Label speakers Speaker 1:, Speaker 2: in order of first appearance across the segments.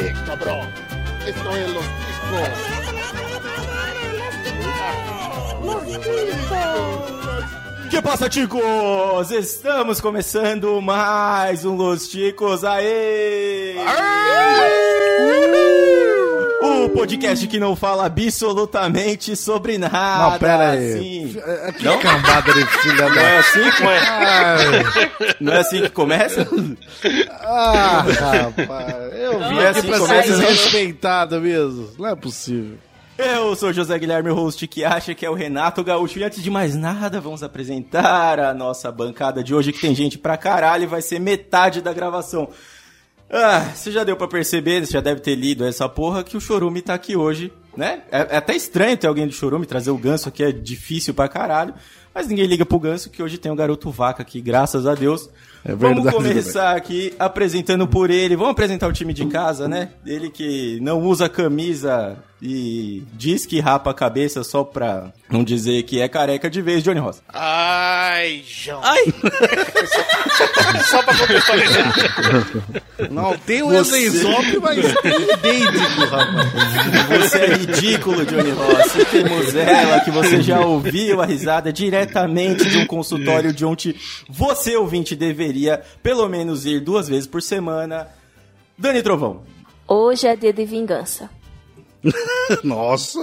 Speaker 1: Eh, cabrón. Esto es los
Speaker 2: Que passa, ticos? Estamos começando mais um Los Ticos. Aê! O podcast que não fala absolutamente sobre nada.
Speaker 3: Não, pera aí.
Speaker 2: Assim.
Speaker 3: É, Que cambada de filha
Speaker 2: Não
Speaker 3: da...
Speaker 2: é assim? Não é,
Speaker 3: Ai,
Speaker 2: não é assim que começa?
Speaker 3: ah, rapaz. Eu vim
Speaker 2: Não é assim que começa, não?
Speaker 3: desrespeitado mesmo. Não é possível.
Speaker 2: Eu sou José Guilherme, host que acha que é o Renato Gaúcho. E antes de mais nada, vamos apresentar a nossa bancada de hoje, que tem gente pra caralho e vai ser metade da gravação. Ah, você já deu pra perceber, você já deve ter lido essa porra, que o Chorume tá aqui hoje, né? É, é até estranho ter alguém do Chorume, trazer o Ganso aqui é difícil pra caralho. Mas ninguém liga pro Ganso, que hoje tem o Garoto Vaca aqui, graças a Deus.
Speaker 3: É
Speaker 2: Vamos
Speaker 3: verdade,
Speaker 2: começar aqui apresentando por ele. Vamos apresentar o time de casa, né? Ele que não usa camisa e diz que rapa a cabeça só pra não dizer que é careca de vez, Johnny Ross.
Speaker 1: Ai, João.
Speaker 2: Ai!
Speaker 1: Só pra contextualizar.
Speaker 3: Não tem o
Speaker 2: Você-
Speaker 3: Wesley Zop, mas tem idêntico, rapaz.
Speaker 2: Você é ridículo, Johnny Ross. E temos ela, que você já ouviu a risada diretamente de um consultório de onde você, ouvinte, deveria pelo menos ir duas vezes por semana. Dani Trovão.
Speaker 4: Hoje é dia de vingança.
Speaker 3: Nossa.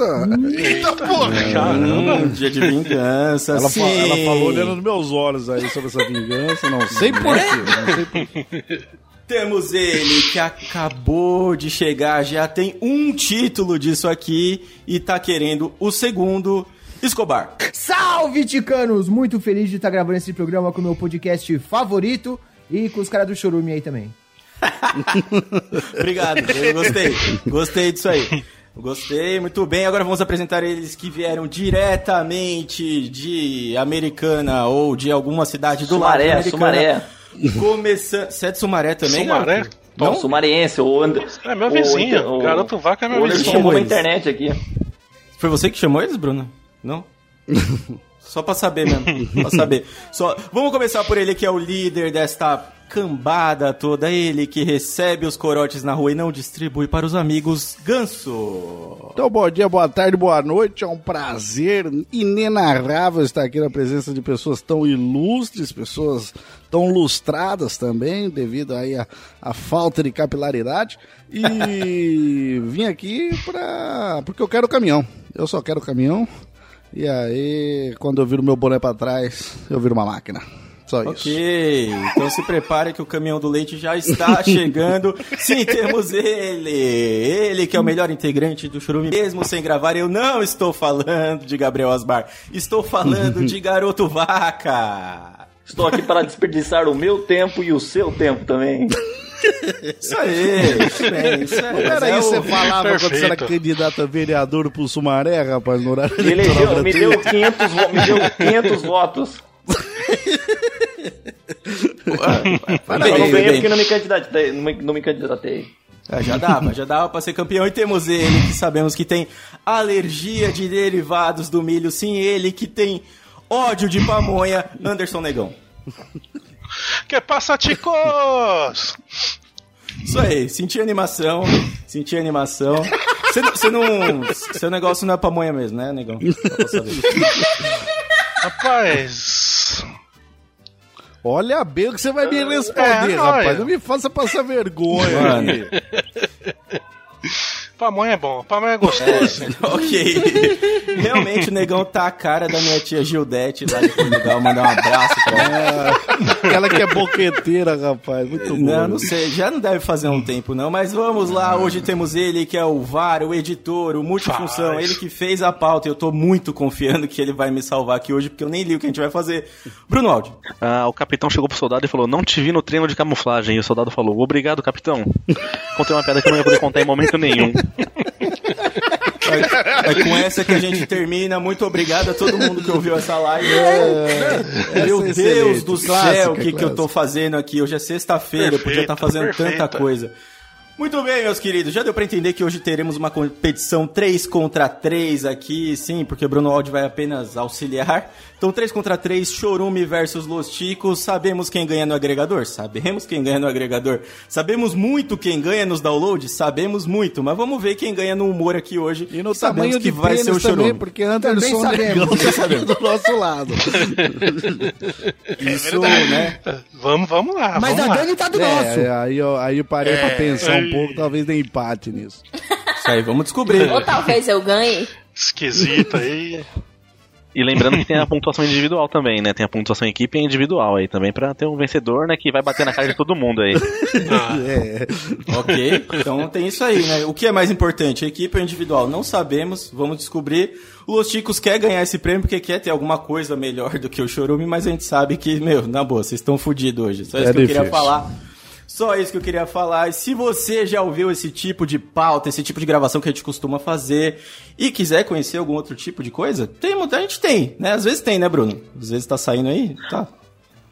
Speaker 1: Eita porra.
Speaker 2: Caramba! Dia de vingança.
Speaker 3: Ela, fa- ela falou olhando nos meus olhos aí sobre essa vingança. Não sei porquê. Não sei porquê.
Speaker 2: Temos ele que acabou de chegar, já tem um título disso aqui e tá querendo o segundo. Escobar.
Speaker 5: Salve, Ticanos! Muito feliz de estar gravando esse programa com o meu podcast favorito e com os caras do Chorume aí também.
Speaker 2: Obrigado, eu gostei. Gostei disso aí. Gostei, muito bem. Agora vamos apresentar eles que vieram diretamente de Americana ou de alguma cidade do lado
Speaker 6: Sumaré,
Speaker 2: americana.
Speaker 6: Sumaré.
Speaker 2: Começando. Você é de Sumaré também?
Speaker 7: Sumaré?
Speaker 2: garoto?
Speaker 6: Não,
Speaker 2: Não?
Speaker 6: Sumariense, o Ander...
Speaker 7: É meu
Speaker 6: o
Speaker 7: vizinho.
Speaker 6: Inter- o-
Speaker 7: Garoto Vaca é meu
Speaker 6: O
Speaker 7: vizinho.
Speaker 6: chamou na internet aqui.
Speaker 2: Foi você que chamou eles, Bruno? Não? Só pra saber mesmo. pra saber. Só... Vamos começar por ele que é o líder desta cambada toda. Ele que recebe os corotes na rua e não distribui para os amigos. Ganso.
Speaker 3: Então, bom dia, boa tarde, boa noite. É um prazer inenarrável estar aqui na presença de pessoas tão ilustres, pessoas tão lustradas também, devido aí à à falta de capilaridade. E vim aqui pra... porque eu quero caminhão. Eu só quero caminhão. E aí, quando eu viro meu boné pra trás, eu viro uma máquina. Só isso.
Speaker 2: Ok, então se prepare que o caminhão do leite já está chegando. Sim, temos ele. Ele que é o melhor integrante do Churume, mesmo sem gravar. Eu não estou falando de Gabriel Asbar, estou falando de Garoto Vaca.
Speaker 6: Estou aqui para desperdiçar o meu tempo e o seu tempo também.
Speaker 2: Isso aí, isso bem, isso aí.
Speaker 3: Era
Speaker 2: É
Speaker 3: isso que você falava quando você era
Speaker 7: Perfeito.
Speaker 3: candidato a vereador pro Sumaré, rapaz, no horário
Speaker 6: elegeu, me deu 500, vo- me deu 500 votos. Eu não ganhei porque não me candidatei. Não me, não me candidatei.
Speaker 2: Ah, já dava, já dava pra ser campeão. E temos ele, que sabemos que tem alergia de derivados do milho. Sim, ele que tem ódio de pamonha, Anderson Negão.
Speaker 7: Que passa, chicos?
Speaker 2: Isso aí, senti animação, senti animação. Você não-. Seu negócio não é pamonha mesmo, né, negão?
Speaker 7: Rapaz...
Speaker 3: Olha bem o que você vai me responder,
Speaker 7: É,
Speaker 3: rapaz.
Speaker 7: olha.
Speaker 3: Não me faça passar vergonha.
Speaker 2: Mano.
Speaker 7: Pamonha é bom, pamonha é gostoso.
Speaker 2: ok. Realmente o negão tá a cara da minha tia Gildete lá de Portugal. Mandar um abraço pra ela.
Speaker 3: Aquela que é boqueteira, rapaz. Muito bom.
Speaker 2: Não, não sei, já não deve fazer um tempo não, mas vamos lá, hoje temos ele que é o VAR, o editor, o multifunção,
Speaker 7: Faz.
Speaker 2: ele que fez a pauta, e eu tô muito confiando que ele vai me salvar aqui hoje, porque eu nem li o que a gente vai fazer. Bruno Aldi.
Speaker 8: Ah, o capitão chegou pro soldado e falou: Não te vi no treino de camuflagem. E o soldado falou: Obrigado, capitão. Contei uma piada que eu não ia poder contar em momento nenhum.
Speaker 2: É, é com essa que a gente termina. Muito obrigado a todo mundo que ouviu essa live. Meu
Speaker 3: essa é
Speaker 2: Deus
Speaker 3: excelente.
Speaker 2: do
Speaker 3: Clássica,
Speaker 2: céu, o que, que eu tô
Speaker 3: clássica.
Speaker 2: fazendo aqui? Hoje é sexta-feira, eu podia estar fazendo tanta
Speaker 7: perfeita.
Speaker 2: coisa. Muito bem, meus queridos. Já deu pra entender que hoje teremos uma competição 3 contra 3 aqui, sim, porque Bruno Aldi vai apenas auxiliar. Então, 3 contra 3, Chorume versus Los Ticos. Sabemos quem ganha no agregador? Sabemos quem ganha no agregador. Sabemos muito quem ganha nos downloads? Sabemos muito. Mas vamos ver quem ganha no humor aqui hoje.
Speaker 3: E no
Speaker 2: Sabemos
Speaker 3: tamanho
Speaker 2: que
Speaker 3: de
Speaker 2: vai ser o
Speaker 3: pênis também,
Speaker 2: Chorume.
Speaker 3: porque Anderson
Speaker 5: sabemos.
Speaker 3: tá do nosso lado.
Speaker 2: Isso, né?
Speaker 7: Vamos, vamos lá,
Speaker 5: Mas
Speaker 7: vamos
Speaker 5: a
Speaker 7: lá.
Speaker 5: Dani tá do nosso.
Speaker 3: É, aí eu, aí eu parei pra pensar um
Speaker 7: Ai.
Speaker 3: pouco, talvez dê empate nisso.
Speaker 2: Isso aí, vamos descobrir.
Speaker 4: Ou talvez eu ganhe.
Speaker 7: Esquisito aí.
Speaker 8: E lembrando que tem a pontuação individual também, né? Tem a pontuação equipe e individual aí também, pra ter um vencedor, né? Que vai bater na cara de todo mundo aí.
Speaker 3: É,
Speaker 2: Ok, então tem isso aí, né? O que é mais importante, equipe ou individual? Não sabemos, vamos descobrir. O Los Chicos quer ganhar esse prêmio porque quer ter alguma coisa melhor do que o Chorume, mas a gente sabe que, meu, na boa, vocês estão fodidos hoje. Só isso
Speaker 3: É
Speaker 2: que eu queria
Speaker 3: difícil.
Speaker 2: falar. Só isso que eu queria falar. E se você já ouviu esse tipo de pauta, esse tipo de gravação que a gente costuma fazer e quiser conhecer algum outro tipo de coisa, tem, a gente tem, né? Às vezes tem, né, Bruno? Às vezes tá saindo aí, tá.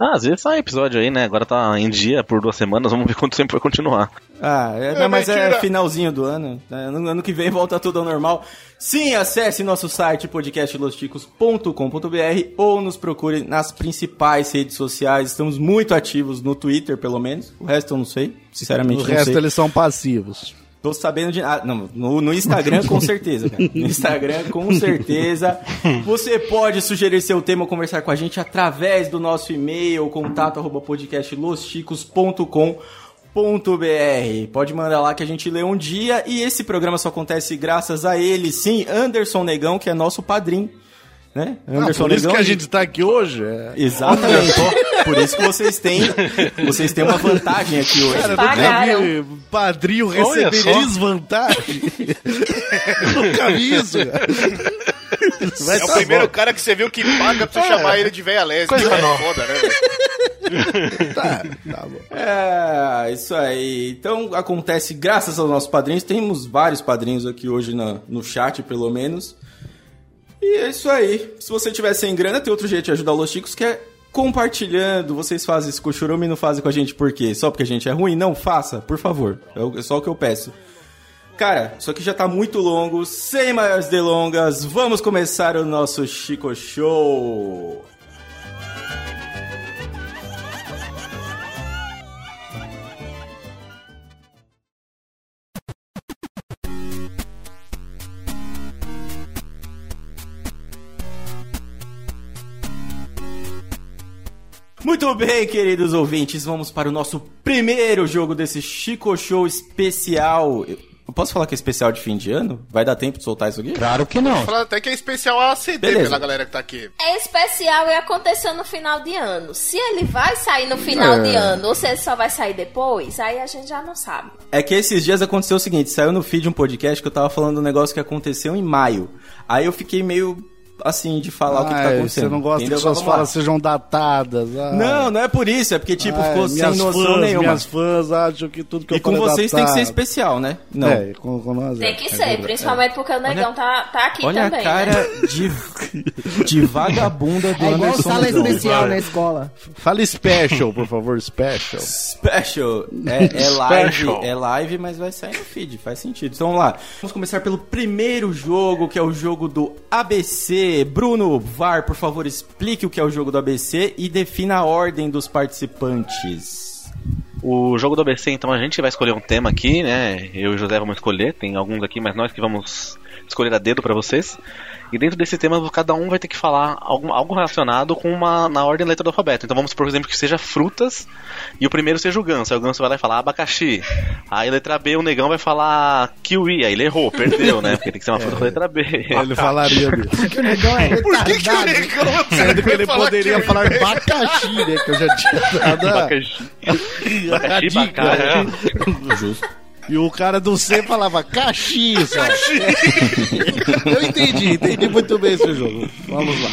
Speaker 8: Ah, às vezes sai episódio aí, né? Agora tá em dia por duas semanas, vamos ver quanto tempo vai continuar.
Speaker 2: Ah, é,
Speaker 1: É
Speaker 2: não, mas é finalzinho do ano. né? No ano que vem volta tudo ao normal. Sim, acesse nosso site podcastlosticos.com.br ou nos procure nas principais redes sociais. Estamos muito ativos no Twitter, pelo menos. O resto eu não sei. Sinceramente,
Speaker 3: o
Speaker 2: não
Speaker 3: resto
Speaker 2: sei.
Speaker 3: eles são passivos.
Speaker 2: Tô sabendo de. Ah, não, no, no Instagram com certeza, cara. No Instagram com certeza. Você pode sugerir seu tema ou conversar com a gente através do nosso e-mail, contato arroba. Pode mandar lá que a gente lê um dia e esse programa só acontece graças a ele, sim, Anderson Negão, que é nosso padrinho. Né?
Speaker 3: Ah, por isso que a gente tá aqui hoje. É.
Speaker 2: Exatamente. Por isso que vocês têm, vocês têm uma vantagem aqui hoje.
Speaker 3: Cara,
Speaker 4: Pagaram.
Speaker 3: nunca vi padrinho receber desvantagem. nunca vi isso, cara. Vai
Speaker 1: É o primeiro
Speaker 3: bom.
Speaker 1: cara que você viu que paga pra você chamar ele de véia lésbica.
Speaker 7: Coisa
Speaker 1: É
Speaker 7: nova.
Speaker 1: foda, né?
Speaker 3: Tá, tá bom.
Speaker 2: É, isso aí. Então acontece graças aos nossos padrinhos. Temos vários padrinhos aqui hoje na- no chat, pelo menos. E é isso aí. Se você tiver sem grana, tem outro jeito de ajudar os Chicos, que é compartilhando. Vocês fazem isso com o Churume e não fazem com a gente por quê? Só porque a gente é ruim? Não, faça, por favor. É é só o que eu peço. Cara, isso aqui já tá muito longo. Sem maiores delongas, vamos começar o nosso Chico Show. Muito bem, queridos ouvintes, vamos para o nosso primeiro jogo desse Chico Show especial. Eu posso falar que é especial de fim de ano? Vai dar tempo de soltar isso aqui?
Speaker 5: Claro que não.
Speaker 1: Falando até que é especial a CD
Speaker 2: Beleza.
Speaker 1: pela galera que tá aqui.
Speaker 4: É especial e aconteceu no final de ano. Se ele vai sair no final
Speaker 3: É.
Speaker 4: de ano ou se ele só vai sair depois, aí a gente já não sabe.
Speaker 2: É que esses dias aconteceu o seguinte, saiu no feed um podcast que eu tava falando um negócio que aconteceu em maio. Aí eu fiquei meio assim de falar o que, que tá
Speaker 3: Ai,
Speaker 2: acontecendo.
Speaker 3: você não gosta
Speaker 2: entendeu?
Speaker 3: que suas
Speaker 2: lá.
Speaker 3: falas sejam datadas. ai.
Speaker 2: Não, não é por isso, é porque tipo
Speaker 3: Ai,
Speaker 2: ficou sem noção
Speaker 3: fãs,
Speaker 2: nenhuma.
Speaker 3: Minhas fãs acham que tudo que
Speaker 2: E
Speaker 3: eu
Speaker 2: com
Speaker 3: falo é
Speaker 2: vocês tem que ser especial, né? Não.
Speaker 3: É, com, com nós
Speaker 4: Tem
Speaker 3: é.
Speaker 4: que
Speaker 3: É
Speaker 4: ser,
Speaker 3: verdade.
Speaker 4: principalmente porque o negão tá, tá aqui
Speaker 2: Olha
Speaker 4: também.
Speaker 2: a cara
Speaker 4: né?
Speaker 2: de, de vagabunda do
Speaker 5: É igual
Speaker 2: Anderson
Speaker 5: sala
Speaker 2: Negão.
Speaker 5: especial na escola.
Speaker 3: Fale special, por favor, special.
Speaker 2: Special. É, é live,
Speaker 7: Special.
Speaker 2: é live, mas vai sair no feed, faz sentido. Então vamos lá. Vamos começar pelo primeiro jogo, que é o jogo do ABC. Bruno VAR, por favor, explique o que é o jogo do ABC e defina a ordem dos participantes.
Speaker 8: O jogo do ABC, então, a gente vai escolher um tema aqui, né? Eu e o José vamos escolher, tem alguns aqui, mas nós que vamos escolher a dedo pra vocês. E dentro desse tema, cada um vai ter que falar algum, algo relacionado com uma na ordem da letra do alfabeto. Então vamos supor, por exemplo, que seja frutas e o primeiro seja o ganso. Aí o ganso vai lá e falar abacaxi. Aí letra B, o negão vai falar kiwi. Aí ele errou, perdeu, né? Porque tem que ser uma fruta com letra B.
Speaker 3: Ele falaria disso.
Speaker 5: Porque o negão é
Speaker 1: Por que, que o negão
Speaker 3: Sendo que ele poderia
Speaker 1: que-
Speaker 3: falar abacaxi, né? Que eu já tinha dado
Speaker 8: Abacaxi. Abacaxi.
Speaker 2: Justo.
Speaker 3: E o cara do C falava caxi, só. Eu entendi, entendi muito bem esse jogo. Vamos lá.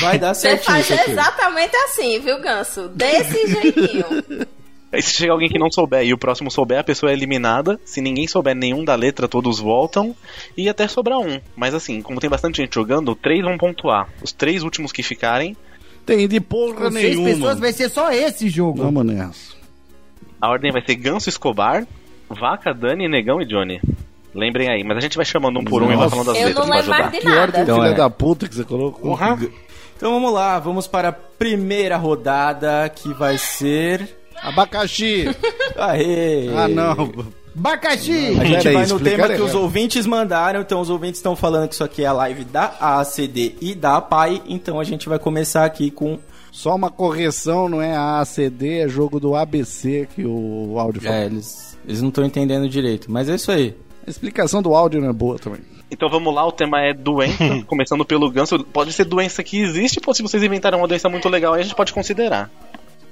Speaker 2: Vai dar
Speaker 4: Você
Speaker 2: certinho
Speaker 4: faz
Speaker 2: isso aqui.
Speaker 4: exatamente assim, viu, Ganso? Desse jeitinho.
Speaker 8: Aí se chegar alguém que não souber e o próximo souber, a pessoa é eliminada. Se ninguém souber nenhum da letra, todos voltam. E até sobrar um. Mas assim, como tem bastante gente jogando, três vão pontuar. Os três últimos que ficarem,
Speaker 3: Tem de porra
Speaker 5: Com seis
Speaker 3: nenhuma.
Speaker 5: pessoas vai ser só esse jogo.
Speaker 3: Vamos nessa.
Speaker 8: a ordem vai ser Ganso Escobar, Vaca, Dani, Negão e Johnny. Lembrem aí, mas a gente vai chamando um por um e vai
Speaker 3: Nossa.
Speaker 8: falando as
Speaker 4: Eu
Speaker 8: letras
Speaker 4: não
Speaker 8: pra ajudar.
Speaker 4: de
Speaker 3: Que ordem
Speaker 4: nada.
Speaker 2: Então
Speaker 3: filha
Speaker 2: é.
Speaker 3: da puta que você colocou.
Speaker 7: Porra.
Speaker 2: Então vamos lá, vamos para a primeira rodada que vai ser.
Speaker 3: Abacaxi.
Speaker 2: Aê!
Speaker 3: Ah, não.
Speaker 5: Abacaxi!
Speaker 2: A gente
Speaker 3: aí,
Speaker 2: vai no tema que os ouvintes mandaram, então os ouvintes estão falando que isso aqui é a live da ACD e da APAI, então a gente vai começar aqui com.
Speaker 3: Só uma correção, não é AACD, é jogo do ABC que o áudio falou.
Speaker 2: É, eles, eles não estão entendendo direito, mas é isso aí.
Speaker 3: A explicação do áudio não é boa também.
Speaker 8: Então vamos lá, o tema é doença, começando pelo ganso. Pode ser doença que existe, ou se vocês inventaram uma doença muito legal, aí a gente pode considerar.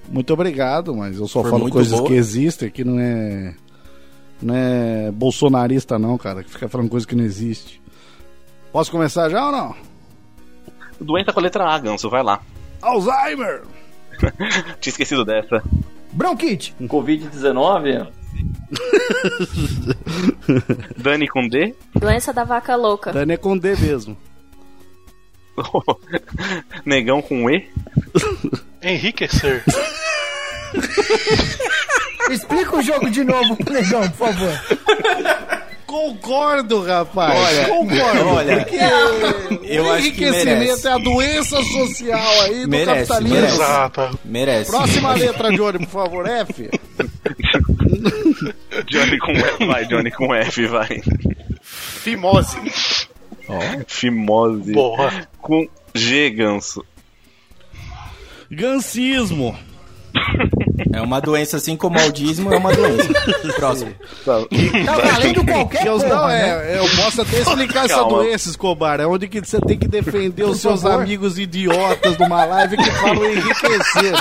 Speaker 3: Muito obrigado, mas eu só
Speaker 2: Foi
Speaker 3: falo coisas
Speaker 2: boa.
Speaker 3: que existem, que não é. Não é bolsonarista, não, cara, que fica falando coisa que não existe. Posso começar já ou não?
Speaker 8: Doença com a letra A, ganso, vai lá.
Speaker 3: Alzheimer!
Speaker 8: Tinha esquecido dessa.
Speaker 5: Bronquite!
Speaker 6: Covid-19?
Speaker 8: Dani com D.
Speaker 4: Doença da vaca louca.
Speaker 3: Dani é com D mesmo.
Speaker 8: Negão com E.
Speaker 7: Enriquecer.
Speaker 5: Explica o jogo de novo, negão, por favor.
Speaker 3: Concordo, rapaz!
Speaker 2: Olha,
Speaker 3: Concordo!
Speaker 2: olha,
Speaker 3: porque
Speaker 2: eu
Speaker 3: o
Speaker 2: acho que
Speaker 3: enriquecimento
Speaker 2: merece.
Speaker 3: é a doença social aí do
Speaker 2: Merece,
Speaker 3: capitalismo.
Speaker 2: merece.
Speaker 7: Exato.
Speaker 2: Merece.
Speaker 3: Próxima letra, Johnny, por favor, F.
Speaker 8: Johnny com F, vai, Johnny com F, vai.
Speaker 1: Fimose.
Speaker 8: Fimose.
Speaker 7: Boa.
Speaker 8: Com G, ganso.
Speaker 3: Gansismo.
Speaker 2: É uma doença assim como o audismo, é uma doença. Próximo.
Speaker 5: Tá valendo qualquer
Speaker 3: Eu,
Speaker 5: coisa,
Speaker 3: não,
Speaker 5: né?
Speaker 3: é, eu posso até explicar essa
Speaker 8: Calma.
Speaker 3: doença, Escobar. É onde que você tem que defender os seus
Speaker 5: favor.
Speaker 3: amigos idiotas numa live que falam enriquecer.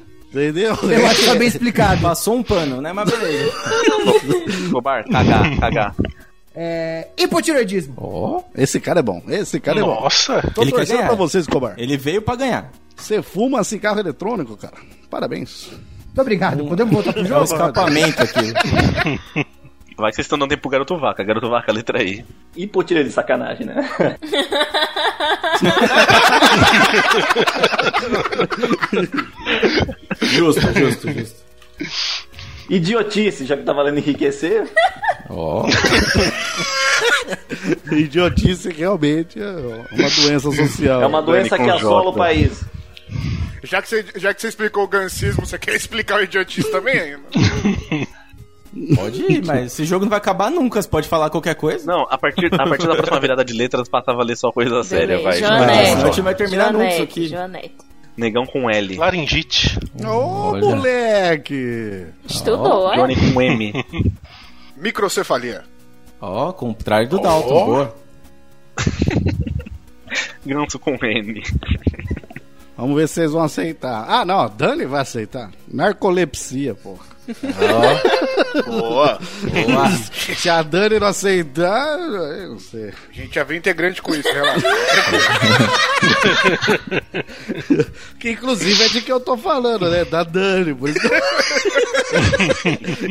Speaker 3: Entendeu?
Speaker 5: Eu acho que tá bem explicado.
Speaker 2: Passou um pano, né? Mas beleza.
Speaker 8: Escobar, cagar, cagar.
Speaker 5: É, hipotireoidismo.
Speaker 2: Ó,
Speaker 3: Esse cara é bom. Esse cara é bom.
Speaker 7: Nossa.
Speaker 3: Tô
Speaker 2: Ele quer
Speaker 3: torcendo
Speaker 2: ganhar.
Speaker 3: pra você, Escobar.
Speaker 2: ele veio pra ganhar.
Speaker 3: Você fuma cigarro eletrônico, cara. Parabéns.
Speaker 5: Muito obrigado. Podemos voltar pro
Speaker 2: É um
Speaker 5: jogo?
Speaker 2: escapamento aqui.
Speaker 8: Vai que vocês estão dando tempo pro garoto vaca. Garoto vaca, letra I.
Speaker 6: Hipotireoide de sacanagem, né?
Speaker 2: Justo, justo, justo.
Speaker 6: Idiotice, já que tá valendo enriquecer.
Speaker 2: Ó,
Speaker 3: Idiotice realmente é uma doença social.
Speaker 6: É uma doença que assola o país.
Speaker 1: Já que, você, já que você explicou o gansismo, você quer explicar o idiotice também ainda?
Speaker 2: pode ir, mas esse jogo não vai acabar nunca. Você pode falar qualquer coisa.
Speaker 8: Não, a partir, a partir da próxima virada de letras passa a valer só coisa séria, vai.
Speaker 4: Joanete.
Speaker 2: a gente vai terminar nunca isso
Speaker 4: Joanete,
Speaker 2: aqui.
Speaker 4: Joanete.
Speaker 8: Negão com L.
Speaker 7: Laringite.
Speaker 3: Ô,
Speaker 2: Olha.
Speaker 3: moleque!
Speaker 4: Estudou, é?
Speaker 8: Johnny com M.
Speaker 1: Microcefalia.
Speaker 2: Ó, contrário do Dalton,
Speaker 7: Ó.
Speaker 2: boa.
Speaker 8: Ganso com N.
Speaker 3: Vamos ver se vocês vão aceitar. Ah, não, Dani vai aceitar. Narcolepsia, porra.
Speaker 1: Boa.
Speaker 2: Boa.
Speaker 3: Se a Dani não aceitar, eu não sei.
Speaker 1: A gente já vem integrante com isso, relaxa.
Speaker 3: Que inclusive é de que eu tô falando, né? Da Dani, por isso que,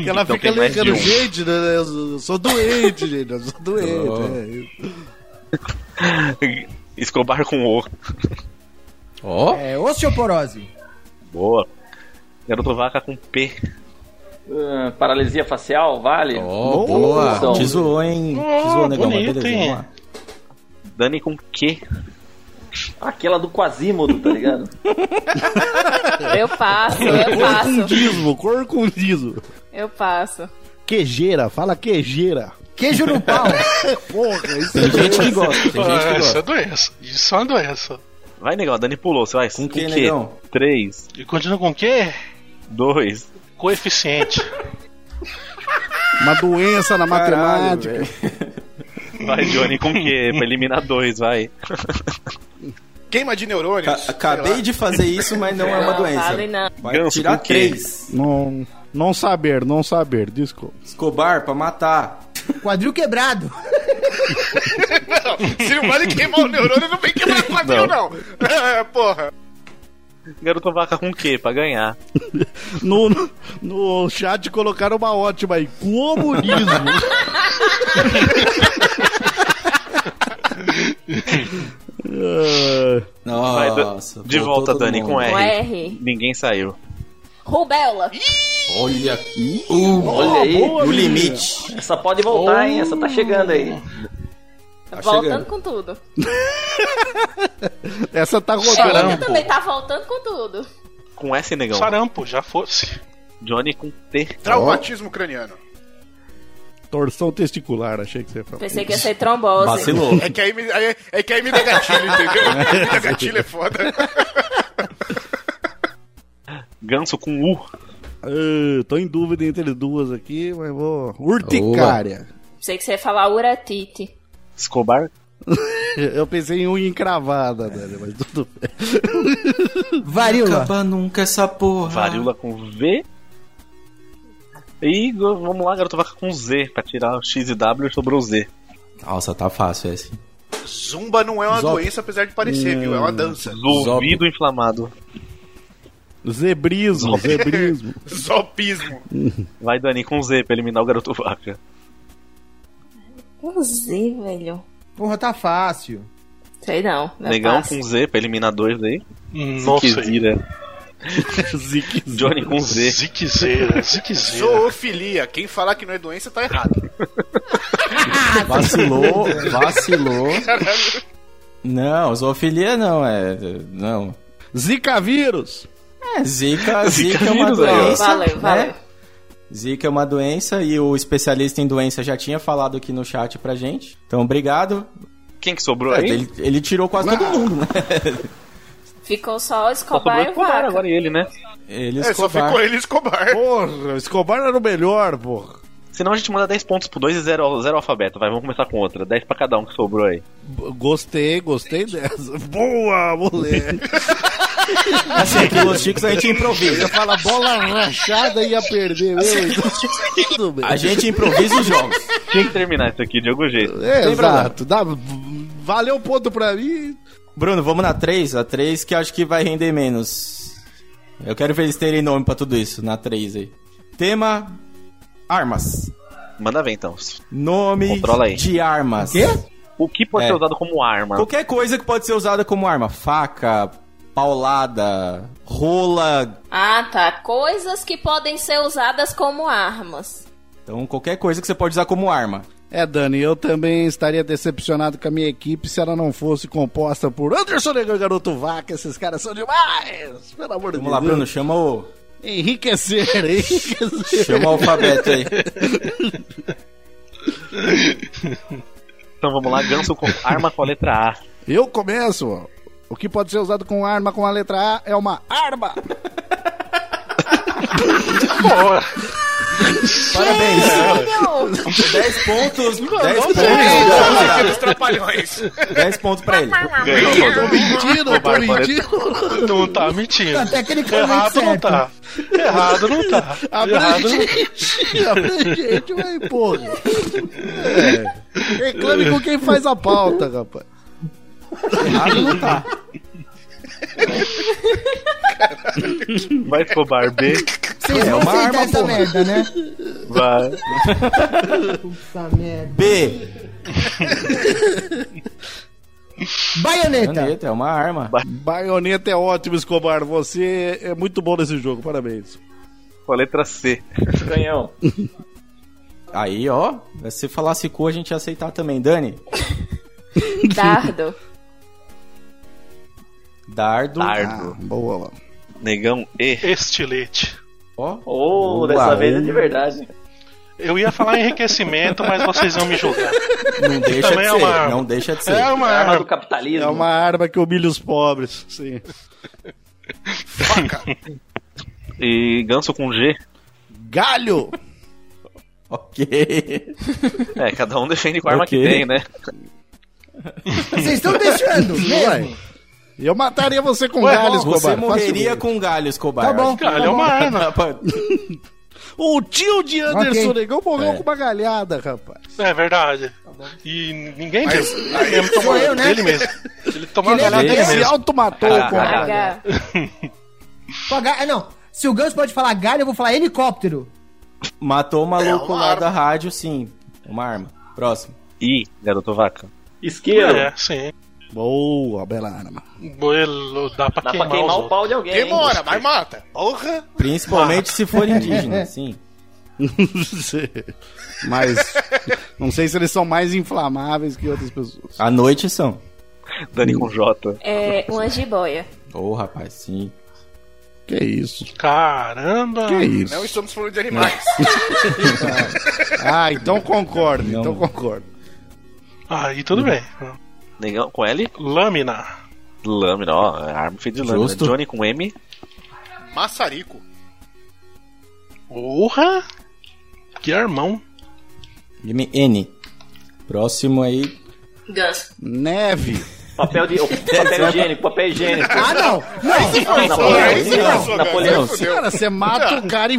Speaker 3: ela
Speaker 8: Então
Speaker 3: fica ligando,
Speaker 8: um.
Speaker 3: gente, né? Eu sou doente, gente, eu sou doente.
Speaker 2: Oh.
Speaker 3: é.
Speaker 8: Escobar com O.
Speaker 2: Ó,
Speaker 5: É, osteoporose.
Speaker 8: Boa. Garoto vaca com P.
Speaker 6: Ah, paralisia facial, vale?
Speaker 2: ó,
Speaker 3: Boa.
Speaker 2: boa. Te zoou, hein? Te
Speaker 7: Oh,
Speaker 2: zoou, negão, mas
Speaker 7: bonito,
Speaker 2: beleza,
Speaker 7: hein?
Speaker 2: vamos lá.
Speaker 8: Dani com Q.
Speaker 6: Aquela do Quasimodo, tá ligado?
Speaker 4: Eu passo, eu passo.
Speaker 3: Corcundismo, corcundismo.
Speaker 4: Eu passo.
Speaker 3: Quejeira, fala quejeira.
Speaker 5: Queijo no pau.
Speaker 3: Porra, isso
Speaker 2: Tem gente que gosta, tem gente que
Speaker 7: Ah, isso é
Speaker 2: gosta.
Speaker 7: doença. Isso é uma doença.
Speaker 8: Vai, negão. Dani pulou. Você vai.
Speaker 2: Com quem, negão?
Speaker 8: 3,
Speaker 7: E continua com o quê?
Speaker 8: 2.
Speaker 7: Coeficiente.
Speaker 3: uma doença na
Speaker 2: Caralho,
Speaker 3: matemática.
Speaker 2: velho.
Speaker 8: Vai, Johnny com Q. Pra eliminar dois, vai.
Speaker 1: Queima de neurônios.
Speaker 2: Ca- Acabei de fazer isso, mas não é uma
Speaker 4: Não,
Speaker 2: doença.
Speaker 4: vale não.
Speaker 2: Vai
Speaker 8: Ganso
Speaker 2: tirar
Speaker 8: quê?
Speaker 2: três.
Speaker 3: Não, não saber, não saber, desculpa.
Speaker 2: Escobar pra matar.
Speaker 5: Quadril quebrado.
Speaker 1: Não, se não vale queimar o neurônio, não vem quebrar quadril, não. É, porra.
Speaker 8: Garoto vaca com Q pra ganhar.
Speaker 3: No, no, no chat colocaram uma ótima aí. Comunismo.
Speaker 8: Vai, Da-
Speaker 2: Nossa.
Speaker 8: de
Speaker 2: voltou
Speaker 8: volta, Dani,
Speaker 2: mundo.
Speaker 8: com R.
Speaker 4: Com R.
Speaker 8: Ninguém saiu.
Speaker 4: Rubéola.
Speaker 2: Olha aqui.
Speaker 6: Olha aí.
Speaker 2: O limite.
Speaker 6: Essa pode voltar, hein? Essa tá chegando aí.
Speaker 4: Voltando
Speaker 2: chegando.
Speaker 4: com tudo.
Speaker 3: Essa tá rodando.
Speaker 7: Sarampo.
Speaker 4: também tá voltando com tudo.
Speaker 8: Com S, negão.
Speaker 7: Sarampo, já fosse.
Speaker 8: Johnny com T.
Speaker 1: Traumatismo craniano.
Speaker 3: Torção testicular, achei que você ia falar.
Speaker 4: Pensei que ia ser trombose.
Speaker 2: Vacilou.
Speaker 1: É que aí me, aí- é que aí me dá gatilho, entendeu? me dá gatilho é foda.
Speaker 8: Ganso com U.
Speaker 3: Ah, tô em dúvida entre duas aqui, mas vou. Urticária.
Speaker 4: Pensei que você ia falar uretite.
Speaker 8: Escobar.
Speaker 3: Eu pensei em unha encravada, Dani, mas tudo bem.
Speaker 5: Varíola.
Speaker 2: Acaba nunca essa porra.
Speaker 8: Varíola com V. E vamos lá, garoto vaca com Z. Pra tirar o X e W sobrou o Z.
Speaker 2: Nossa, tá fácil esse.
Speaker 1: Zumba não é uma
Speaker 2: Zop.
Speaker 1: doença, apesar de parecer, viu? É uma dança.
Speaker 8: Zolvido inflamado.
Speaker 3: Zebrismo, zebrismo.
Speaker 1: Zopismo.
Speaker 8: Vai, Dani, com Z pra eliminar o garoto vaca.
Speaker 4: Um Z, velho.
Speaker 5: Porra, tá fácil.
Speaker 4: Sei não. não é
Speaker 8: Negão com Z pra eliminar dois aí.
Speaker 7: Não sei.
Speaker 8: Ziquezira.
Speaker 3: Zique.
Speaker 8: Johnny com Z.
Speaker 7: Ziquezeira, ziquezeira.
Speaker 1: Zoofilia. Quem falar que não é doença tá errado.
Speaker 2: Vacilou, vacilou.
Speaker 1: Caralho.
Speaker 2: Não, zoofilia não, é. Não.
Speaker 3: Zika vírus.
Speaker 2: É, zika, zika é uma
Speaker 8: vírus
Speaker 2: doença.
Speaker 4: Valeu, valeu.
Speaker 2: né? Zika é uma doença e o especialista em doença já tinha falado aqui no chat pra gente. Então, obrigado.
Speaker 8: Quem que sobrou
Speaker 2: É,
Speaker 8: aí?
Speaker 2: ele, ele tirou quase todo mundo, né?
Speaker 4: Ficou só o
Speaker 8: Só
Speaker 4: Escobar e o
Speaker 8: Escobar
Speaker 4: Vaca.
Speaker 8: agora ele, né?
Speaker 2: Ele
Speaker 1: É, só ficou ele e Escobar.
Speaker 3: Porra, o Escobar era o melhor, porra.
Speaker 8: Senão a gente manda 10 pontos pro 2 e 0 zero alfabeto. Vai, vamos começar com outra. 10 pra cada um que sobrou aí.
Speaker 3: B- Gostei, gostei dessa. Boa, moleque.
Speaker 2: Assim, aqui nos Chicos a gente improvisa.
Speaker 3: Você fala bola rachada ia perder, meu. Então, tudo bem.
Speaker 2: A gente improvisa os jogos.
Speaker 8: Tinha que terminar isso aqui de algum jeito.
Speaker 3: É, exato. Dá, valeu o ponto pra mim.
Speaker 2: Bruno, vamos na 3? A 3 que eu acho que vai render menos. Eu quero ver eles terem nome pra tudo isso, na 3 aí. Tema: Armas.
Speaker 8: Manda ver então.
Speaker 2: Nome de armas.
Speaker 5: Quê?
Speaker 8: O que pode
Speaker 2: É.
Speaker 8: ser usado como arma?
Speaker 2: Qualquer coisa que pode ser usada como arma. Faca, paulada, rola.
Speaker 4: Ah, tá. Coisas que podem ser usadas como armas.
Speaker 2: Então, qualquer coisa que você pode usar como arma.
Speaker 3: É, Dani, eu também estaria decepcionado com a minha equipe se ela não fosse composta por Anderson Negão e Garoto Vaca. Esses caras são demais! Pelo amor de
Speaker 2: Vamos lá,
Speaker 3: Deus.
Speaker 2: Bruno, chama o.
Speaker 3: Enriquecer, enriquecer.
Speaker 2: Chama o alfabeto aí.
Speaker 8: Então vamos lá, ganso com arma com a letra A.
Speaker 3: Eu começo. ó. O que pode ser usado com arma com a letra A é uma arma.
Speaker 2: Parabéns.
Speaker 4: Filho!
Speaker 2: 10 pontos. 10 pontos.
Speaker 1: Música dos Trapalhões.
Speaker 2: 10 pontos pra ele.
Speaker 8: Ganhou.
Speaker 3: Tô mentindo, tô mentindo.
Speaker 7: Não tá mentindo.
Speaker 5: Tá tecnicamente
Speaker 7: Errado não
Speaker 5: certo.
Speaker 7: tá. Errado não tá. Errado não
Speaker 3: Abrangente, abrangente, vai, porra. É. Reclame com quem faz a pauta, rapaz.
Speaker 2: Errado não tá.
Speaker 8: Vai Escobar B.
Speaker 5: Vocês
Speaker 2: É
Speaker 5: vão
Speaker 2: uma
Speaker 5: aceitar
Speaker 2: arma,
Speaker 5: essa
Speaker 2: porra.
Speaker 5: merda, né?
Speaker 8: Vai.
Speaker 5: Essa merda.
Speaker 2: B.
Speaker 5: Baioneta.
Speaker 2: Caneta, é uma arma.
Speaker 3: Baioneta é ótimo, Escobar. Você é muito bom nesse jogo, parabéns.
Speaker 8: Com a letra C.
Speaker 6: Canhão.
Speaker 2: Aí, ó. Se falasse cu, a gente ia aceitar também. Dani.
Speaker 4: Dardo.
Speaker 2: Dardo.
Speaker 8: Dardo.
Speaker 3: Ah, boa.
Speaker 8: Negão E.
Speaker 7: Estilete.
Speaker 2: Ó.
Speaker 6: Oh,
Speaker 2: Boa,
Speaker 6: dessa vez é de verdade.
Speaker 7: Eu ia falar enriquecimento, mas vocês vão me julgar.
Speaker 2: Não deixa de
Speaker 7: Também é
Speaker 2: ser.
Speaker 7: uma arma.
Speaker 2: Não deixa de ser.
Speaker 7: É uma
Speaker 6: Arma do
Speaker 7: arma.
Speaker 6: capitalismo.
Speaker 3: É uma arma que humilha os pobres. Sim.
Speaker 8: E ganso com G.
Speaker 3: Galho!
Speaker 2: Ok.
Speaker 8: É, cada um defende com a arma
Speaker 2: Ok.
Speaker 8: que tem, né?
Speaker 5: Vocês estão deixando mesmo?
Speaker 3: Eu mataria você com
Speaker 7: Ué,
Speaker 3: galho, Escobar.
Speaker 2: Você morreria
Speaker 3: facilmente.
Speaker 2: com galho, Escobar.
Speaker 5: Tá bom.
Speaker 7: Galho é uma arma.
Speaker 3: O tio de Anderson
Speaker 5: Ok.
Speaker 3: Negão morreu
Speaker 2: É.
Speaker 3: com uma galhada, rapaz.
Speaker 7: É verdade. E ninguém.
Speaker 1: Mas
Speaker 7: Ele mesmo tomou
Speaker 5: Sou eu, né?
Speaker 7: dele mesmo. Ele tomou a galhada
Speaker 2: ele
Speaker 7: dele
Speaker 3: Ele se
Speaker 7: mesmo.
Speaker 3: automatou
Speaker 2: Ah,
Speaker 3: com a galhada.
Speaker 5: Ah, Não, se o Ganso pode falar galho, eu vou falar helicóptero.
Speaker 2: Matou o maluco
Speaker 1: É
Speaker 2: lá
Speaker 1: arma.
Speaker 2: da rádio, sim. Uma arma. Próximo.
Speaker 8: I, garoto vaca.
Speaker 6: Isqueiro.
Speaker 7: É, sim.
Speaker 3: Boa, bela arma.
Speaker 7: Boelo, dá pra
Speaker 6: Dá
Speaker 7: queimar,
Speaker 6: pra queimar o pau de alguém. hein?
Speaker 1: Demora, mas mata. Porra.
Speaker 2: Principalmente se for indígena, sim.
Speaker 3: mas, Não sei se eles são mais inflamáveis que outras pessoas.
Speaker 2: À noite são.
Speaker 8: Dani com J.
Speaker 4: É uma jiboia.
Speaker 2: Ô, rapaz, sim.
Speaker 3: Que isso?
Speaker 7: Caramba!
Speaker 3: Que isso?
Speaker 1: Não estamos falando de animais.
Speaker 3: Ah, então concordo,
Speaker 2: Não.
Speaker 3: então concordo.
Speaker 7: Aí tudo bem.
Speaker 8: Negão com L.
Speaker 7: Lâmina.
Speaker 8: Lâmina, ó. Arma feita de lâmina.
Speaker 2: Justo.
Speaker 8: Johnny com M.
Speaker 1: Maçarico.
Speaker 7: Porra! Que armão.
Speaker 2: Game N. Próximo aí.
Speaker 4: Ganso.
Speaker 3: Neve.
Speaker 6: Papel, de, papel higiênico, papel higiênico.
Speaker 5: Ah, não! Não!
Speaker 6: Napoleão.
Speaker 2: Não,
Speaker 1: passou,
Speaker 6: Napoleão.
Speaker 1: cara.
Speaker 3: Você mata o cara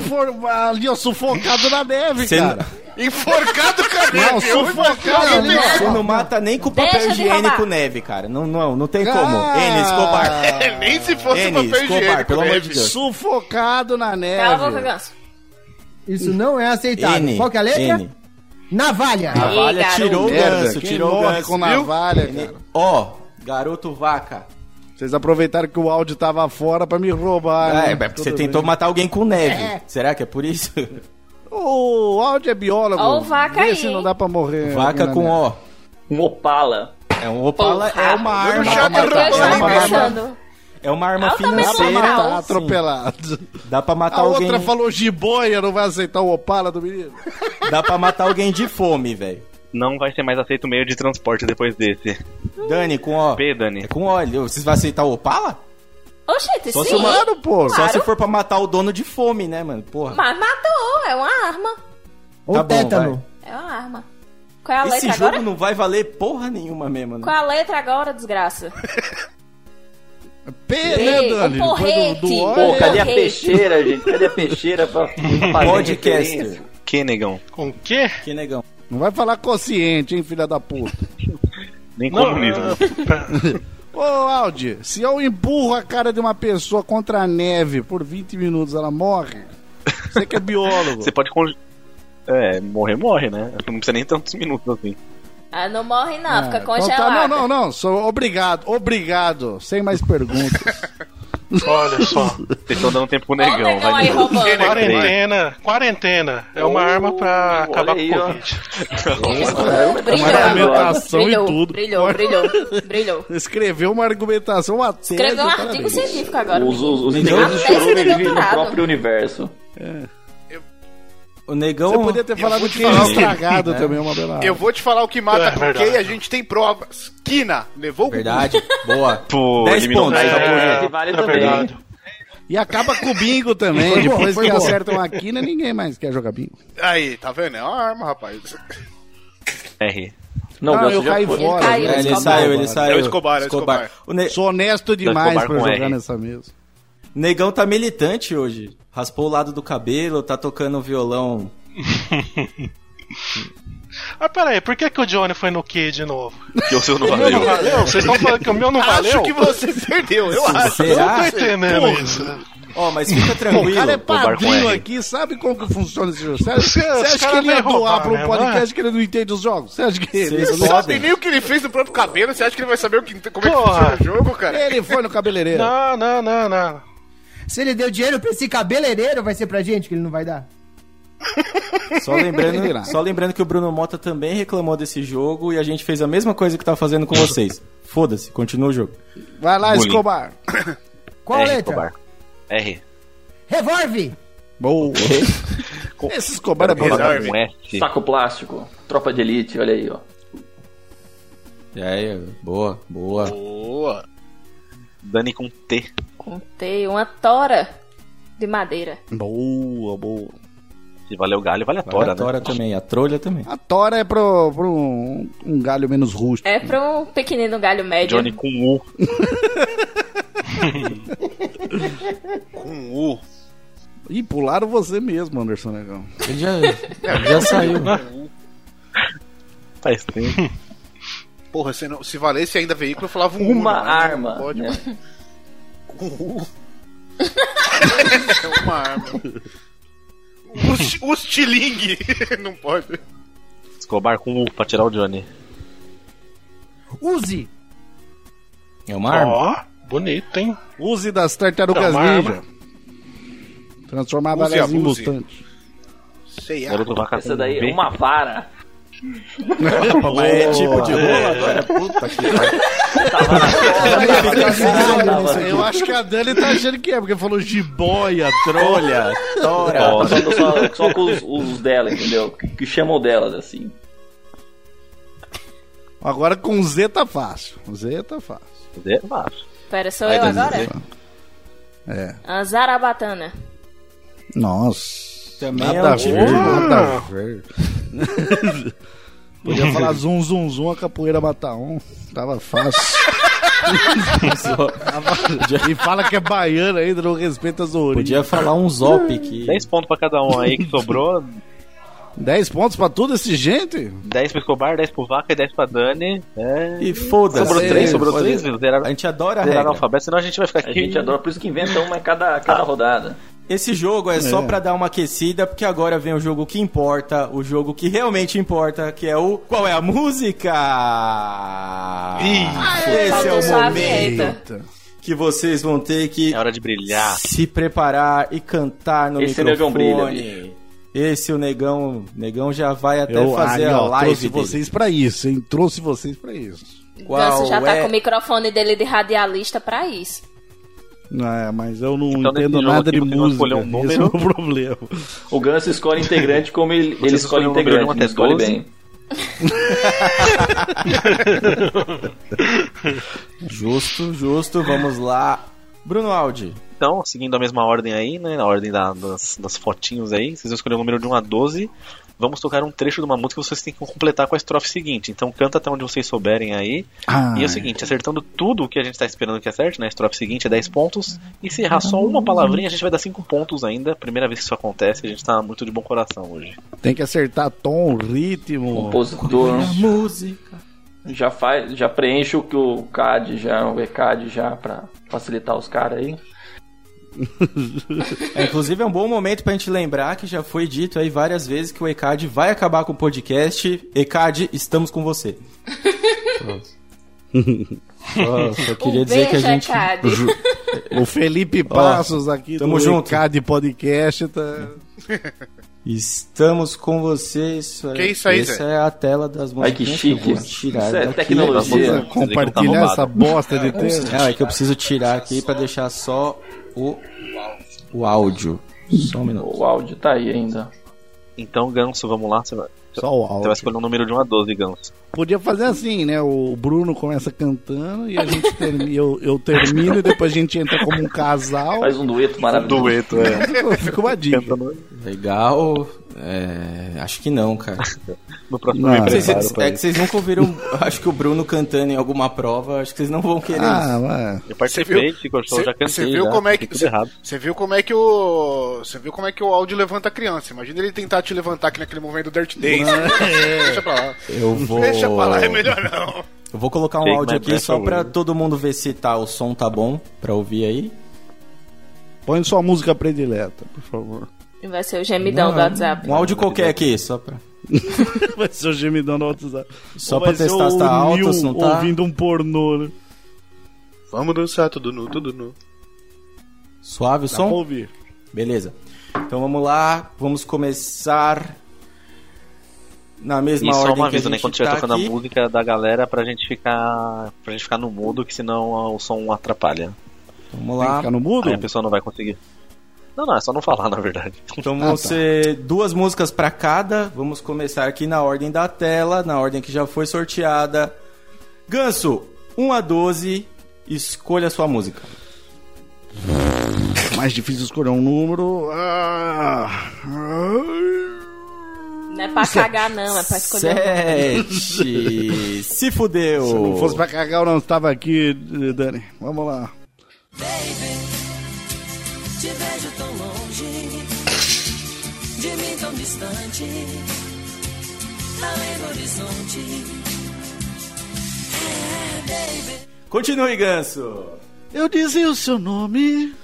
Speaker 3: ali, ó, sufocado na neve, cara.
Speaker 1: Enforcado com a
Speaker 3: Não,
Speaker 1: neve. Eu
Speaker 3: sufocado
Speaker 1: imagino-
Speaker 3: ali, ó.
Speaker 2: Você não mata nem com papel
Speaker 4: Deixa de
Speaker 2: higiênico neve, cara. Não, não, não tem como.
Speaker 3: Ah.
Speaker 2: N, Escobar.
Speaker 1: É, Nem se fosse
Speaker 2: N,
Speaker 1: papel
Speaker 2: Escobar,
Speaker 1: higiênico.
Speaker 2: pelo amor de Deus.
Speaker 3: Sufocado na
Speaker 4: Cala a boca,
Speaker 3: neve.
Speaker 5: Isso não é aceitável.
Speaker 2: N.
Speaker 5: Qual que é a letra?
Speaker 2: N.
Speaker 5: Navalha.
Speaker 2: Navalha
Speaker 4: garoto.
Speaker 2: tirou o ganso, tirou o ganso.
Speaker 3: com navalha, cara.
Speaker 2: Ó, garoto vaca.
Speaker 3: Vocês aproveitaram que o áudio tava fora pra me roubar,
Speaker 2: Ah,
Speaker 3: né?
Speaker 2: é, porque você
Speaker 3: Tudo
Speaker 2: tentou
Speaker 3: bem.
Speaker 2: matar alguém com neve.
Speaker 5: É.
Speaker 2: Será que é por isso?
Speaker 3: O áudio é biólogo.
Speaker 4: Ó o vaca
Speaker 3: Vê
Speaker 4: aí,
Speaker 3: se não dá pra morrer.
Speaker 2: Vaca
Speaker 3: aqui
Speaker 2: com
Speaker 3: neve.
Speaker 2: O.
Speaker 6: Um Opala.
Speaker 2: É um Opala,
Speaker 4: Porra.
Speaker 2: é uma arma.
Speaker 4: Eu
Speaker 2: É uma arma,
Speaker 4: pensando.
Speaker 2: é uma arma
Speaker 3: pra
Speaker 2: financeira.
Speaker 3: matar
Speaker 4: Sim.
Speaker 3: atropelado.
Speaker 2: Dá pra matar
Speaker 3: A
Speaker 2: alguém.
Speaker 3: outra falou jiboia, não vai aceitar o opala do menino.
Speaker 2: Dá pra matar alguém de fome, velho.
Speaker 8: Não vai ser mais aceito o meio de transporte depois desse.
Speaker 2: Dani, com O.
Speaker 8: P, Dani.
Speaker 2: É com óleo. Vocês vão aceitar o Opala?
Speaker 4: Oxente,
Speaker 2: Só se
Speaker 4: sim.
Speaker 2: uma-
Speaker 3: Claro, pô.
Speaker 2: Só se for pra matar o dono de fome, né, mano? Porra.
Speaker 4: Mas matou, é uma arma.
Speaker 5: Ou
Speaker 2: Tá bom,
Speaker 5: tétano.
Speaker 4: É uma arma. Qual é a
Speaker 2: Esse
Speaker 4: letra
Speaker 2: jogo
Speaker 4: agora?
Speaker 2: não vai valer porra nenhuma mesmo, né?
Speaker 4: Qual é a letra agora, desgraça?
Speaker 3: P, né,
Speaker 4: o
Speaker 3: Dani?
Speaker 4: porrete.
Speaker 3: Do, do
Speaker 6: Pô, cadê a peixeira, gente? Cadê a peixeira pra fazer
Speaker 2: Podcaster.
Speaker 6: referência?
Speaker 8: Que, negão?
Speaker 7: Com o quê?
Speaker 2: Que negão.
Speaker 3: Não vai falar consciente, hein, filha da puta.
Speaker 8: Nem comunismo.
Speaker 7: é-
Speaker 3: Ô, Aldi, se eu empurro a cara de uma pessoa contra a neve por 20 minutos, ela morre? Você que é biólogo.
Speaker 8: Você pode. Con... É, morrer, morre, né? Não precisa nem tantos minutos assim.
Speaker 4: Ah, não morre não,
Speaker 3: Ah,
Speaker 4: fica
Speaker 3: então
Speaker 4: congelada.
Speaker 3: tá, não, não, não. Sou obrigado, obrigado. Sem mais perguntas.
Speaker 7: Olha só.
Speaker 8: Vocês estão dando tempo pro
Speaker 4: o
Speaker 8: negão.
Speaker 4: negão
Speaker 8: vai
Speaker 4: aí roubando.
Speaker 7: Quarentena. Quarentena. É uma arma pra
Speaker 6: olha
Speaker 7: acabar
Speaker 6: aí,
Speaker 7: com o. Covid.
Speaker 4: Brilhou
Speaker 3: Uma argumentação e
Speaker 4: Brilhou,
Speaker 3: tudo.
Speaker 4: Brilhou, brilhou, brilhou.
Speaker 3: Escreveu uma argumentação, uma tese,
Speaker 4: Escreveu um artigo
Speaker 3: parabéns.
Speaker 4: científico agora.
Speaker 6: Os, os, os
Speaker 2: Negão?
Speaker 6: integrantes do vivem no próprio universo.
Speaker 2: O negão.
Speaker 3: Você podia ter falado
Speaker 1: vou
Speaker 3: que
Speaker 1: te
Speaker 3: queijo
Speaker 1: o
Speaker 3: estragado também, é uma bela.
Speaker 1: Eu vou te falar o que mata
Speaker 7: É,
Speaker 1: porque
Speaker 7: verdade.
Speaker 1: a gente tem provas. Kina, levou o
Speaker 2: Verdade. Boa.
Speaker 8: Pô,
Speaker 2: 10
Speaker 8: eliminou
Speaker 2: pontos.
Speaker 7: É,
Speaker 6: Esse vale
Speaker 7: é
Speaker 6: também.
Speaker 7: verdade.
Speaker 3: E acaba com o bingo também.
Speaker 5: Foi
Speaker 3: Depois
Speaker 5: foi
Speaker 3: que
Speaker 5: bom.
Speaker 3: acertam a quina, ninguém mais quer jogar bingo.
Speaker 1: Aí, tá vendo? É uma arma, rapaz.
Speaker 8: R.
Speaker 6: Não,
Speaker 3: Não, eu caí fora.
Speaker 4: caiu.
Speaker 2: É, ele
Speaker 4: Escobar.
Speaker 2: saiu, ele saiu.
Speaker 1: É o Escobar, é o Escobar.
Speaker 2: O ne-
Speaker 3: Sou honesto demais
Speaker 8: Escobar
Speaker 3: pra jogar
Speaker 8: R.
Speaker 3: nessa mesa.
Speaker 2: negão tá militante hoje. Raspou o lado do cabelo, tá tocando violão.
Speaker 7: Ah, pera aí, por que, que o Johnny foi no Q de novo?
Speaker 8: Que o seu não
Speaker 7: meu não
Speaker 8: valeu.
Speaker 7: valeu? Vocês estão falando que o meu não valeu?
Speaker 1: Acho que você perdeu, eu acho.
Speaker 7: Eu não
Speaker 2: Será?
Speaker 7: tô entendendo isso.
Speaker 2: Ó, mas fica
Speaker 3: Pô, o
Speaker 2: tranquilo.
Speaker 3: cara é padrinho aqui, sabe como que funciona esse jogo? Você você acha que ele ia doar pra um
Speaker 7: né,
Speaker 3: podcast que ele não entende os jogos? Você acha que ele...
Speaker 2: Vocês
Speaker 1: Você não sabe nem o que ele fez no próprio cabelo. Você acha que ele vai saber o que, como é que
Speaker 7: Porra.
Speaker 1: funciona o jogo, cara?
Speaker 3: Ele foi no cabeleireiro.
Speaker 7: Não, não, não, não.
Speaker 5: Se ele deu dinheiro pra esse cabeleireiro, vai ser pra gente que ele não vai dar?
Speaker 2: Só lembrando, só lembrando que o Bruno Mota também reclamou desse jogo e a gente fez a mesma coisa que tá fazendo com vocês. Foda-se, continua o jogo.
Speaker 3: Vai lá,
Speaker 8: Bullying.
Speaker 3: Escobar.
Speaker 5: Qual
Speaker 8: R,
Speaker 5: letra?
Speaker 8: Escobar. R.
Speaker 5: Revolve!
Speaker 3: Boa. Esse Escobar é bom.
Speaker 8: S.
Speaker 6: Saco plástico. Tropa de elite, olha aí, ó.
Speaker 2: E aí, boa, boa.
Speaker 1: Boa.
Speaker 8: Dani com T.
Speaker 4: Contei uma tora de madeira.
Speaker 3: Boa, boa.
Speaker 8: Se valeu o galho, vale a
Speaker 2: Vale
Speaker 8: tora,
Speaker 2: a tora
Speaker 8: né?
Speaker 2: também, a trolha também.
Speaker 3: A tora é pro, pro um, um galho menos rústico.
Speaker 4: É pra um pequenino galho médio.
Speaker 8: Johnny com U.
Speaker 1: Com U.
Speaker 3: Ih, pularam você mesmo, Anderson Negão.
Speaker 2: Ele já, ele já saiu.
Speaker 8: Faz tempo.
Speaker 1: Porra, se, não, se valesse ainda veículo, eu falava um U,
Speaker 6: Uma
Speaker 1: não, não
Speaker 6: arma.
Speaker 1: Pode,
Speaker 6: né?
Speaker 1: Com é uma arma. O, sti- o estilingue. não pode.
Speaker 8: Escobar com U pra tirar o Johnny.
Speaker 5: Use!
Speaker 2: É uma arma.
Speaker 7: Ó, bonito, hein?
Speaker 3: Use das tartarugas
Speaker 7: É
Speaker 3: ninja.
Speaker 1: Use,
Speaker 3: elas em
Speaker 1: abuse.
Speaker 3: mutantes.
Speaker 1: Sei lá.
Speaker 8: Garoto vaca
Speaker 6: Essa
Speaker 8: com
Speaker 6: daí é uma vara.
Speaker 2: Mas é tipo de rola agora? Puta que pariu.
Speaker 3: Eu acho que a Dani tá achando que é, porque falou jiboia, trolha.
Speaker 2: Olha, tora.
Speaker 6: Só, só, só, só com os, os dela, entendeu? Que, que chamam delas assim.
Speaker 3: Agora com Z tá fácil. Z tá fácil.
Speaker 8: É fácil.
Speaker 4: Pera, sou
Speaker 8: Aí,
Speaker 4: eu agora?
Speaker 8: Z.
Speaker 3: É.
Speaker 4: A Zarabatana.
Speaker 3: Nossa.
Speaker 2: Também
Speaker 3: nada
Speaker 2: é um
Speaker 3: a ver, nada a ver. Podia falar zum zum zum, a capoeira matar um. Tava fácil. E fala que é baiano ainda, não respeita as origens.
Speaker 2: Podia falar um zop que...
Speaker 8: 10 pontos pra cada um aí que sobrou.
Speaker 3: 10 pontos pra tudo esse gente?
Speaker 8: 10 pro Escobar, 10 pro Vaca e 10 pra Dani. É.
Speaker 2: E foda-se.
Speaker 8: Sobrou 3, sobrou
Speaker 2: Foda-se.
Speaker 8: 3, viu? Zeraram,
Speaker 2: A gente adora a regra.
Speaker 8: alfabeto, senão a gente vai ficar
Speaker 6: A
Speaker 8: aqui.
Speaker 6: gente adora, por isso que inventa uma em cada, cada rodada.
Speaker 2: Esse jogo é, só pra dar uma aquecida, porque agora vem o jogo que importa, o jogo que realmente importa, que é o Qual é a música? Esse é o momento
Speaker 4: vinheta.
Speaker 2: que vocês vão ter que
Speaker 8: É hora de brilhar.
Speaker 2: se preparar e cantar no
Speaker 6: Esse
Speaker 2: microfone.
Speaker 6: negão brilha,
Speaker 2: Esse o negão, negão já vai até
Speaker 3: Eu
Speaker 2: fazer
Speaker 3: aí,
Speaker 2: a live
Speaker 3: trouxe
Speaker 2: dele.
Speaker 3: vocês pra isso, hein? Trouxe vocês pra isso.
Speaker 2: Qual
Speaker 4: Ganso já tá
Speaker 2: é?
Speaker 4: com o microfone dele de radialista pra isso.
Speaker 3: Não, é, mas eu não
Speaker 8: Então,
Speaker 3: entendo nada de música.
Speaker 8: escolher um
Speaker 3: Esse
Speaker 8: número.
Speaker 3: é o problema.
Speaker 6: O Ganso escolhe integrante como ele, ele escolhe
Speaker 8: escolhem um
Speaker 6: integrante,
Speaker 8: até
Speaker 6: escolhe
Speaker 8: 12?
Speaker 6: bem.
Speaker 2: Justo, justo, vamos lá. Bruno Aldi.
Speaker 8: Então, seguindo a mesma ordem aí, né? Na ordem da- das, das fotinhos aí, vocês vão escolher o número de 1 a 12. Vamos tocar um trecho de uma música que vocês têm que completar com a estrofe seguinte. Então canta até onde vocês souberem aí.
Speaker 3: Ah,
Speaker 8: E é o seguinte, acertando tudo o que a gente tá esperando que acerte, né? A estrofe seguinte é 10 pontos. E se errar só uma palavrinha, a gente vai dar 5 pontos ainda. Primeira vez que isso acontece, a gente tá muito de bom coração hoje.
Speaker 3: Tem que acertar tom, ritmo.
Speaker 6: Compositor
Speaker 2: música.
Speaker 6: já faz, já preenche o que o CAD já, o ECAD já pra facilitar os caras aí.
Speaker 2: É, inclusive é um bom momento pra gente lembrar que já foi dito aí várias vezes que o ECAD vai acabar com o podcast. ECAD, estamos com você. Só, só queria
Speaker 4: um
Speaker 2: dizer que a
Speaker 4: beijo,
Speaker 2: gente.
Speaker 4: ECAD.
Speaker 3: O Felipe Passos aqui
Speaker 2: tamo
Speaker 3: do
Speaker 2: junto.
Speaker 3: de Podcast tá...
Speaker 2: Estamos com vocês.
Speaker 1: Que isso aí,
Speaker 2: Essa
Speaker 1: Zé?
Speaker 2: é a tela das
Speaker 6: Ai, que
Speaker 2: eu
Speaker 6: chique.
Speaker 2: vou tirar
Speaker 6: Isso é
Speaker 2: daqui.
Speaker 6: tecnologia.
Speaker 8: Vamos-
Speaker 3: compartilhar essa bosta de texto.
Speaker 2: Não, é que eu preciso tirar aqui pra deixar só o, o áudio. Só um minuto.
Speaker 6: O áudio tá aí ainda.
Speaker 8: Então, Ganso, vamos lá. Você vai,
Speaker 3: Só o
Speaker 8: você vai
Speaker 3: áudio.
Speaker 8: escolher um número de 1 a 12, Ganso.
Speaker 3: Podia fazer assim, né? O Bruno começa cantando e a gente termina, eu, eu termino e depois a gente entra como um casal.
Speaker 6: Faz um dueto maravilhoso.
Speaker 8: Dueto, é.
Speaker 3: Fica uma dica.
Speaker 2: Legal. É, acho que não, cara.
Speaker 8: No próximo
Speaker 3: Não,
Speaker 2: Vocês-
Speaker 8: pra
Speaker 2: é que vocês nunca ouviram, acho que o Bruno cantando em alguma prova, acho que vocês não vão querer
Speaker 3: Ah,
Speaker 2: isso.
Speaker 3: mas...
Speaker 8: Eu participei, ficou show, já cantei.
Speaker 1: Você viu
Speaker 8: já,
Speaker 1: como é que você viu como é que o você viu como é que o áudio levanta a criança? Imagina ele tentar te levantar aqui naquele momento do Dirt Dance. Deixa pra lá.
Speaker 2: Eu vou.
Speaker 1: Deixa pra lá, é melhor não.
Speaker 2: Eu vou colocar um
Speaker 8: Take
Speaker 2: áudio
Speaker 8: my
Speaker 2: aqui só pra
Speaker 8: away.
Speaker 2: todo mundo ver se tá, o som tá bom pra ouvir aí.
Speaker 3: Põe sua música predileta, por favor.
Speaker 4: Vai ser o gemidão do WhatsApp.
Speaker 2: Um áudio qualquer aqui, só pra.
Speaker 3: Vai ser o gemidão no WhatsApp.
Speaker 2: Só
Speaker 3: Ou
Speaker 2: pra testar se tá alto, se não tá.
Speaker 3: ouvindo um pornô, né?
Speaker 1: Vamos dançar tudo nu, tudo nu.
Speaker 2: Suave o
Speaker 3: Dá pra
Speaker 2: som?
Speaker 3: ouvir.
Speaker 2: Beleza. Então vamos lá, vamos começar na mesma
Speaker 8: E só uma aviso, né?
Speaker 2: gente
Speaker 8: Quando estiver
Speaker 2: tá
Speaker 8: tocando
Speaker 2: aqui.
Speaker 8: a música da galera pra gente ficar. pra gente ficar no mudo, que senão o som atrapalha.
Speaker 2: Vamos
Speaker 3: Tem que
Speaker 2: lá.
Speaker 3: ficar no mudo?
Speaker 8: Aí a pessoa não vai conseguir. Não, não, é só não falar, na verdade.
Speaker 2: Então
Speaker 3: Ah,
Speaker 2: vão
Speaker 3: tá.
Speaker 2: ser duas músicas pra cada. Vamos começar aqui na ordem da tela, na ordem que já foi sorteada. Ganso, 1 a 12, escolha a sua música.
Speaker 3: Mais difícil escolher um número. Ah.
Speaker 4: Não é pra cagar, não, é pra escolher.
Speaker 2: Sete. Se fudeu.
Speaker 3: Se não fosse pra cagar, eu não estava aqui, Dani. Vamos lá.
Speaker 9: Te vejo tão longe, de mim tão distante, além do horizonte. É, baby.
Speaker 2: Continue, Ganso.
Speaker 3: Eu dizia o seu nome,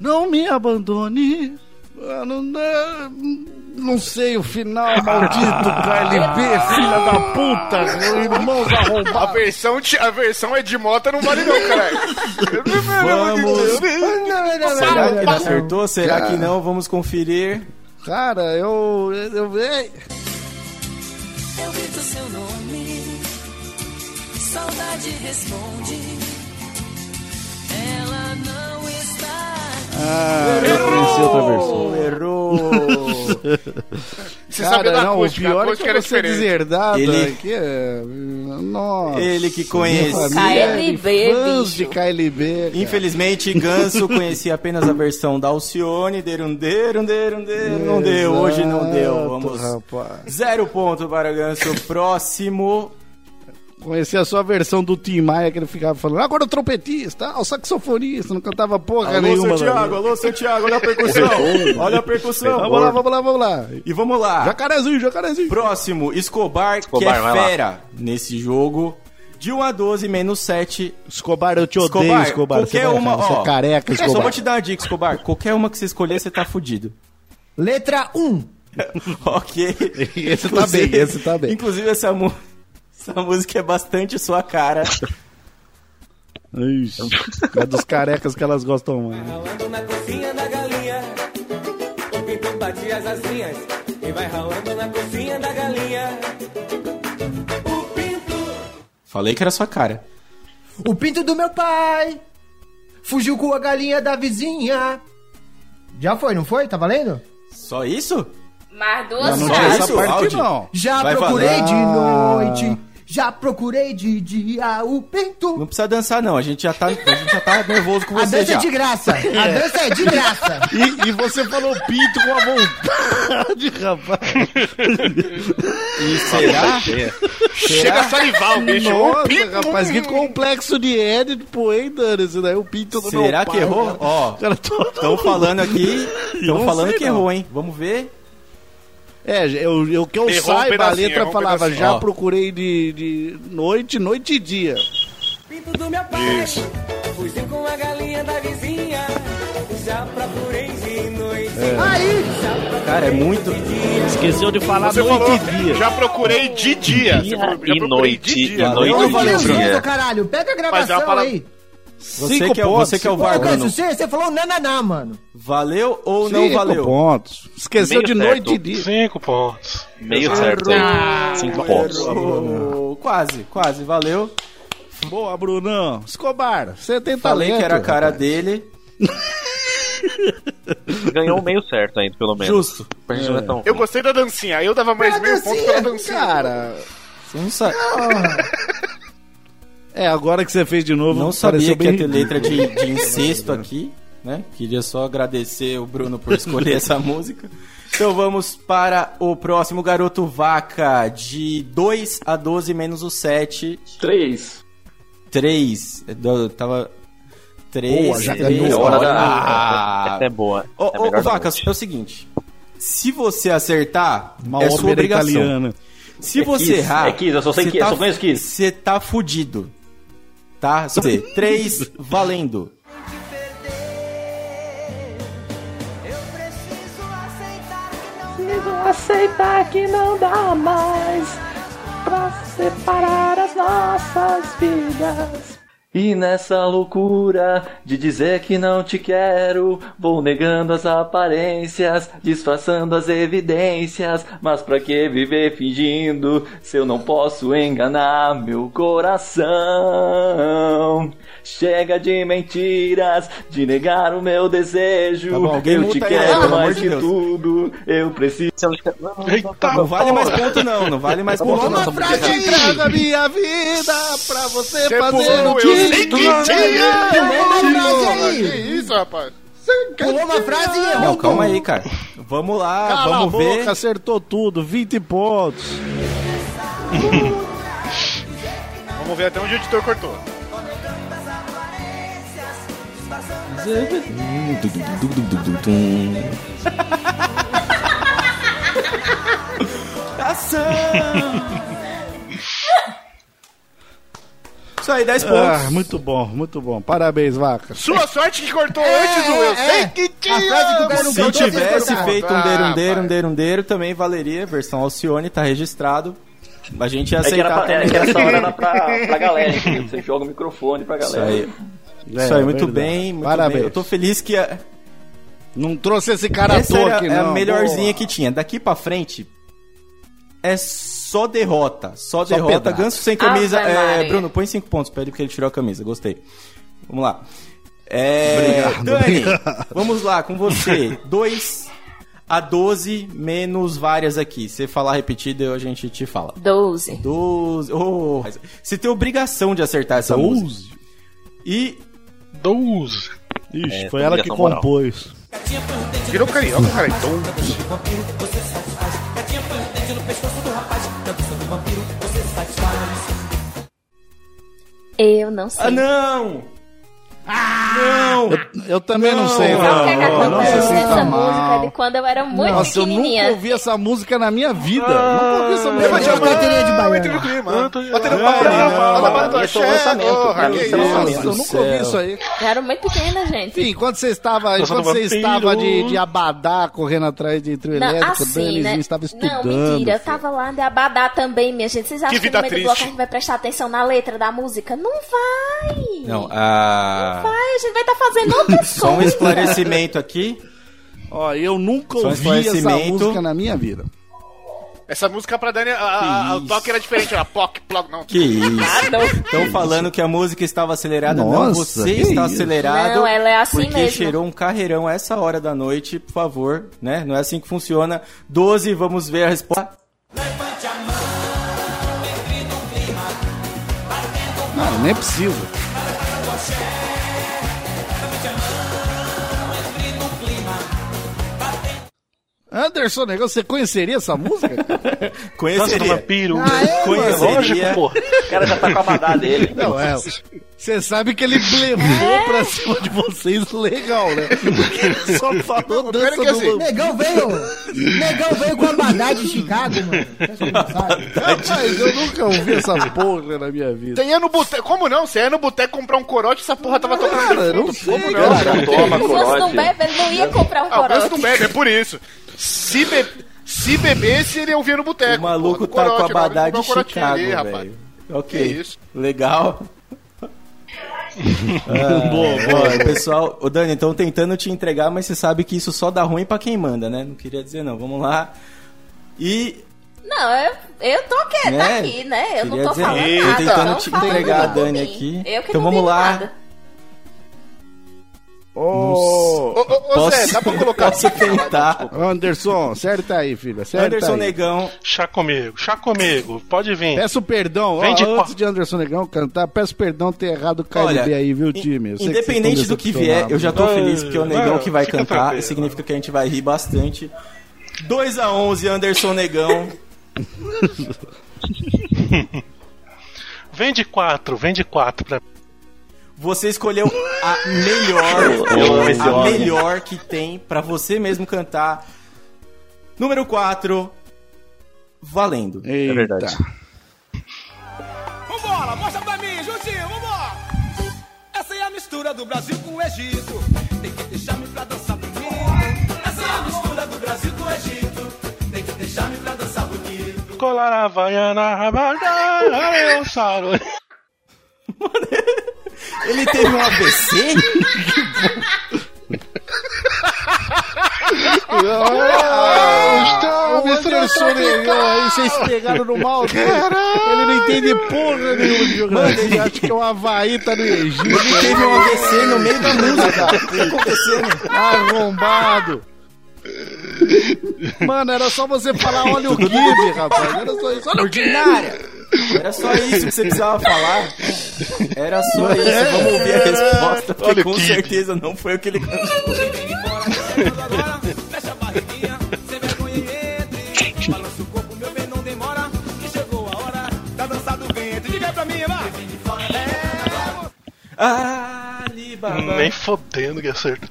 Speaker 3: não me abandone. Ah, não, não, sei o final, maldito KLB, filha da puta, irmãos
Speaker 1: A
Speaker 3: arrombados.
Speaker 1: versão, ti- a versão é de mota não vale não, caralho.
Speaker 2: Vamos. Será que ele acertou? Será
Speaker 3: Cara.
Speaker 2: que não? Vamos conferir.
Speaker 3: Cara, eu. eu, ei,
Speaker 9: Eu esqueço seu nome. Saudade responde. Ela não.
Speaker 3: Ah, eu conheci outra versão.
Speaker 2: Errou!
Speaker 1: Você
Speaker 3: Cara,
Speaker 1: sabia da
Speaker 3: não,
Speaker 1: acústica,
Speaker 3: o pior é que
Speaker 1: era
Speaker 3: você
Speaker 1: diferente.
Speaker 3: deserdado
Speaker 2: Ele-
Speaker 3: aqui é... Nossa.
Speaker 2: Ele que conhece.
Speaker 3: é
Speaker 4: KLB,
Speaker 3: Fãs de KLB. cara.
Speaker 2: Infelizmente, Ganso conhecia apenas a versão da Alcione, derundeiro, derundeiro, não deu, hoje não deu. Vamos.
Speaker 3: rapaz.
Speaker 2: Zero ponto para Ganso. Próximo.
Speaker 3: Conheci a sua versão do Tim Maia, que ele ficava falando, agora o trompetista, ah, o saxofonista, não cantava porra
Speaker 2: Alô,
Speaker 3: nenhuma.
Speaker 2: Santiago,
Speaker 3: né?
Speaker 2: alô, Santiago, olha a percussão. Olha a percussão.
Speaker 3: Vamos lá, vamos lá, vamos lá.
Speaker 2: E vamos lá.
Speaker 3: Jacarezinho, jacarezinho.
Speaker 2: Próximo, Escobar,
Speaker 8: Escobar,
Speaker 2: que é
Speaker 8: lá.
Speaker 2: fera nesse jogo. De 1 a 12, menos 7.
Speaker 3: Escobar, eu te odeio,
Speaker 2: Escobar,
Speaker 3: Escobar.
Speaker 2: qualquer
Speaker 3: você,
Speaker 2: uma,
Speaker 3: você
Speaker 2: ó.
Speaker 3: é careca,
Speaker 2: É, só
Speaker 3: Escobar.
Speaker 2: vou te dar uma dica, Escobar. Qualquer uma que você escolher, você tá fudido.
Speaker 5: Letra 1.
Speaker 2: ok.
Speaker 3: Esse tá bem, esse tá bem.
Speaker 2: Inclusive, essa, mu- essa música é bastante sua cara.
Speaker 3: Ixi, é dos carecas que elas gostam mais.
Speaker 10: Ralando na cozinha da galinha, o pinto batia as asinhas e vai ralando na cozinha da galinha. O pinto
Speaker 2: Falei que era sua cara.
Speaker 5: O pinto do meu pai fugiu com a galinha da vizinha. Já foi, não foi? Tá valendo?
Speaker 2: Só isso?
Speaker 4: Mais duas
Speaker 3: Não, não
Speaker 2: Só
Speaker 3: essa parte não.
Speaker 5: Já
Speaker 2: Vai
Speaker 5: procurei
Speaker 2: valer.
Speaker 5: de
Speaker 3: Ah.
Speaker 5: noite. Já procurei de dia o pinto.
Speaker 2: Não precisa dançar, não. A gente já tá, a gente já tá nervoso com
Speaker 5: A
Speaker 2: você
Speaker 5: dança
Speaker 2: já.
Speaker 5: é de graça. A dança é de graça.
Speaker 3: E, e você falou pinto com a vontade, rapaz.
Speaker 2: E será?
Speaker 1: Chega a salivar o bicho.
Speaker 3: Nossa,
Speaker 1: pinto,
Speaker 3: rapaz, que complexo de Édipo, hein, Dani? Esse daí é o pinto do meu
Speaker 2: Será
Speaker 3: pai,
Speaker 2: que errou?
Speaker 3: cara.
Speaker 2: Ó, estão falando aqui. Estão
Speaker 3: não
Speaker 2: falando
Speaker 3: sei,
Speaker 2: que
Speaker 3: não.
Speaker 2: errou, hein? Vamos ver.
Speaker 3: É, eu, eu que eu
Speaker 1: Errou um
Speaker 3: saiba, a letra
Speaker 1: errou um
Speaker 3: falava, já
Speaker 2: Ó.
Speaker 3: procurei de, de noite, noite e dia.
Speaker 10: Pinto do meu pai fugiu com a galinha da vizinha. Já procurei de noite.
Speaker 5: Aí,
Speaker 2: Cara, é muito.
Speaker 3: Esqueceu de falar
Speaker 1: Você
Speaker 3: noite
Speaker 1: falou,
Speaker 3: e dia.
Speaker 1: já procurei de dia. Você falou, já
Speaker 8: e
Speaker 1: procurei
Speaker 8: noite,
Speaker 1: de dia.
Speaker 8: noite. E
Speaker 2: valeu,
Speaker 8: dia.
Speaker 5: Caralho, pega a
Speaker 1: Mas é
Speaker 5: gravação
Speaker 1: palavra-
Speaker 5: aí.
Speaker 2: Você
Speaker 3: Cinco
Speaker 2: que é,
Speaker 3: pontos,
Speaker 2: você que é o VAR,
Speaker 5: você, você falou nananá, mano.
Speaker 2: Valeu ou não
Speaker 3: Cinco
Speaker 2: valeu?
Speaker 3: pontos. Esqueceu
Speaker 8: Meio
Speaker 3: de
Speaker 8: certo.
Speaker 3: noite e dia.
Speaker 7: Cinco pontos.
Speaker 8: Meio certo aí. Cinco pontos.
Speaker 2: Errou. Quase, quase, valeu.
Speaker 3: Boa, Brunão. Escobar, você tem
Speaker 2: Falei
Speaker 3: talento.
Speaker 2: que era a cara
Speaker 3: rapaz.
Speaker 2: dele.
Speaker 8: Ganhou o meio certo ainda, pelo menos.
Speaker 2: Justo.
Speaker 8: Não é tão
Speaker 1: Eu gostei da dancinha. Aí eu dava mais
Speaker 5: Pega
Speaker 1: meio ponto pela dancinha.
Speaker 3: Cara,
Speaker 2: Você não, sa-
Speaker 3: é, agora que você fez de novo,
Speaker 2: não sabia que ia ter letra de, de incesto aqui, né? Queria só agradecer o Bruno por escolher essa música. Então vamos para o próximo Garoto Vaca, de 2 a 12 menos o 7.
Speaker 6: 3.
Speaker 2: 3. Eu tava. 3.
Speaker 3: Boa, já ganhou.
Speaker 6: É hora da-
Speaker 2: Ah.
Speaker 8: É boa.
Speaker 2: Ô,
Speaker 8: é
Speaker 2: ô,
Speaker 8: noite.
Speaker 2: é o seguinte. Se você acertar,
Speaker 3: Uma
Speaker 2: é sua obrigação.
Speaker 3: italiana.
Speaker 2: Se
Speaker 6: É
Speaker 2: você
Speaker 6: Kiss,
Speaker 2: errar.
Speaker 6: é Kiss, eu só sei
Speaker 2: você
Speaker 6: Kiss, eu só conheço Kiss.
Speaker 2: Você tá fudido. Tá? Só você. 3, valendo.
Speaker 9: Preciso aceitar que não dá mais pra separar as nossas vidas.
Speaker 6: E nessa loucura de dizer que não te quero, vou negando as aparências, disfarçando as evidências. Mas pra que viver fingindo se eu não posso enganar meu coração? Chega de mentiras, de negar o meu desejo.
Speaker 2: Tá bom, alguém
Speaker 6: eu te
Speaker 2: aí,
Speaker 6: quero
Speaker 2: pelo amor
Speaker 6: mais
Speaker 2: de
Speaker 6: que
Speaker 2: Deus.
Speaker 6: tudo. Eu preciso.
Speaker 7: Eita,
Speaker 2: Não vale mais ponto, não. Não vale mais ponto,
Speaker 5: Pulou
Speaker 2: não.
Speaker 5: uma frase aí.
Speaker 3: Traga minha vida pra você,
Speaker 1: Você
Speaker 3: fazer o
Speaker 1: eu
Speaker 3: que
Speaker 1: sei que tinha. Que
Speaker 5: aí.
Speaker 1: isso, rapaz?
Speaker 5: Pulou uma frase e errou.
Speaker 2: Não, calma aí, cara. Vamos lá,
Speaker 3: Cala a
Speaker 2: vamos
Speaker 3: boca,
Speaker 2: ver.
Speaker 3: acertou tudo, 20 pontos.
Speaker 1: Vamos ver até onde o editor cortou.
Speaker 2: Ação! Isso aí, 10 pontos.
Speaker 3: Ah, muito bom, muito bom. Parabéns, vaca.
Speaker 1: Sua sorte que cortou
Speaker 5: É,
Speaker 1: antes do eu.
Speaker 5: é,
Speaker 1: Sei
Speaker 5: é.
Speaker 1: que tinha.
Speaker 2: Se tivesse feito um
Speaker 1: Ah,
Speaker 2: derundeiro, um derundeiro, também valeria. Versão Alcione, tá registrado. A gente ia
Speaker 6: É que, era
Speaker 2: aceitar
Speaker 6: pra, é
Speaker 2: também.
Speaker 6: que era pra, pra galera, entendeu? Você joga o microfone pra
Speaker 2: Isso
Speaker 6: galera.
Speaker 2: aí.
Speaker 3: É,
Speaker 2: Isso aí, muito
Speaker 3: verdade.
Speaker 2: bem, muito
Speaker 3: Parabéns.
Speaker 2: bem. Eu tô feliz que a,
Speaker 3: Não trouxe esse cara à
Speaker 2: essa
Speaker 3: toa
Speaker 2: era
Speaker 3: aqui,
Speaker 2: é
Speaker 3: não.
Speaker 2: a melhorzinha
Speaker 3: Boa.
Speaker 2: que tinha. Daqui pra frente, é Só derrota. Só,
Speaker 3: Só
Speaker 2: derrota.
Speaker 3: pedrada.
Speaker 2: Ganso sem camisa.
Speaker 4: Ave
Speaker 2: É. Bruno, põe cinco pontos pra ele porque ele tirou a camisa. Gostei. Vamos lá. É,
Speaker 3: Obrigado,
Speaker 2: Dani,
Speaker 3: obrigado.
Speaker 2: vamos lá com você. 2 a 12 menos várias aqui. Se falar repetido, a gente te fala.
Speaker 4: 12.
Speaker 2: 12. Oh, você tem obrigação de acertar essa música. E
Speaker 7: 12.
Speaker 3: Ixi,
Speaker 8: É,
Speaker 3: foi ela que
Speaker 8: obrigação moral.
Speaker 3: compôs.
Speaker 1: Virou carioca, cara. Então,
Speaker 4: Eu não sei.
Speaker 2: Ah, não! Não!
Speaker 3: Eu também não,
Speaker 2: Não,
Speaker 3: sei,
Speaker 2: não,
Speaker 4: Sabe o que, é que
Speaker 3: não, não se sinta
Speaker 4: Essa música de quando eu era muito
Speaker 3: Nossa, eu
Speaker 4: pequenininha.
Speaker 3: nunca ouvi essa música na minha vida. nunca ouvi essa música.
Speaker 5: Levante a carteirinha de
Speaker 1: Ah, entre no
Speaker 5: baiana.
Speaker 1: clima.
Speaker 2: Não, não, não,
Speaker 1: para tua
Speaker 6: esse é o lançamento,
Speaker 3: eu nunca ouvi isso aí.
Speaker 4: Eu era muito pequena, gente.
Speaker 3: Enfim, enquanto você estava,
Speaker 7: Dança
Speaker 3: enquanto
Speaker 7: do
Speaker 3: você estava de, de abadá correndo atrás de trio
Speaker 4: Não,
Speaker 3: elétrico, o
Speaker 4: assim,
Speaker 3: Danizinho
Speaker 4: né?
Speaker 3: estava estudando.
Speaker 4: Não, mentira. Eu
Speaker 3: filho.
Speaker 4: tava lá de Abadá também, minha gente. Vocês acham
Speaker 1: Que
Speaker 4: no meio do bloco a gente vai prestar atenção na letra da música? Não vai!
Speaker 2: Não, a...
Speaker 4: Vai, a gente vai estar fazendo outras
Speaker 2: Só um
Speaker 4: coisas.
Speaker 2: esclarecimento aqui.
Speaker 3: Ó, eu nunca
Speaker 2: Só
Speaker 3: ouvi essa música na minha vida.
Speaker 1: Essa música pra Dani, a- a- o toque era diferente, era ploc, ploc, não.
Speaker 2: Que isso?
Speaker 4: Ah, não.
Speaker 2: Estão falando que a música estava acelerada. não,
Speaker 3: Nossa,
Speaker 2: você
Speaker 3: que
Speaker 2: está
Speaker 3: isso?
Speaker 2: acelerado.
Speaker 4: Não, ela é assim
Speaker 2: porque
Speaker 4: mesmo.
Speaker 2: cheirou um carreirão a essa hora da noite, por favor, né? Não é assim que funciona. 12, vamos ver a resposta.
Speaker 3: Não, nem precisa. Anderson, negócio, você conheceria essa música?
Speaker 7: do
Speaker 2: Conheceria.
Speaker 7: vampiro.
Speaker 2: Conheceria.
Speaker 7: Lógico, pô.
Speaker 6: O cara já tá com a badá dele.
Speaker 3: Não, é. Você sabe que ele blefou pra cima de vocês legal, né? Porque ele só falou dança
Speaker 1: que assim,
Speaker 3: do...
Speaker 5: Negão veio. Negão veio com a badá de Chicago, mano. Não?
Speaker 3: Rapaz, eu nunca ouvi essa porra na minha vida.
Speaker 1: Você ia no boteco, como não? Você ia no boteco comprar um corote, essa porra tava tocando
Speaker 3: Cara, não sei,
Speaker 1: Como
Speaker 3: cara.
Speaker 1: não?
Speaker 6: Toma,
Speaker 4: Se fosse não
Speaker 6: corote.
Speaker 4: bebe, ele não ia comprar um
Speaker 1: Ah, o
Speaker 4: corote.
Speaker 1: não bebe, é por isso. Se, be... Se bebesse, ele ouvia no boteco.
Speaker 2: O maluco
Speaker 1: no
Speaker 2: tá com a
Speaker 1: corote, na hora
Speaker 2: badá de Chicago, velho. Ok. Legal. boa, boa. Pessoal, ô Dani, estão tentando te entregar, mas você sabe que isso só dá ruim pra quem manda, né? Não queria dizer não. Vamos lá. E
Speaker 4: Não, eu, eu tô quieta
Speaker 2: Né?
Speaker 4: aqui, né? Eu não
Speaker 2: Queria
Speaker 4: tô
Speaker 2: dizer,
Speaker 4: falando
Speaker 2: tentando
Speaker 4: não
Speaker 2: te entregar a Dani aqui.
Speaker 4: Eu que
Speaker 2: Então
Speaker 4: não
Speaker 2: vamos lá.
Speaker 4: nada.
Speaker 3: Ô,
Speaker 1: Ô, ô, ô, Zé, dá pra colocar
Speaker 2: Posso tentar.
Speaker 3: Anderson, acerta aí, filho. Acerta
Speaker 2: Anderson
Speaker 3: aí.
Speaker 2: Negão.
Speaker 7: Chá comigo, chá comigo. Pode vir.
Speaker 3: Peço perdão, ó,
Speaker 7: Vem de
Speaker 3: antes de Anderson Negão cantar, peço perdão ter errado o KLB aí, viu, time? Eu sei que
Speaker 2: Independente do que vier, eu já tô feliz porque é o Negão que vai cantar
Speaker 7: tranquilo.
Speaker 2: e significa que a gente vai rir bastante. 2 a 11 Anderson Negão.
Speaker 7: Vem de quatro, vem de quatro pra
Speaker 2: Você escolheu a melhor, a melhor que tem pra você mesmo cantar. Número 4, valendo.
Speaker 3: Eita.
Speaker 6: É verdade.
Speaker 10: Vambora, mostra pra mim, juntinho, vambora! Essa é a mistura do Brasil com o Egito. Tem que deixar-me pra dançar bonito. Essa é a mistura do Brasil com o Egito. Tem que deixar-me pra dançar bonito.
Speaker 7: colar a Havaiana, rabada, eu saro.
Speaker 2: Ele teve um ABC?
Speaker 3: Ah, o Anderson Negão aí, vocês pegaram no mal dele. Ele não entende porra nenhuma de geografia. Ele acha que é o Havaí tá no Egito.
Speaker 2: Ele teve um ABC no meio da música. O que tá acontecendo?
Speaker 3: Arrombado. Mano, era só você falar, olha o Kibe, rapaz. Era só isso. Olha o.
Speaker 2: Ordinária! Era só isso que você precisava falar. Era só isso. Vamos ouvir a resposta, porque
Speaker 7: Olha
Speaker 2: com
Speaker 7: Kibe.
Speaker 2: certeza não foi o que ele cantou.
Speaker 10: Agora, fecha a barriguinha, sem vergonha entre. Balança o corpo, meu bem, não demora. Que chegou a hora da dança do ventre. Diga aí pra mim, vai!
Speaker 2: Ah.
Speaker 7: Nem fodendo que acerta.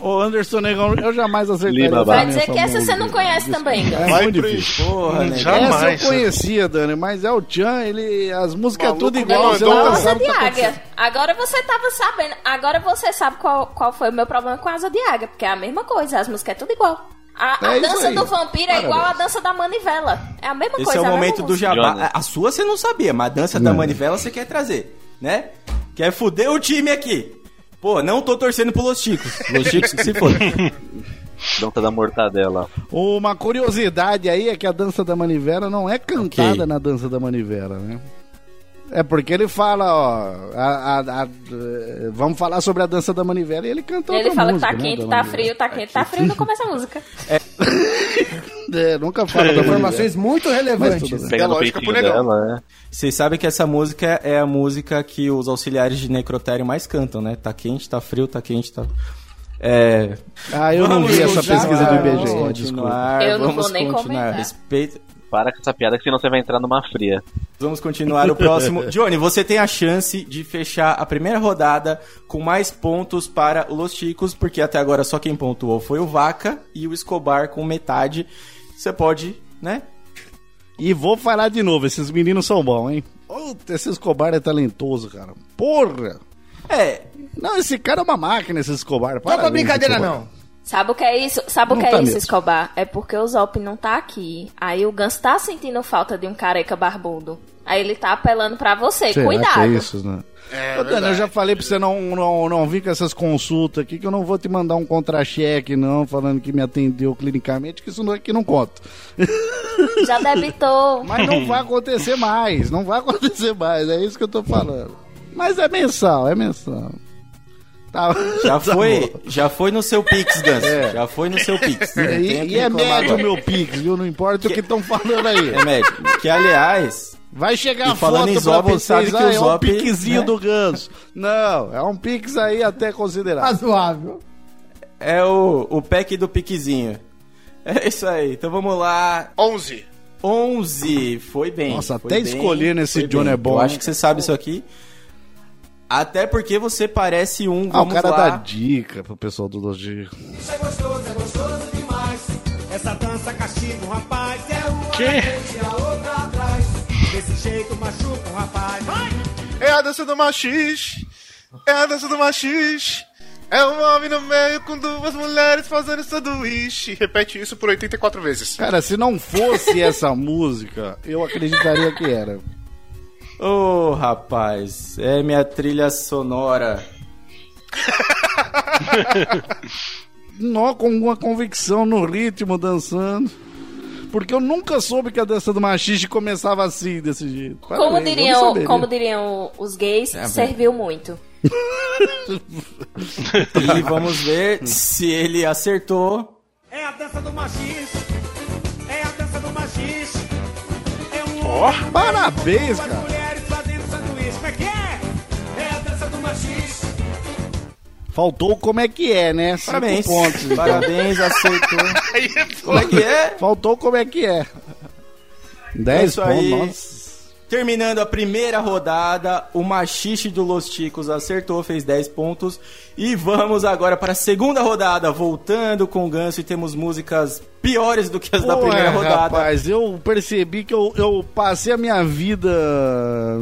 Speaker 3: Ô, Anderson Negão, eu jamais.
Speaker 6: Lima,
Speaker 4: Vai dizer que essa você não conhece também, Gal.
Speaker 3: É
Speaker 1: Vai
Speaker 3: muito difícil.
Speaker 2: Porra, né?
Speaker 7: Já- Jamais.
Speaker 3: Essa eu conhecia, Dani, mas é o Tchan, ele. As músicas é tudo igual, você
Speaker 4: Asa
Speaker 3: sabe o
Speaker 4: de
Speaker 3: que tá
Speaker 4: águia. Agora você tava sabendo. Agora você sabe qual, qual foi o meu problema com a asa de águia. Porque é a mesma coisa, as músicas é tudo igual. A, a
Speaker 3: É
Speaker 4: dança
Speaker 3: aí.
Speaker 4: do vampiro é
Speaker 3: Parabéns.
Speaker 4: igual a dança da manivela. É a mesma
Speaker 2: Esse
Speaker 4: coisa.
Speaker 2: é o momento do jabá. A sua você não sabia, mas a dança da manivela você quer trazer, né? Quer fuder o time aqui. Pô, não tô torcendo pro Los Chicos. Los Chicos que se for.
Speaker 8: Dança da mortadela.
Speaker 3: Uma curiosidade aí é que a dança da manivela não é cantada
Speaker 2: Ok.
Speaker 3: na dança da manivela, né? É porque ele fala, ó, a- a- a- vamos falar sobre a dança da manivela e ele canta
Speaker 4: Ele fala que
Speaker 3: música,
Speaker 4: tá
Speaker 3: né,
Speaker 4: quente, tá frio, tá quente, tá frio, não começa a música.
Speaker 3: É, nunca fala.
Speaker 5: Informações muito relevantes.
Speaker 8: Pega no
Speaker 1: lógica pro negão.
Speaker 8: dela, é.
Speaker 2: Vocês sabem que essa música é a música que os auxiliares de necrotério mais cantam, né? Tá quente, tá frio, tá quente, tá... É...
Speaker 3: Ah, eu não
Speaker 2: Vamos
Speaker 3: vi essa pesquisa do IBGE, desculpa.
Speaker 2: continuar,
Speaker 4: Eu não
Speaker 2: vamos
Speaker 4: vou nem
Speaker 2: continuar.
Speaker 4: comentar.
Speaker 2: Respeito...
Speaker 8: Para com essa piada que senão você vai entrar numa fria.
Speaker 2: Vamos continuar o próximo. Johnny, você tem a chance de fechar a primeira rodada com mais pontos para o Los Chicos, porque até agora só quem pontuou foi o Vaca e o Escobar com metade. Você pode, né?
Speaker 3: E vou falar de novo, esses meninos são bons, hein? Puta, esse Escobar é talentoso, cara. Porra!
Speaker 2: É,
Speaker 3: Não, esse cara é uma máquina, esse Escobar.
Speaker 5: Não é brincadeira,
Speaker 3: Escobar.
Speaker 5: não.
Speaker 4: Sabe o que é isso? Sabe o que é
Speaker 3: tá
Speaker 4: isso,
Speaker 3: mesmo.
Speaker 4: Escobar? É porque o Zop não tá aqui. Aí o Gans tá sentindo falta de um careca barbudo. Aí ele tá apelando pra você.
Speaker 3: Será
Speaker 4: Cuidado.
Speaker 3: que é isso, né?
Speaker 1: É,
Speaker 3: Ô, Dani, eu já falei pra você não, não, não vir com essas consultas aqui, que eu não vou te mandar um contra-cheque, não, falando que me atendeu clinicamente, que isso não, aqui não conta.
Speaker 4: Já debitou.
Speaker 3: Mas não vai acontecer mais, não vai acontecer mais, é isso que eu tô falando. Mas é mensal, é mensal. Tá,
Speaker 2: já
Speaker 3: tá
Speaker 2: foi,
Speaker 3: bom.
Speaker 2: já foi no seu Pix, Gans. Já foi no seu Pix.
Speaker 3: E,
Speaker 2: que
Speaker 3: e é médio o meu Pix, viu? Não importa o que estão falando aí.
Speaker 2: É médio. Que, aliás,
Speaker 3: Vai chegar
Speaker 2: E
Speaker 3: a
Speaker 2: falando
Speaker 3: foto
Speaker 2: em
Speaker 3: pra
Speaker 2: Zop,
Speaker 3: vocês,
Speaker 2: sabe que
Speaker 3: ah,
Speaker 2: o
Speaker 3: é um
Speaker 2: Zop,
Speaker 3: piquezinho
Speaker 2: né?
Speaker 3: do ganso. Não, é um pix aí até considerável.
Speaker 5: Razoável.
Speaker 2: é o, o pack do piquezinho. É isso aí. Então vamos lá.
Speaker 1: 11.
Speaker 2: 11. Foi bem.
Speaker 3: Nossa,
Speaker 2: foi
Speaker 3: até
Speaker 2: bem,
Speaker 3: escolher nesse
Speaker 2: foi
Speaker 3: John
Speaker 2: bem.
Speaker 3: é bom,
Speaker 2: Eu acho que você sabe isso aqui. Até porque você parece um.
Speaker 3: Ah, o
Speaker 2: Vamos
Speaker 3: cara
Speaker 2: lá.
Speaker 3: dá dica pro pessoal do Doji.
Speaker 10: Isso é gostoso, é gostoso demais. Essa dança castiga um rapaz. É uma
Speaker 7: Que?
Speaker 10: e a outra atrás. Desse jeito machuca um rapaz. Vai!
Speaker 1: É a dança do machis. É a dança do machis. É um homem no meio com duas mulheres fazendo sanduíche. Repete isso por 84 vezes.
Speaker 3: Cara, se não fosse essa música, eu acreditaria que era.
Speaker 2: Ô, rapaz. É minha trilha sonora.
Speaker 3: Nó com uma convicção no ritmo, dançando. Porque eu nunca soube que a dança do machixe começava assim, desse jeito.
Speaker 4: Como
Speaker 3: Parabéns,
Speaker 4: diriam, como diriam os gays,
Speaker 2: É,
Speaker 4: serviu muito.
Speaker 2: E vamos ver se ele acertou.
Speaker 10: É a dança do machis. É a dança do machis. É um
Speaker 7: Ó.
Speaker 10: homem
Speaker 3: Parabéns, cara.
Speaker 10: Como é que é? É a dança do machis.
Speaker 3: Faltou como é que é, né? Cinco
Speaker 2: Parabéns.
Speaker 3: pontos. então.
Speaker 2: Parabéns, acertou.
Speaker 1: Aí é
Speaker 2: Como é que é?
Speaker 3: Faltou como é que é.
Speaker 2: É
Speaker 3: 10
Speaker 2: isso
Speaker 3: pontos,
Speaker 2: aí.
Speaker 3: nossa.
Speaker 2: Terminando a primeira rodada, o Machixe do Los Ticos acertou, fez 10 pontos. E vamos agora para a segunda rodada, voltando com o Ganso e temos músicas piores do que as da
Speaker 3: Pô,
Speaker 2: primeira
Speaker 3: é,
Speaker 2: rodada.
Speaker 3: Rapaz, eu percebi que eu, eu passei a minha vida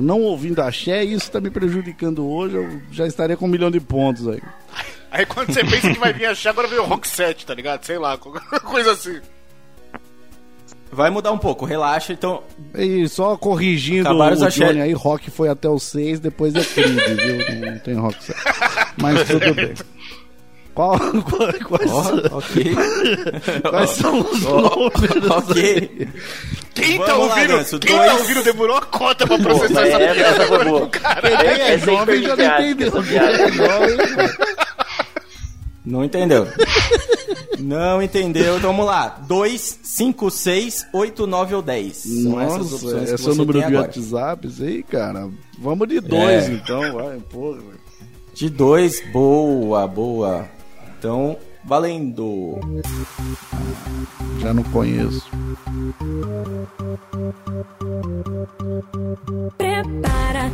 Speaker 3: não ouvindo axé e isso tá me prejudicando hoje. Eu já estaria com um milhão de pontos aí.
Speaker 1: Aí quando você pensa que vai vir achar, agora veio o Rock 7, tá ligado? Sei lá, qualquer coisa assim.
Speaker 2: Vai mudar um pouco, relaxa. Então,
Speaker 3: E só corrigindo
Speaker 2: Acabaram
Speaker 3: o
Speaker 2: axé.
Speaker 3: Johnny aí, rock foi até o 6, depois é Creed, viu? Não tem rock 7. Mas tudo bem. Qual, qual- quais,
Speaker 2: ó, ok.
Speaker 3: quais são os números?
Speaker 2: ok.
Speaker 1: Quem tá
Speaker 2: Vamos lá,
Speaker 1: ouvindo?
Speaker 2: Ganso,
Speaker 1: quem
Speaker 2: dois.
Speaker 1: tá ouvindo demorou a cota pra processar
Speaker 6: Mas
Speaker 1: essa
Speaker 6: essa,
Speaker 1: piada.
Speaker 6: foi boa.
Speaker 3: Quem é,
Speaker 6: Essa aí
Speaker 3: jovem já não entendeu.
Speaker 2: Não entendeu. Não entendeu. Então vamos lá. 2, 5, 6, 8, 9 ou 10. São essas
Speaker 3: Nossa,
Speaker 2: opções que
Speaker 3: esse é o número de
Speaker 2: agora.
Speaker 3: WhatsApp, isso aí, cara. Vamos de dois,
Speaker 2: É.
Speaker 3: então, vai, porra.
Speaker 2: De 2, boa, boa. Então, valendo.
Speaker 3: Já não conheço.
Speaker 4: Prepara.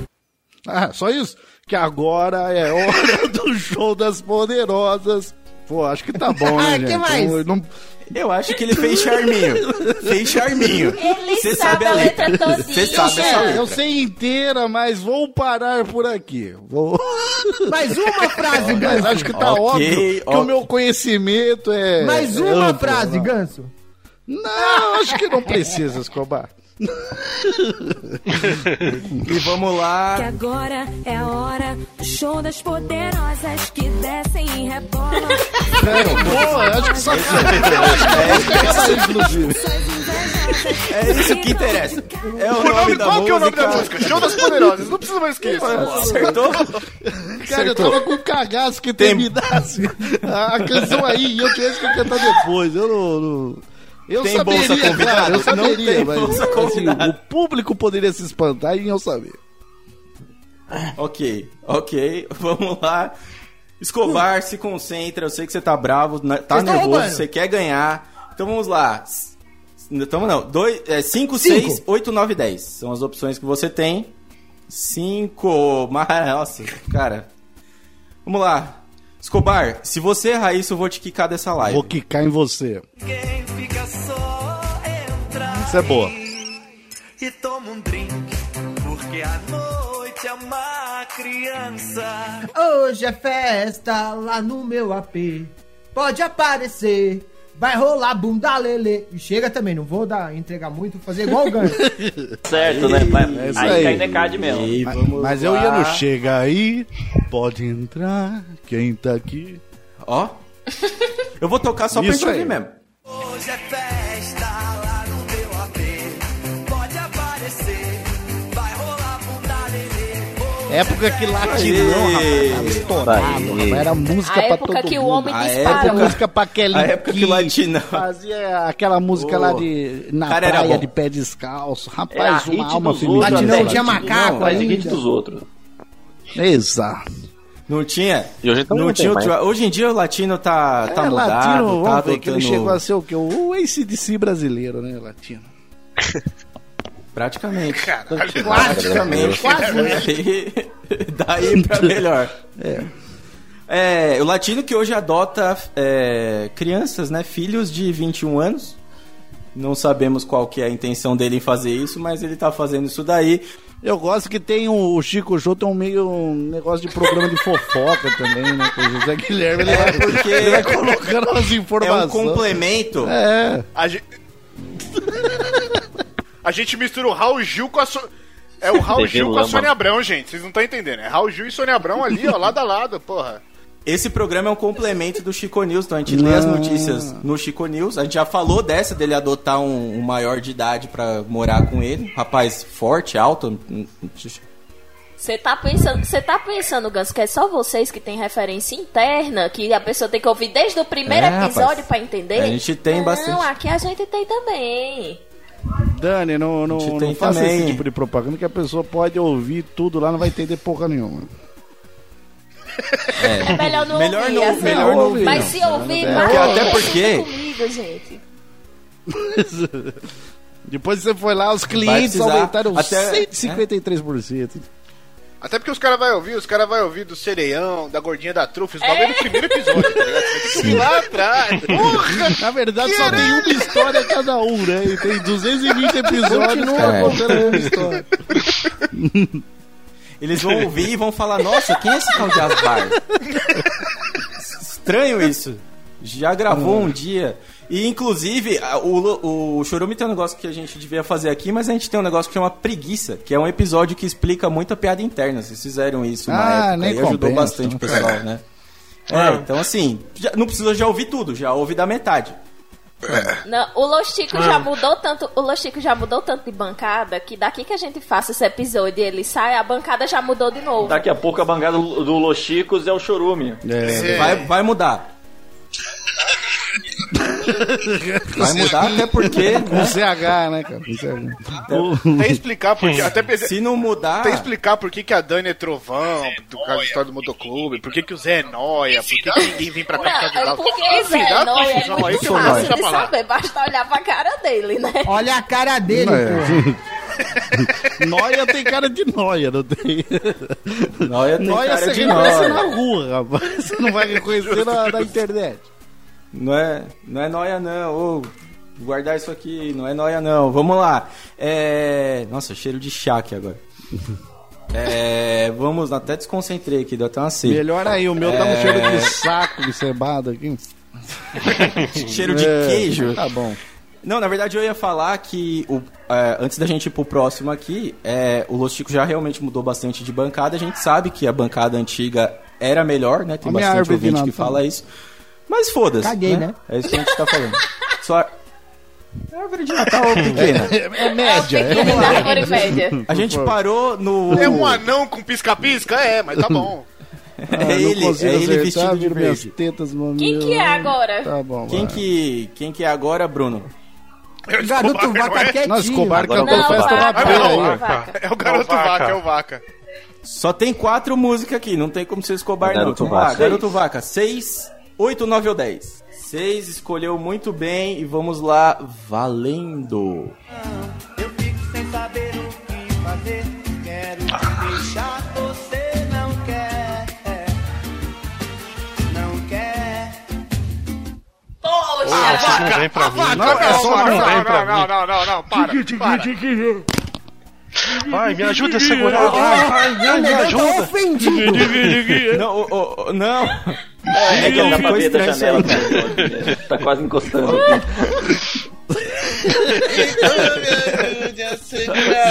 Speaker 3: Ah, só isso? Que agora é hora do show das poderosas. Pô, acho que tá bom, né,
Speaker 5: Ah, que
Speaker 3: gente?
Speaker 5: mais?
Speaker 3: Eu não-
Speaker 2: Eu acho que ele fez charminho. fez charminho.
Speaker 4: Ele
Speaker 2: Você
Speaker 4: sabe, a letra todinha.
Speaker 2: Você sabe essa letra.
Speaker 3: eu sei inteira, mas vou parar por aqui. Vou...
Speaker 5: Mais uma frase,
Speaker 3: Mas
Speaker 5: Ganso.
Speaker 3: acho que tá
Speaker 2: Ok,
Speaker 3: óbvio que
Speaker 2: ok.
Speaker 3: o meu conhecimento é.
Speaker 5: Mais uma
Speaker 3: amplo,
Speaker 5: frase,
Speaker 3: né?
Speaker 5: Ganso.
Speaker 3: Não, acho que não precisa, Escobar.
Speaker 2: E vamos lá.
Speaker 9: Que agora é a hora do show das poderosas que descem e rebolam.
Speaker 3: Pô, eu acho que só
Speaker 2: É isso que interessa. É o,
Speaker 1: O
Speaker 2: nome,
Speaker 1: nome,
Speaker 2: da
Speaker 1: qual que é o nome da música? Show das Poderosas. Não precisa mais que isso.
Speaker 2: Acertou?
Speaker 3: Cara, eu tava com cagaço que terminasse a canção aí e eu tivesse que cantar depois. Eu não. não- Eu
Speaker 2: Tem
Speaker 3: saberia,
Speaker 2: bolsa convidada?
Speaker 3: cara, eu
Speaker 2: Não
Speaker 3: saberia,
Speaker 2: tem
Speaker 3: mas
Speaker 2: bolsa
Speaker 3: assim, o público poderia se espantar e eu saber.
Speaker 2: Ok, ok, vamos lá. Escobar, se concentra, eu sei que você tá bravo, né, tá
Speaker 5: Vocês tão
Speaker 2: nervoso,
Speaker 5: roubando.
Speaker 2: você quer ganhar. Então vamos lá. Tamo não. 5, 6, 8, 9, 10. São as opções que você tem. 5. Nossa, cara. Vamos lá. Escobar, se você errar isso, eu vou te quicar dessa live.
Speaker 3: Vou quicar em você.
Speaker 10: Quem fica
Speaker 3: Isso é boa.
Speaker 10: e toma um drink, porque a noite é uma criança.
Speaker 5: Hoje é festa lá no meu AP. Pode aparecer. Vai rolar bunda lele. E chega também, não vou dar, entregar muito, fazer igual o ganho.
Speaker 6: Certo, né? Mas,
Speaker 3: É isso
Speaker 6: aí,
Speaker 3: aí.
Speaker 6: cai necade mesmo.
Speaker 2: E
Speaker 3: Mas, mas eu ia no Chega aí, pode entrar, quem tá aqui.
Speaker 2: Ó. Eu vou tocar só pra
Speaker 3: Isso
Speaker 2: gente ouvir
Speaker 3: aí.
Speaker 2: mesmo.
Speaker 10: Hoje é festa
Speaker 3: Época que latinão, rapaz, tava estourado, rapaz, era música
Speaker 4: A
Speaker 3: pra
Speaker 4: época
Speaker 3: todo
Speaker 4: que o
Speaker 3: mundo.
Speaker 4: homem
Speaker 2: A
Speaker 4: disparou.
Speaker 2: época-
Speaker 3: música pra Kelly
Speaker 2: A época que o
Speaker 3: Key,
Speaker 2: latino-
Speaker 3: Fazia aquela música
Speaker 2: Ô,
Speaker 3: lá de na
Speaker 2: cara, era
Speaker 3: praia de pé descalço. Rapaz,
Speaker 6: hit
Speaker 3: uma alma feminina.
Speaker 5: Latinão tinha macaco
Speaker 2: Não,
Speaker 6: Faz hit
Speaker 5: ainda.
Speaker 6: dos outros.
Speaker 3: Exato.
Speaker 2: Não tinha?
Speaker 8: E hoje
Speaker 2: não
Speaker 8: não
Speaker 2: tinha
Speaker 8: tem
Speaker 2: Hoje em dia o latino tá, tá
Speaker 3: é,
Speaker 2: mudado,
Speaker 3: latino,
Speaker 2: tá
Speaker 3: vamos ver que ele chegou a ser o quê? O ACDC brasileiro, né, latino?
Speaker 2: Praticamente.
Speaker 1: Caralho.
Speaker 2: Praticamente. Daí, daí pra melhor. É, o latino que hoje adota é, crianças, né? Filhos de 21 anos. Não sabemos qual que é a intenção dele em fazer isso, mas ele tá fazendo isso daí.
Speaker 3: Eu gosto que tem o, o Chico tem um meio um negócio de programa de fofoca também, né? Com o José Guilherme, ele,
Speaker 2: É,
Speaker 3: vai,
Speaker 2: porque
Speaker 3: ele vai colocando umas
Speaker 2: É um
Speaker 3: informações.
Speaker 2: complemento.
Speaker 3: É,
Speaker 1: A gente... a gente mistura o Raul Gil com a... So... É o Raul Gil com a. Sônia Abrão, gente. Vocês não estão entendendo. É Raul Gil e Sônia Abrão ali, ó, lado a lado, porra.
Speaker 2: Esse programa é um complemento do Chico News, então a gente lê as notícias no Chico News. A gente já falou dessa dele adotar um, um maior de idade pra morar com ele. Rapaz forte, alto.
Speaker 4: Você tá pensando, você tá pensando, Gans, que é só vocês que tem referência interna, que a pessoa tem que ouvir desde o primeiro
Speaker 2: É,
Speaker 4: episódio pra entender?
Speaker 2: A gente tem
Speaker 4: não,
Speaker 2: bastante.
Speaker 4: Não, aqui a gente tem também.
Speaker 3: Dani, não, não, não faça
Speaker 2: também.
Speaker 3: esse tipo de propaganda que a pessoa pode ouvir tudo lá, não vai entender porra nenhuma.
Speaker 4: É melhor não
Speaker 2: Melhor
Speaker 4: ouvir.
Speaker 2: não-
Speaker 4: assim.
Speaker 2: melhor
Speaker 3: não ouvir,
Speaker 4: Mas se ouvir,
Speaker 3: Não,
Speaker 4: vai.
Speaker 2: porque até porque-
Speaker 4: comigo, gente.
Speaker 3: Depois você foi lá, os clientes aumentaram
Speaker 2: até-
Speaker 3: 153%.
Speaker 1: Até porque os caras vão ouvir, os caras vão ouvir do Sereião, da Gordinha da Trufa, os bagulho do primeiro episódio, tá ligado? Você lá atrás. Porra!
Speaker 3: Na verdade, só tem uma história cada um, né? E tem 220 episódios,
Speaker 5: Continua
Speaker 3: cara,
Speaker 2: É.
Speaker 3: contando uma história.
Speaker 2: Eles vão ouvir e vão falar, nossa, quem é esse tal de Asbar? Estranho isso. Já gravou um dia. E, inclusive, o, o Chorume tem um negócio que a gente devia fazer aqui, mas a gente tem um negócio que chama Preguiça, que é um episódio que explica muita piada interna. Vocês fizeram isso na
Speaker 3: Ah,
Speaker 2: época
Speaker 3: nem
Speaker 2: e ajudou
Speaker 3: compensa.
Speaker 2: bastante o pessoal, né? É, então assim, já- não precisa já ouvir tudo, já ouve da metade.
Speaker 4: Não, o Lostico já mudou tanto, o Lostico já mudou tanto de bancada que daqui que a gente faça esse episódio e ele sai, a bancada já mudou de novo.
Speaker 6: Daqui a pouco a bancada do do Los Chicos é o Chorume.
Speaker 3: É,
Speaker 2: Vai, vai mudar. Vai mudar até porque,
Speaker 3: com
Speaker 2: né,
Speaker 3: CH, né, cara? Com CH.
Speaker 1: Até explicar porque. Até, pense-
Speaker 2: se não mudar,
Speaker 1: até explicar por que, que a Dani é trovão, do caso da história do motoclube, por que, que o Zé é noia, por que, que ninguém vem pra cá causa de
Speaker 4: é porque
Speaker 1: Enfim,
Speaker 4: Zé
Speaker 1: dá uma
Speaker 4: Noia é muito fácil de saber, basta olhar pra cara dele, né?
Speaker 5: Olha a cara dele, pô.
Speaker 3: É. Noia tem cara de noia, não tem?
Speaker 2: Noia tem
Speaker 3: Noia
Speaker 2: cara
Speaker 3: você
Speaker 2: de
Speaker 3: reconhece
Speaker 2: nóia.
Speaker 3: na rua, rapaz. Você não vai reconhecer na, na internet.
Speaker 2: Não é, não é noia não, ô, guardar isso aqui, não é noia não. Vamos lá. É, nossa, cheiro de chá aqui agora. É, vamos, até desconcentrei aqui, deu até uma sede.
Speaker 3: Melhor aí, o meu tá um cheiro de saco de cebado aqui.
Speaker 2: Cheiro de
Speaker 3: É,
Speaker 2: queijo.
Speaker 3: Tá bom.
Speaker 2: Não, na verdade eu ia falar que o, é, antes da gente ir pro próximo aqui, é, o Los Chicos já realmente mudou bastante de bancada. A gente sabe que a bancada antiga era melhor, né? Tem
Speaker 3: A
Speaker 2: bastante ouvinte que fala isso. Mas foda-se.
Speaker 5: Caguei, né?
Speaker 2: É isso que a gente tá falando. Só a árvore de Natal pequena.
Speaker 3: É média. é.
Speaker 4: Pequena árvore média.
Speaker 2: A gente parou no.
Speaker 1: É um anão com pisca-pisca? É, mas tá bom.
Speaker 2: É
Speaker 3: Ah, não
Speaker 2: ele, é ele vestido de verde.
Speaker 3: tetas, mamilos.
Speaker 4: Quem que é agora?
Speaker 3: Tá bom,
Speaker 2: Quem
Speaker 3: vai.
Speaker 2: que, quem que é agora, Bruno?
Speaker 5: Garoto
Speaker 1: Escobar,
Speaker 5: vaca
Speaker 1: não é?
Speaker 5: quietinho.
Speaker 3: Não, Escobar
Speaker 8: Agora
Speaker 3: cantou
Speaker 4: Não,
Speaker 3: festa na
Speaker 4: vaca,
Speaker 7: vaca.
Speaker 4: vaca.
Speaker 1: É o garoto
Speaker 7: Não, vaca.
Speaker 1: vaca, é o vaca.
Speaker 2: Só tem quatro músicas aqui, não tem como ser Escobar não.
Speaker 6: Garoto
Speaker 2: lá,
Speaker 6: Vaca.
Speaker 2: Garoto Vaca. Seis, oito, nove ou dez. Seis, escolheu muito bem e vamos lá, valendo.
Speaker 10: Eu fico sem saber o que fazer. Quero te deixar, você não quer. Não quer.
Speaker 4: Poxa,
Speaker 7: Isso não vem pra mim.
Speaker 1: Não, é
Speaker 7: Isso
Speaker 1: não,
Speaker 7: não
Speaker 1: não, não,
Speaker 7: mim.
Speaker 1: não, não, não, para, para.
Speaker 7: Vai, me ajuda a segurar. Vai, vai, vai, me
Speaker 5: Negão tá
Speaker 7: ajuda.
Speaker 5: ofendido.
Speaker 2: Não, ô, ô, não.
Speaker 6: É,
Speaker 2: que
Speaker 6: não dá
Speaker 2: ficou
Speaker 6: da
Speaker 2: estranho isso
Speaker 6: janela, cara. Tá quase encostando aqui.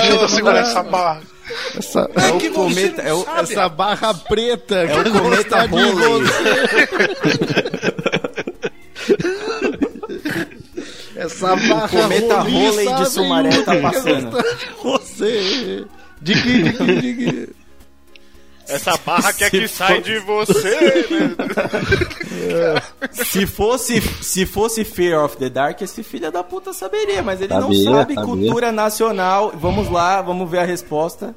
Speaker 7: Ajuda a segurar essa barra.
Speaker 3: Essa,
Speaker 2: É o cometa, é o,
Speaker 3: essa barra preta.
Speaker 2: é o cometa
Speaker 3: de
Speaker 2: Halley.
Speaker 3: Essa barra
Speaker 2: cometa
Speaker 3: roliça,
Speaker 2: Halley de Sumaré tá
Speaker 3: que
Speaker 2: passando.
Speaker 3: de você. De que, de que, de que.
Speaker 1: Essa barra quer
Speaker 2: Se
Speaker 1: que sai de você, né?
Speaker 2: Se fosse, se fosse Fear of the Dark, esse filho da puta saberia, mas ele não
Speaker 6: Sabia,
Speaker 2: sabe
Speaker 6: sabia.
Speaker 2: cultura nacional. Vamos lá, vamos ver a resposta.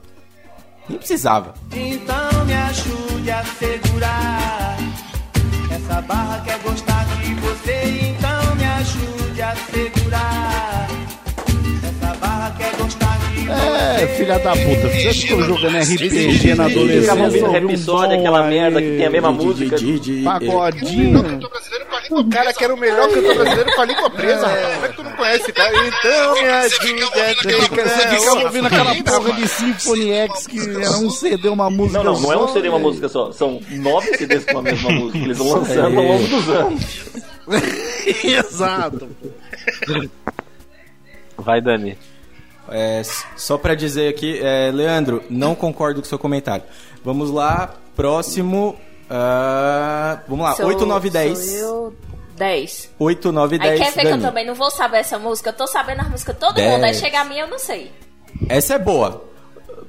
Speaker 2: Nem precisava.
Speaker 10: Então me ajude a segurar. Essa barra quer gostar
Speaker 3: É, filha da puta. Você ficou jogando RPG na adolescência.
Speaker 6: Ficava ouvindo
Speaker 3: ouviu um
Speaker 6: aquela merda que tem a mesma música.
Speaker 3: Pagodinho.
Speaker 1: Cantor brasileiro com a língua- O cara que era o melhor cantor brasileiro com a língua presa. rapaz. Como é que tu não conhece, cara? Então me ajude a
Speaker 3: Você fica, você fica ouvindo aquela porra de Symphony X que era um CD, uma música
Speaker 6: Não, não, não é um CD, uma
Speaker 3: e-
Speaker 6: música só. São nove CDs com a mesma música. Eles vão lançando ao longo dos anos.
Speaker 3: Exato.
Speaker 8: Vai, Dani.
Speaker 2: É, só pra dizer aqui, é, Leandro, não concordo com o seu comentário. Vamos lá, próximo. ah, vamos lá,
Speaker 4: Sou-
Speaker 2: 8, 9, 10.
Speaker 4: sou eu, 10.
Speaker 2: 8, 9,
Speaker 4: Aí
Speaker 2: 10.
Speaker 4: quer ver que eu
Speaker 2: Dani.
Speaker 4: também não vou saber essa música? Eu tô sabendo as músicas de todo
Speaker 2: Dez.
Speaker 4: mundo. Aí chega a minha, eu não sei.
Speaker 2: Essa é boa.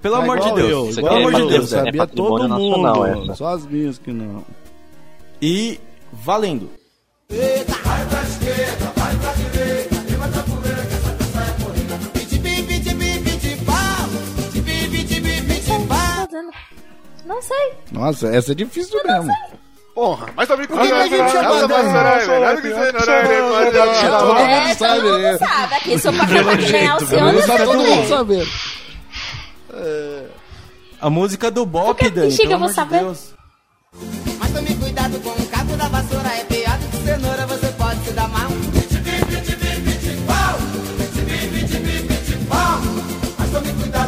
Speaker 2: Pelo
Speaker 3: É
Speaker 2: amor de Deus.
Speaker 8: é
Speaker 2: Pelo amor de
Speaker 3: eu,
Speaker 2: Deus,
Speaker 3: Sabia
Speaker 8: é patrimônio
Speaker 3: todo mundo.
Speaker 8: nacional, essa.
Speaker 3: Só as minhas que não.
Speaker 2: E valendo.
Speaker 4: Não sei.
Speaker 3: Nossa, essa é difícil mesmo.
Speaker 1: Porra, mas também com
Speaker 5: que a gente chama
Speaker 3: Todo
Speaker 4: É,
Speaker 3: sabe,
Speaker 4: todo mundo sabe. Aqui, sou pra falar que nem Alcione,
Speaker 3: Tá
Speaker 4: eu
Speaker 3: todo mundo
Speaker 4: sei.
Speaker 3: sabendo.
Speaker 2: A música do Bop, Dani, pelo
Speaker 4: eu vou saber?
Speaker 10: Mas tome cuidado com o cabo da vassoura, é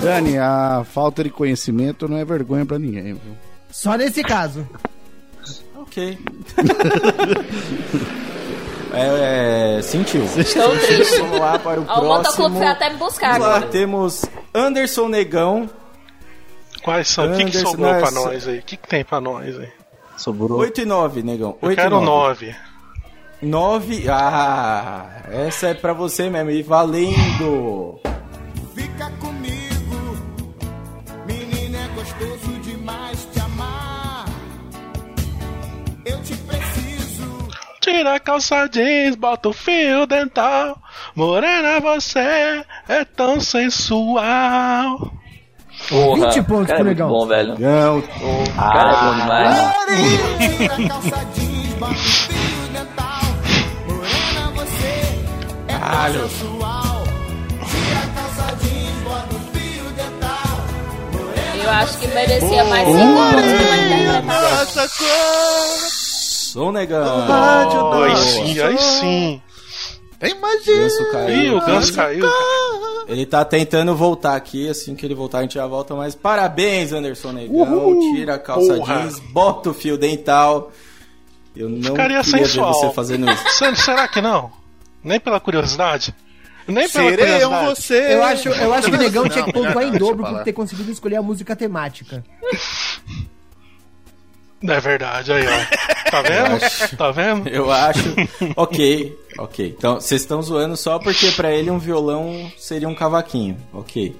Speaker 3: Dani, a falta de conhecimento não é vergonha pra ninguém, viu?
Speaker 5: Só nesse caso.
Speaker 2: Ok. é, é, sentiu.
Speaker 4: Estou triste.
Speaker 2: Vamos lá para o
Speaker 4: Ó, O motoclube
Speaker 2: próximo.
Speaker 4: foi até me buscar
Speaker 2: Vamos lá,
Speaker 4: agora.
Speaker 2: temos Anderson Negão,
Speaker 7: Quais são? O que, que
Speaker 2: Anderson,
Speaker 7: sobrou pra
Speaker 2: nossa.
Speaker 7: nós aí? O que, que tem pra nós aí?
Speaker 8: Sobrou.
Speaker 2: 8 e 9, Negão.
Speaker 7: Eu
Speaker 2: 8 e
Speaker 7: quero
Speaker 2: 9.
Speaker 7: 9.
Speaker 2: 9. Ah, essa é pra você mesmo. E valendo.
Speaker 7: Tira a calça jeans, bota o fio dental. Morena, você é tão sensual.
Speaker 6: Porra,
Speaker 5: 20 pontos
Speaker 6: cara,
Speaker 5: pro
Speaker 6: é
Speaker 5: negão.
Speaker 6: bom, velho.
Speaker 2: Negão.
Speaker 6: Cara, é bom demais.
Speaker 10: Tira a calça jeans, bota o fio dental. Morena, você é
Speaker 2: Caralho.
Speaker 10: tão sensual. Tira a calça jeans, bota o fio dental.
Speaker 4: Eu acho que merecia mais 5 pontos pela interpretação.
Speaker 2: Sou Negão.
Speaker 7: Aí sim, aí sim.
Speaker 1: Imagina.
Speaker 2: Ganso caiu.
Speaker 7: Ih, o Ganso caiu.
Speaker 2: Ele tá tentando voltar aqui, assim que ele voltar a gente já volta, mas parabéns, Anderson Negão. Tira a calça
Speaker 7: Porra.
Speaker 2: jeans, bota o fio dental. Eu não
Speaker 7: Ficaria
Speaker 2: queria ver
Speaker 7: sensual.
Speaker 2: você fazendo isso.
Speaker 7: Se- Será que não? Nem pela curiosidade? Nem pela
Speaker 1: Serei eu
Speaker 7: curiosidade.
Speaker 1: você.
Speaker 5: Eu acho, eu acho que o Negão tinha que
Speaker 1: Não,
Speaker 5: pontuar em dobro por ter conseguido escolher a música temática.
Speaker 7: É verdade, aí, ó. Tá vendo? Tá vendo?
Speaker 2: Eu acho. ok, ok. Então, vocês estão zoando só porque pra ele um violão seria um cavaquinho. Ok.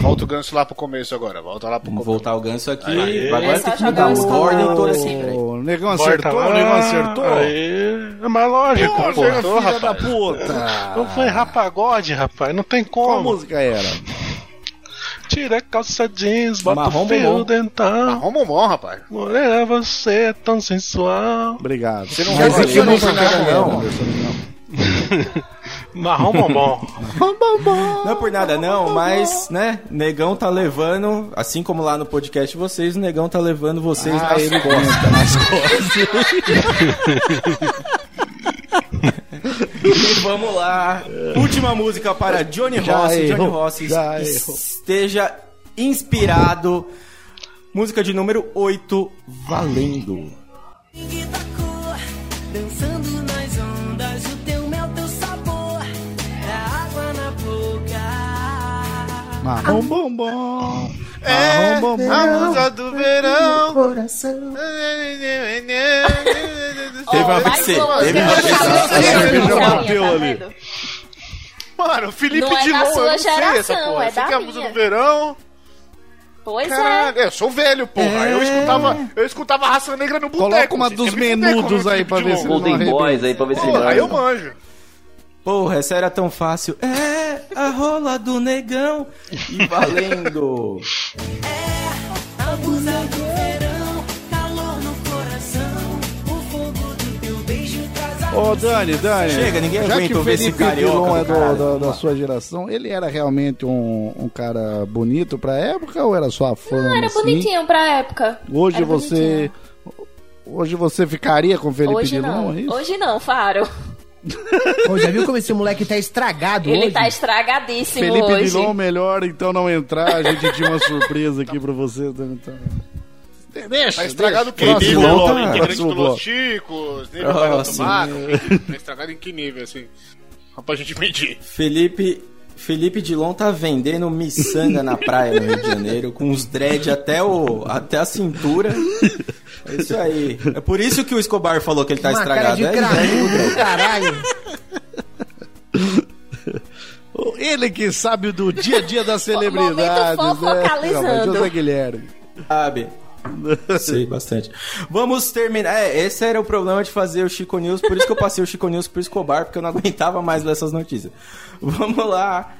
Speaker 1: Volta o ganso lá pro começo agora. Volta lá pro
Speaker 2: Vamos
Speaker 1: começo.
Speaker 2: voltar o ganso aqui.
Speaker 1: Aê.
Speaker 2: Agora tem que mudar o ordem toda
Speaker 4: assim.
Speaker 2: peraí.
Speaker 3: O negão acertou, o negão acertou.
Speaker 7: Aí, é mais lógico,
Speaker 3: Pô,
Speaker 1: acertou,
Speaker 3: filha da
Speaker 1: rapaz.
Speaker 3: puta.
Speaker 7: Não foi rapagode, rapaz. Não tem
Speaker 3: Qual
Speaker 7: como.
Speaker 3: música era?
Speaker 7: Tira a calça jeans, bota
Speaker 2: Marrom
Speaker 7: o fio
Speaker 2: bombom.
Speaker 7: dental.
Speaker 1: Arruma um bom, rapaz.
Speaker 7: Morena, você é tão sensual.
Speaker 3: Obrigado.
Speaker 1: Você não vai
Speaker 3: eu não não.
Speaker 2: não.
Speaker 7: Marrom bombom.
Speaker 2: Não é por nada não, mas, né, Negão tá levando, assim como lá no podcast vocês, o Negão tá levando vocês
Speaker 3: Ah,
Speaker 2: nas
Speaker 3: ele
Speaker 2: costas.
Speaker 3: gosta nas
Speaker 2: E vamos lá. Última música para Johnny Rossi. Johnny Rossi esteja inspirado. Música de número 8, Valendo.
Speaker 9: Sangue da cor, dançando nas ondas, o teu mel, teu sabor, é água na boca.
Speaker 3: Marrom bombom.
Speaker 1: É, a musa do verão.
Speaker 5: Coração.
Speaker 2: Teve uma VC,
Speaker 4: uma,
Speaker 2: teve uma
Speaker 3: cerveja
Speaker 4: que?
Speaker 1: Mano, Felipe
Speaker 4: Não é
Speaker 1: Dilon,
Speaker 4: da
Speaker 1: eu
Speaker 4: sua
Speaker 1: não sei essa
Speaker 4: geração,
Speaker 1: porra.
Speaker 4: é
Speaker 1: é a
Speaker 4: minha.
Speaker 1: música do verão.
Speaker 4: Pois é.
Speaker 1: Caralho, eu sou velho, porra. Eu escutava, eu escutava raça negra no boteco.
Speaker 3: Coloca uma
Speaker 1: Vocês
Speaker 3: dos menudos aí pra ver se
Speaker 6: Golden. Boys aí pra ver se
Speaker 1: aí eu manjo.
Speaker 2: Porra, essa era tão fácil. É a rola do negão e valendo.
Speaker 9: A musa do verão, calor no coração, o fogo do teu beijo traz a
Speaker 3: Ô, Dani, Dani.
Speaker 2: Chega, ninguém
Speaker 3: já
Speaker 2: aguenta
Speaker 3: que o
Speaker 2: esse
Speaker 3: Felipe
Speaker 2: carioca
Speaker 3: Dilon é
Speaker 2: do
Speaker 3: do- da, da sua geração, ele era realmente um, um cara bonito pra época ou era só a fama?
Speaker 4: Não, era
Speaker 3: assim?
Speaker 4: bonitinho pra época.
Speaker 3: Hoje
Speaker 4: Era
Speaker 3: você. Hoje você ficaria com o Felipe
Speaker 4: Hoje
Speaker 3: Dilon,
Speaker 4: não.
Speaker 3: é isso?
Speaker 4: Hoje não, Faro.
Speaker 5: Ô, já viu como esse moleque tá estragado
Speaker 4: Ele
Speaker 5: hoje?
Speaker 4: tá estragadíssimo
Speaker 3: Felipe
Speaker 4: hoje.
Speaker 3: Dilon, melhor então não entrar. A gente tinha uma surpresa aqui pra você. Dani, Então... Deixa,
Speaker 1: Tá estragado o quê?
Speaker 3: Próximo
Speaker 1: Nível
Speaker 3: bloco,
Speaker 1: integrante do. Los Chicos, nível. Automático. Tá estragado em que nível, assim? Só pra gente medir.
Speaker 2: Felipe, Felipe Dilon tá vendendo miçanga na praia no Rio de Janeiro, com os dread até, o, até a cintura. É isso aí. É por isso que o Escobar falou que ele tá
Speaker 5: Uma cara
Speaker 2: estragado.
Speaker 5: de
Speaker 2: É
Speaker 5: caralho.
Speaker 3: Ele que sabe do dia a dia das celebridades.
Speaker 4: Momento
Speaker 3: né?
Speaker 4: fofocalizando.
Speaker 3: José Guilherme.
Speaker 2: sabe. Sei bastante. Vamos terminar. É, esse era o problema de fazer o Chico News, por isso que eu passei o Chico News pro Escobar, porque eu não aguentava mais ver essas notícias. Vamos lá.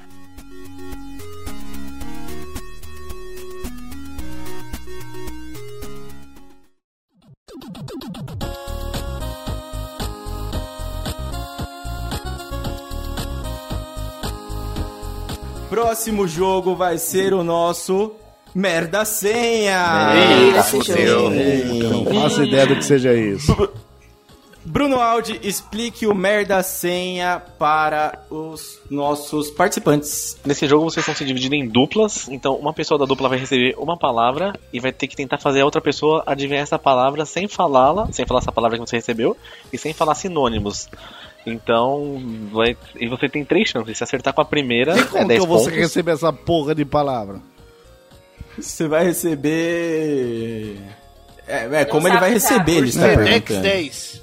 Speaker 2: Próximo jogo vai ser o nosso Merda Senha.
Speaker 6: Eita,
Speaker 1: fudeu.
Speaker 3: Não faço ideia do que seja isso.
Speaker 2: Bruno Aldi, explique o Merda Senha para os nossos participantes.
Speaker 8: Nesse jogo vocês vão se dividir em duplas, então uma pessoa da dupla vai receber uma palavra e vai ter que tentar fazer a outra pessoa adivinhar essa palavra sem falá-la, sem falar essa palavra que você recebeu e sem falar sinônimos. Então, vai, e você tem três chances. Se acertar com a primeira,
Speaker 3: E
Speaker 8: é
Speaker 3: como que
Speaker 8: 10
Speaker 3: eu vou receber essa porra de palavra?
Speaker 2: Você vai receber. É, é como ele vai
Speaker 4: usar.
Speaker 2: receber, ele está
Speaker 3: É.
Speaker 2: perguntando.
Speaker 1: X10.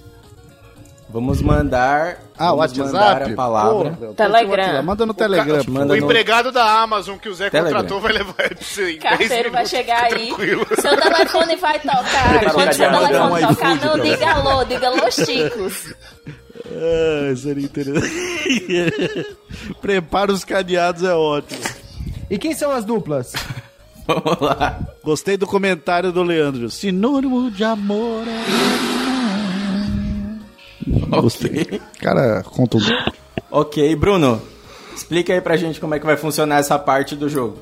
Speaker 2: Vamos mandar.
Speaker 3: Ah, o
Speaker 2: vamos
Speaker 3: WhatsApp?
Speaker 2: mandar a palavra.
Speaker 3: Tô
Speaker 4: Telegram.
Speaker 3: Manda no Telegram.
Speaker 2: te manda
Speaker 1: O
Speaker 2: no-
Speaker 1: empregado da Amazon que o Zé
Speaker 2: Telegram.
Speaker 1: contratou vai levar ele pra você em 10
Speaker 4: Carteiro vai chegar aí.
Speaker 1: tranquilo.
Speaker 4: Seu telefone vai tocar. Quando seu
Speaker 2: mandar um
Speaker 4: telefone tocar,
Speaker 2: iFood
Speaker 4: não diga alô, diga Los Chicos.
Speaker 3: Ah, seria interessante. Prepara os cadeados, é ótimo.
Speaker 5: E quem são as duplas?
Speaker 2: Vamos lá.
Speaker 3: Gostei do comentário do Leandro. Sinônimo de amor é... Gostei. Cara, conta.
Speaker 2: Ok, Bruno. Explica aí pra gente como é que vai funcionar essa parte do jogo.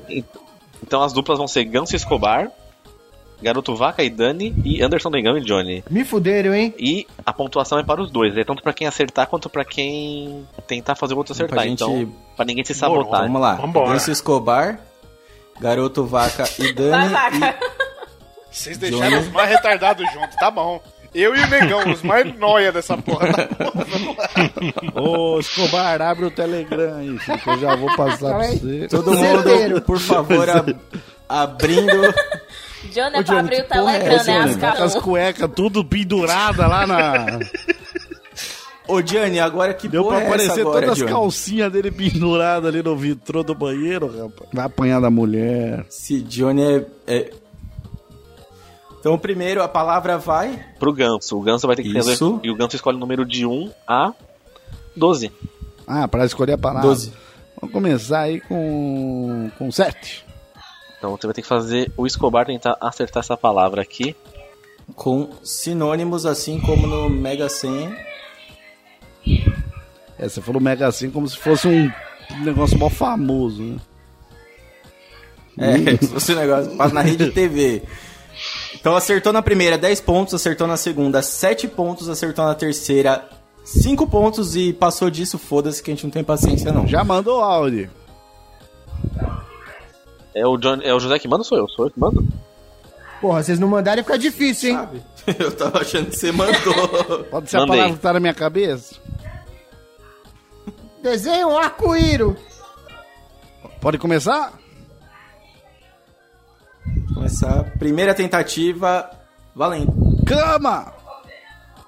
Speaker 8: Então as duplas vão ser Ganso e Escobar, Garoto Vaca e Dani e Anderson Negão e Johnny.
Speaker 5: Me fuderam, hein?
Speaker 8: E a pontuação é para os dois, é tanto pra quem acertar quanto pra quem tentar fazer o outro acertar.
Speaker 2: gente-
Speaker 8: Então, pra ninguém se sabotar.
Speaker 2: Vamos lá.
Speaker 7: Vambora.
Speaker 2: Ganso Escobar, Garoto Vaca e
Speaker 4: Vai,
Speaker 2: Dani.
Speaker 4: vaca.
Speaker 1: Vocês deixaram os mais retardados juntos, tá bom. Eu e o Negão, os mais noia dessa porra.
Speaker 3: Ô, Escobar, abre o Telegram aí, filho, que eu já vou passar pra você.
Speaker 2: Todo mundo, por favor, ab- abrindo.
Speaker 4: Johnny
Speaker 2: Ô,
Speaker 4: é pra
Speaker 2: Johnny,
Speaker 4: abrir o
Speaker 2: é
Speaker 4: Telegram,
Speaker 2: essa,
Speaker 4: né?
Speaker 2: Johnny?
Speaker 4: As
Speaker 3: Tá as cuecas tudo pendurada lá na.
Speaker 2: Ô, Gianni, agora que
Speaker 3: Deu
Speaker 2: porra
Speaker 3: pra
Speaker 2: é essa
Speaker 3: aparecer
Speaker 2: agora,
Speaker 3: todas as
Speaker 2: Johnny?
Speaker 3: calcinhas dele penduradas ali no vitrô do banheiro, rapaz. Vai apanhar da mulher.
Speaker 2: Se Johnny é, é- Então, primeiro, a palavra vai...
Speaker 8: Pro Ganso. O Ganso vai ter que
Speaker 2: Isso.
Speaker 8: fazer. E o Ganso escolhe o número de 1 a 12.
Speaker 3: Ah, pra escolher a palavra.
Speaker 2: 12.
Speaker 3: Vamos começar aí com. com 7.
Speaker 8: Então você vai ter que fazer o Escobar tentar acertar essa palavra aqui.
Speaker 2: Com sinônimos, assim como no Mega Senha.
Speaker 3: É, você falou mega assim como se fosse um negócio mó famoso, né?
Speaker 2: É, se fosse um negócio passa na rede TV. Então acertou na primeira 10 pontos, acertou na segunda 7 pontos, acertou na terceira 5 pontos e passou disso, foda-se que a gente não tem paciência não.
Speaker 3: Já mandou áudio.
Speaker 8: É o, John, é o José que manda ou sou eu? Sou eu que mando?
Speaker 5: Porra, vocês não mandarem fica difícil, hein?
Speaker 2: Sabe? Eu tava achando que você mandou.
Speaker 3: Pode ser a
Speaker 8: Mandei.
Speaker 3: palavra que tá na minha cabeça?
Speaker 5: Desenha um arco-íro.
Speaker 3: Pode começar?
Speaker 2: Começar. Primeira tentativa, valendo.
Speaker 3: Cama!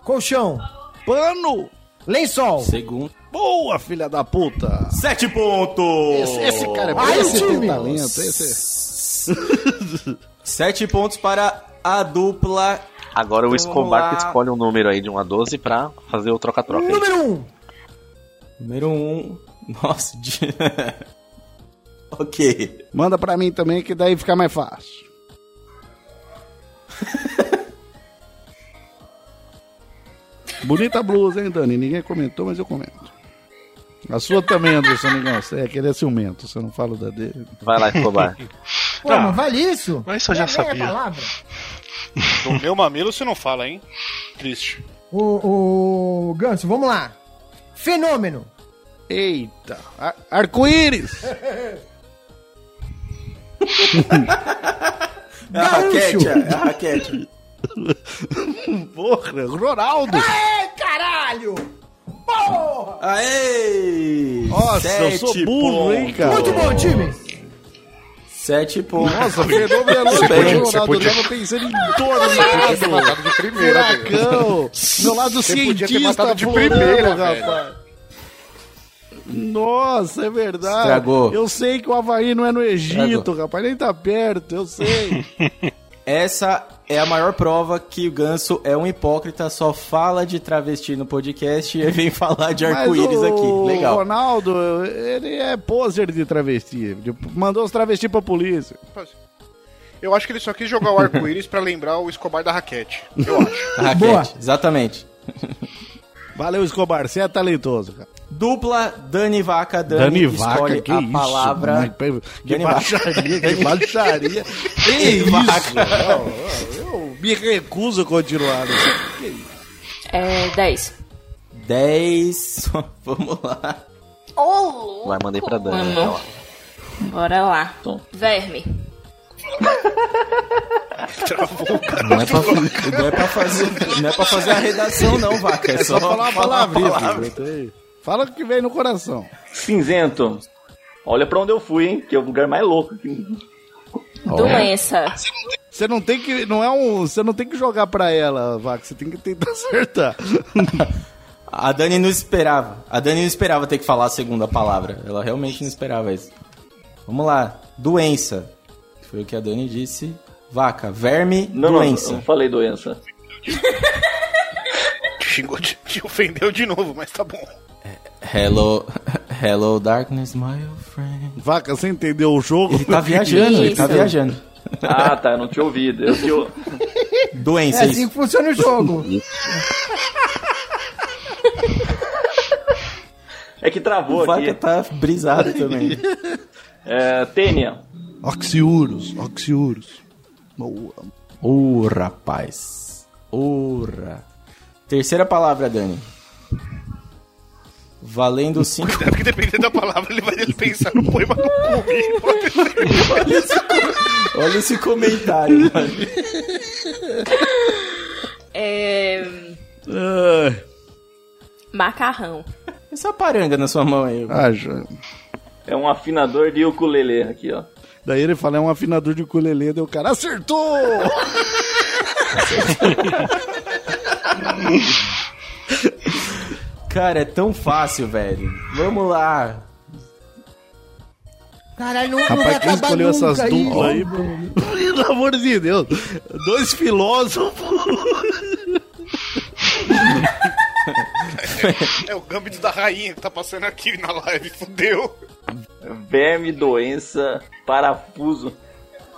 Speaker 5: Colchão.
Speaker 3: Pano!
Speaker 5: Lençol.
Speaker 2: Segundo.
Speaker 3: Boa, filha da puta!
Speaker 2: 7 pontos!
Speaker 3: Esse, esse cara é bom,
Speaker 5: Ai,
Speaker 3: esse
Speaker 5: time!
Speaker 3: talento. Esse...
Speaker 2: 7 pontos para a dupla.
Speaker 8: Agora o
Speaker 2: Então,
Speaker 8: Escobar que escolhe um número aí de 1 a 12 pra fazer o troca-troca.
Speaker 5: Número 1. Um.
Speaker 2: Número 1. Um. Nossa, de... ok.
Speaker 3: Manda pra mim também, que daí fica mais fácil. Bonita blusa, hein, Dani? Ninguém comentou, mas eu comento. A sua também, Anderson Negão. Você é querer ciumento, você não fala da dele.
Speaker 8: Vai lá, Escobar.
Speaker 5: Pô,
Speaker 7: Ah,
Speaker 5: mas vale isso?
Speaker 7: mas isso eu já
Speaker 5: a
Speaker 7: sabia.
Speaker 5: palavra.
Speaker 1: Do meu mamilo você não fala, hein? Triste.
Speaker 5: O, o Ganso, vamos lá. Fenômeno.
Speaker 3: Eita! Ar- Arco-íris!
Speaker 2: É a raquete, é a raquete.
Speaker 3: Porra, Ronaldo!
Speaker 5: Ei, caralho! Porra!
Speaker 2: Aê!
Speaker 3: Nossa, eu sou burro, hein,
Speaker 2: pontos.
Speaker 3: cara?
Speaker 5: Muito bom, time.
Speaker 2: 7 pontos.
Speaker 3: Nossa, fenômeno louco,
Speaker 2: Você podia-
Speaker 3: Ronaldo.
Speaker 1: você podia-
Speaker 3: Eu tava pensando em
Speaker 1: Podia ter
Speaker 3: tornado,
Speaker 1: matado de primeira,
Speaker 3: furacão. Meu lado
Speaker 1: Você podia ter
Speaker 3: cientista
Speaker 1: matado de
Speaker 3: aflorando,
Speaker 1: primeira,
Speaker 3: rapaz. Nossa, é verdade.
Speaker 2: Estragou.
Speaker 3: Eu sei que o Havaí não é no Egito, rapaz. Nem tá perto, eu sei.
Speaker 2: Essa é a maior prova que o Ganso é um hipócrita, só fala de travesti no podcast e vem falar de arco-íris
Speaker 3: o
Speaker 2: aqui. Legal.
Speaker 3: Ronaldo, ele é poser de travesti. Mandou os travestis pra polícia.
Speaker 1: Eu acho que ele só quis jogar o arco-íris pra lembrar o Escobar da raquete. Eu acho.
Speaker 2: A raquete,
Speaker 5: Boa.
Speaker 2: exatamente.
Speaker 3: Valeu, Escobar. Você é talentoso, cara.
Speaker 2: Dupla Dani Vaca. Dani, escolhe
Speaker 3: que
Speaker 2: a
Speaker 3: isso?
Speaker 2: palavra.
Speaker 3: Mas, Que
Speaker 2: Dani Vaca.
Speaker 3: baixaria, que baixaria. Que isso? Não, eu me recuso a continuar.
Speaker 4: É 10.
Speaker 2: 10. Vamos lá.
Speaker 4: Ô, louco,
Speaker 8: Vai, mandei pra Dani.
Speaker 4: mano.
Speaker 8: ó.
Speaker 4: Bora lá.
Speaker 8: Tom.
Speaker 4: Verme.
Speaker 2: Não é pra, não é pra fazer, não é pra fazer a redação, não, Vaca. É,
Speaker 3: É só falar uma palavrinha,
Speaker 2: palavra.
Speaker 3: Fala o que vem no coração.
Speaker 6: Cinzento. Olha pra onde eu fui, hein? Que é o lugar mais louco. aqui.
Speaker 4: Doença.
Speaker 3: Você não tem que. Não é um. Você não tem que jogar pra ela, Vaca. Você tem que tentar acertar.
Speaker 2: A Dani não esperava. A Dani não esperava ter que falar a segunda palavra. Ela realmente não esperava isso. Vamos lá. Doença. Foi o que a Dani disse. Vaca. Verme,
Speaker 6: Não, não,
Speaker 2: doença.
Speaker 6: eu não falei doença.
Speaker 1: Te xingou, te, te ofendeu de novo, mas tá bom.
Speaker 2: Hello, hello darkness, my old friend.
Speaker 3: Vaca, você entendeu o jogo?
Speaker 2: Ele tá viajando, ele tá viajando.
Speaker 6: Ah, tá, eu não tinha ouvido. Eu, eu,
Speaker 5: É assim
Speaker 2: isso.
Speaker 5: que funciona o jogo.
Speaker 6: é que travou
Speaker 2: O Vaca
Speaker 6: aqui.
Speaker 2: tá brisado também.
Speaker 6: É, Tênia.
Speaker 3: Oxiurus, Oxiurus. Boa.
Speaker 2: Ô, rapaz. Ora. Terceira palavra, Dani. Valendo cinco.
Speaker 1: Cuidado que dependendo da palavra, ele vai pensar no poema do cu. Pode ser.
Speaker 2: Olha esse comentário, mano.
Speaker 4: É... Macarrão.
Speaker 2: Essa paranga na sua mão aí.
Speaker 3: ah, já-
Speaker 6: É um afinador de ukulele aqui, ó.
Speaker 3: Daí ele fala, é um afinador de ukulele, daí o cara acertou!
Speaker 2: Cara, é tão fácil, velho. Vamos lá.
Speaker 5: Caralho, não, não vai
Speaker 3: Rapaz, quem
Speaker 5: acabar
Speaker 3: escolheu
Speaker 5: nunca
Speaker 3: essas duplas aí, pelo amor de Deus, dois filósofos.
Speaker 1: É o gâmbito da rainha que tá passando aqui na live, fudeu.
Speaker 6: Verme, doença, parafuso.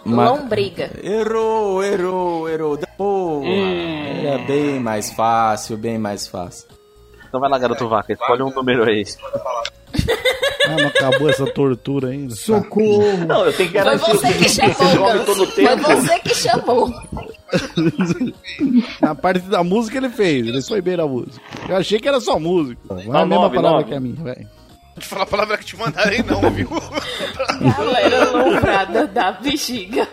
Speaker 2: Ma-
Speaker 4: Lombriga.
Speaker 2: Errou, errou, errou. Pô, era bem mais fácil, bem mais fácil.
Speaker 8: Então vai lá, garoto vaca, escolhe um número aí.
Speaker 3: Ah, não acabou essa tortura ainda.
Speaker 5: Socorro.
Speaker 6: Não, eu tenho que
Speaker 4: Foi
Speaker 6: garantir
Speaker 4: você que
Speaker 6: vocês
Speaker 4: chamou,
Speaker 6: dormem todo o
Speaker 4: Ganso. Foi
Speaker 6: tempo.
Speaker 4: você que chamou.
Speaker 3: Na parte da música ele fez, ele foi bem na música. Eu achei que era só música. Vai a mesma
Speaker 6: nove,
Speaker 3: palavra
Speaker 6: nove.
Speaker 3: que a minha, vai.
Speaker 1: Não te falar a palavra que te mandarei, não, viu?
Speaker 4: Galera lombrada da bexiga.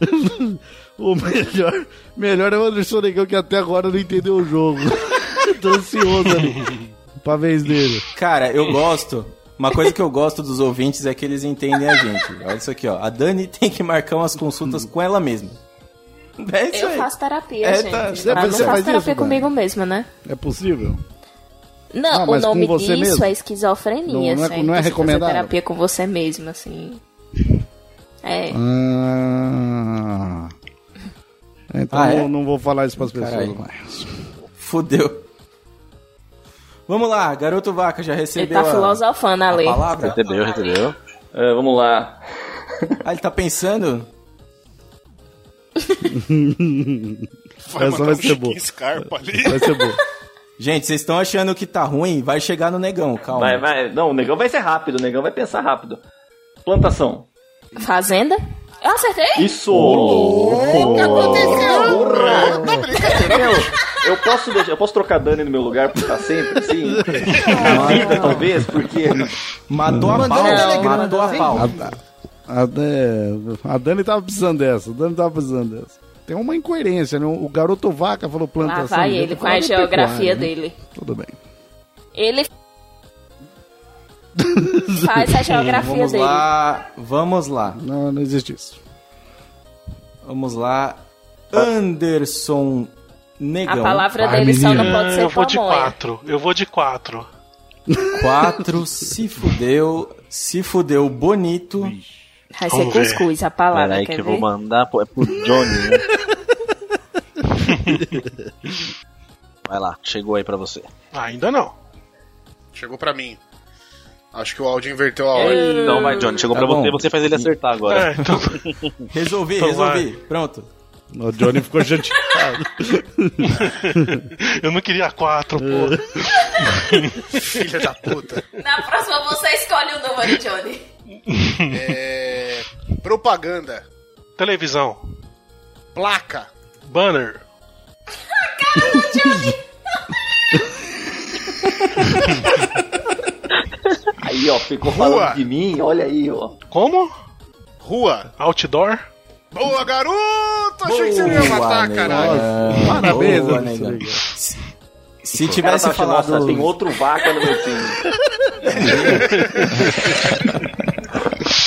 Speaker 3: O melhor, melhor é o Anderson Negão que até agora não entendeu o jogo. Tô ansioso ali pra vez dele.
Speaker 2: Cara, eu gosto. Uma coisa que eu gosto dos ouvintes é que eles entendem a gente. Olha isso aqui, ó. A Dani tem que marcar umas consultas com ela mesma. É isso
Speaker 4: Eu
Speaker 2: aí.
Speaker 4: faço terapia,
Speaker 2: É,
Speaker 4: gente.
Speaker 2: tá-
Speaker 3: você
Speaker 4: não
Speaker 3: faz
Speaker 4: faço
Speaker 3: isso,
Speaker 4: terapia
Speaker 3: Dani?
Speaker 4: comigo mesma, né?
Speaker 3: É possível?
Speaker 4: Não,
Speaker 3: Ah,
Speaker 4: o
Speaker 3: mas
Speaker 4: nome disso
Speaker 3: mesmo?
Speaker 4: é esquizofrenia.
Speaker 3: Não- não é-
Speaker 4: certo?
Speaker 3: não é
Speaker 4: Você
Speaker 3: recomendável?
Speaker 4: Fazer terapia com você mesmo, assim. É.
Speaker 3: Ah. Então
Speaker 2: Ah, é?
Speaker 3: não, não vou falar isso pras pessoas mais.
Speaker 2: Fudeu. Vamos lá, garoto vaca já
Speaker 4: Ele
Speaker 2: recebeu
Speaker 4: tá
Speaker 2: a,
Speaker 4: filosofando
Speaker 2: a
Speaker 4: ali.
Speaker 2: palavra?
Speaker 8: Recebeu, recebeu.
Speaker 6: É, vamos lá.
Speaker 2: Ah, ele tá pensando?
Speaker 1: Vai
Speaker 3: Essa vai
Speaker 1: um
Speaker 3: ser boa.
Speaker 1: Scarpa ali.
Speaker 3: Vai ser bom.
Speaker 2: Gente, vocês estão achando que tá ruim? Vai chegar no negão, calma.
Speaker 6: Vai, vai. Não, o negão vai ser rápido, o negão vai pensar rápido. Plantação.
Speaker 4: Fazenda? Eu acertei?
Speaker 6: Isso!
Speaker 1: O que aconteceu? Não, brincadeira.
Speaker 6: Meu, eu posso deixar, eu posso trocar Dani no meu lugar pra sempre, assim? Na vida, talvez, porque.
Speaker 2: Matou a pau, matou a pau.
Speaker 3: A, a, a Dani tava precisando dessa. A Dani tava precisando dessa. Tem uma incoerência, né? O garoto vaca falou plantação.
Speaker 4: vai
Speaker 3: devia
Speaker 4: ele com a geografia
Speaker 3: pecuária, né?
Speaker 4: dele.
Speaker 3: Tudo bem.
Speaker 4: Ele faz a geografia
Speaker 2: Vamos
Speaker 4: dele.
Speaker 2: lá, vamos lá,
Speaker 3: Não, não existe isso.
Speaker 2: vamos lá. Anderson
Speaker 4: A
Speaker 2: Negão.
Speaker 4: palavra
Speaker 3: Vai,
Speaker 4: dele só não pode ser
Speaker 7: eu vou de
Speaker 4: pamonha.
Speaker 7: quatro. Eu vou de quatro.
Speaker 2: 4, se fudeu, se fudeu bonito.
Speaker 4: Vai ser
Speaker 7: Vamos ver.
Speaker 4: cuscuz a palavra,
Speaker 8: Pera aí
Speaker 4: quer
Speaker 8: que eu
Speaker 4: ver?
Speaker 8: vou mandar pro, é pro Johnny, né? Vai lá, chegou aí pra você.
Speaker 7: Ainda não.
Speaker 1: Chegou pra mim. Acho que o áudio inverteu a ordem.
Speaker 8: Então vai, Johnny, chegou
Speaker 2: Tá
Speaker 8: pra
Speaker 2: bom.
Speaker 8: você, você faz ele acertar agora.
Speaker 7: É, então,
Speaker 2: Resolvi,
Speaker 7: Então
Speaker 2: resolvi. Pronto.
Speaker 3: O Johnny ficou chateado.
Speaker 7: eu não queria quatro, pô.
Speaker 1: Filha da puta.
Speaker 4: Na próxima você escolhe o número, Johnny.
Speaker 1: É... Propaganda.
Speaker 7: Televisão.
Speaker 1: Placa.
Speaker 7: Banner.
Speaker 6: Aí, ó, ficou
Speaker 1: Rua.
Speaker 6: falando de mim, olha aí, ó.
Speaker 7: Como?
Speaker 1: Rua.
Speaker 7: Outdoor.
Speaker 1: Boa, garoto! Achei que você não ia matar,
Speaker 2: Negão.
Speaker 1: caralho.
Speaker 3: Parabéns,
Speaker 2: Boa. Negão. Se, se tivesse
Speaker 6: tá
Speaker 2: falado...
Speaker 6: Nossa, tem outro vaca no meu time.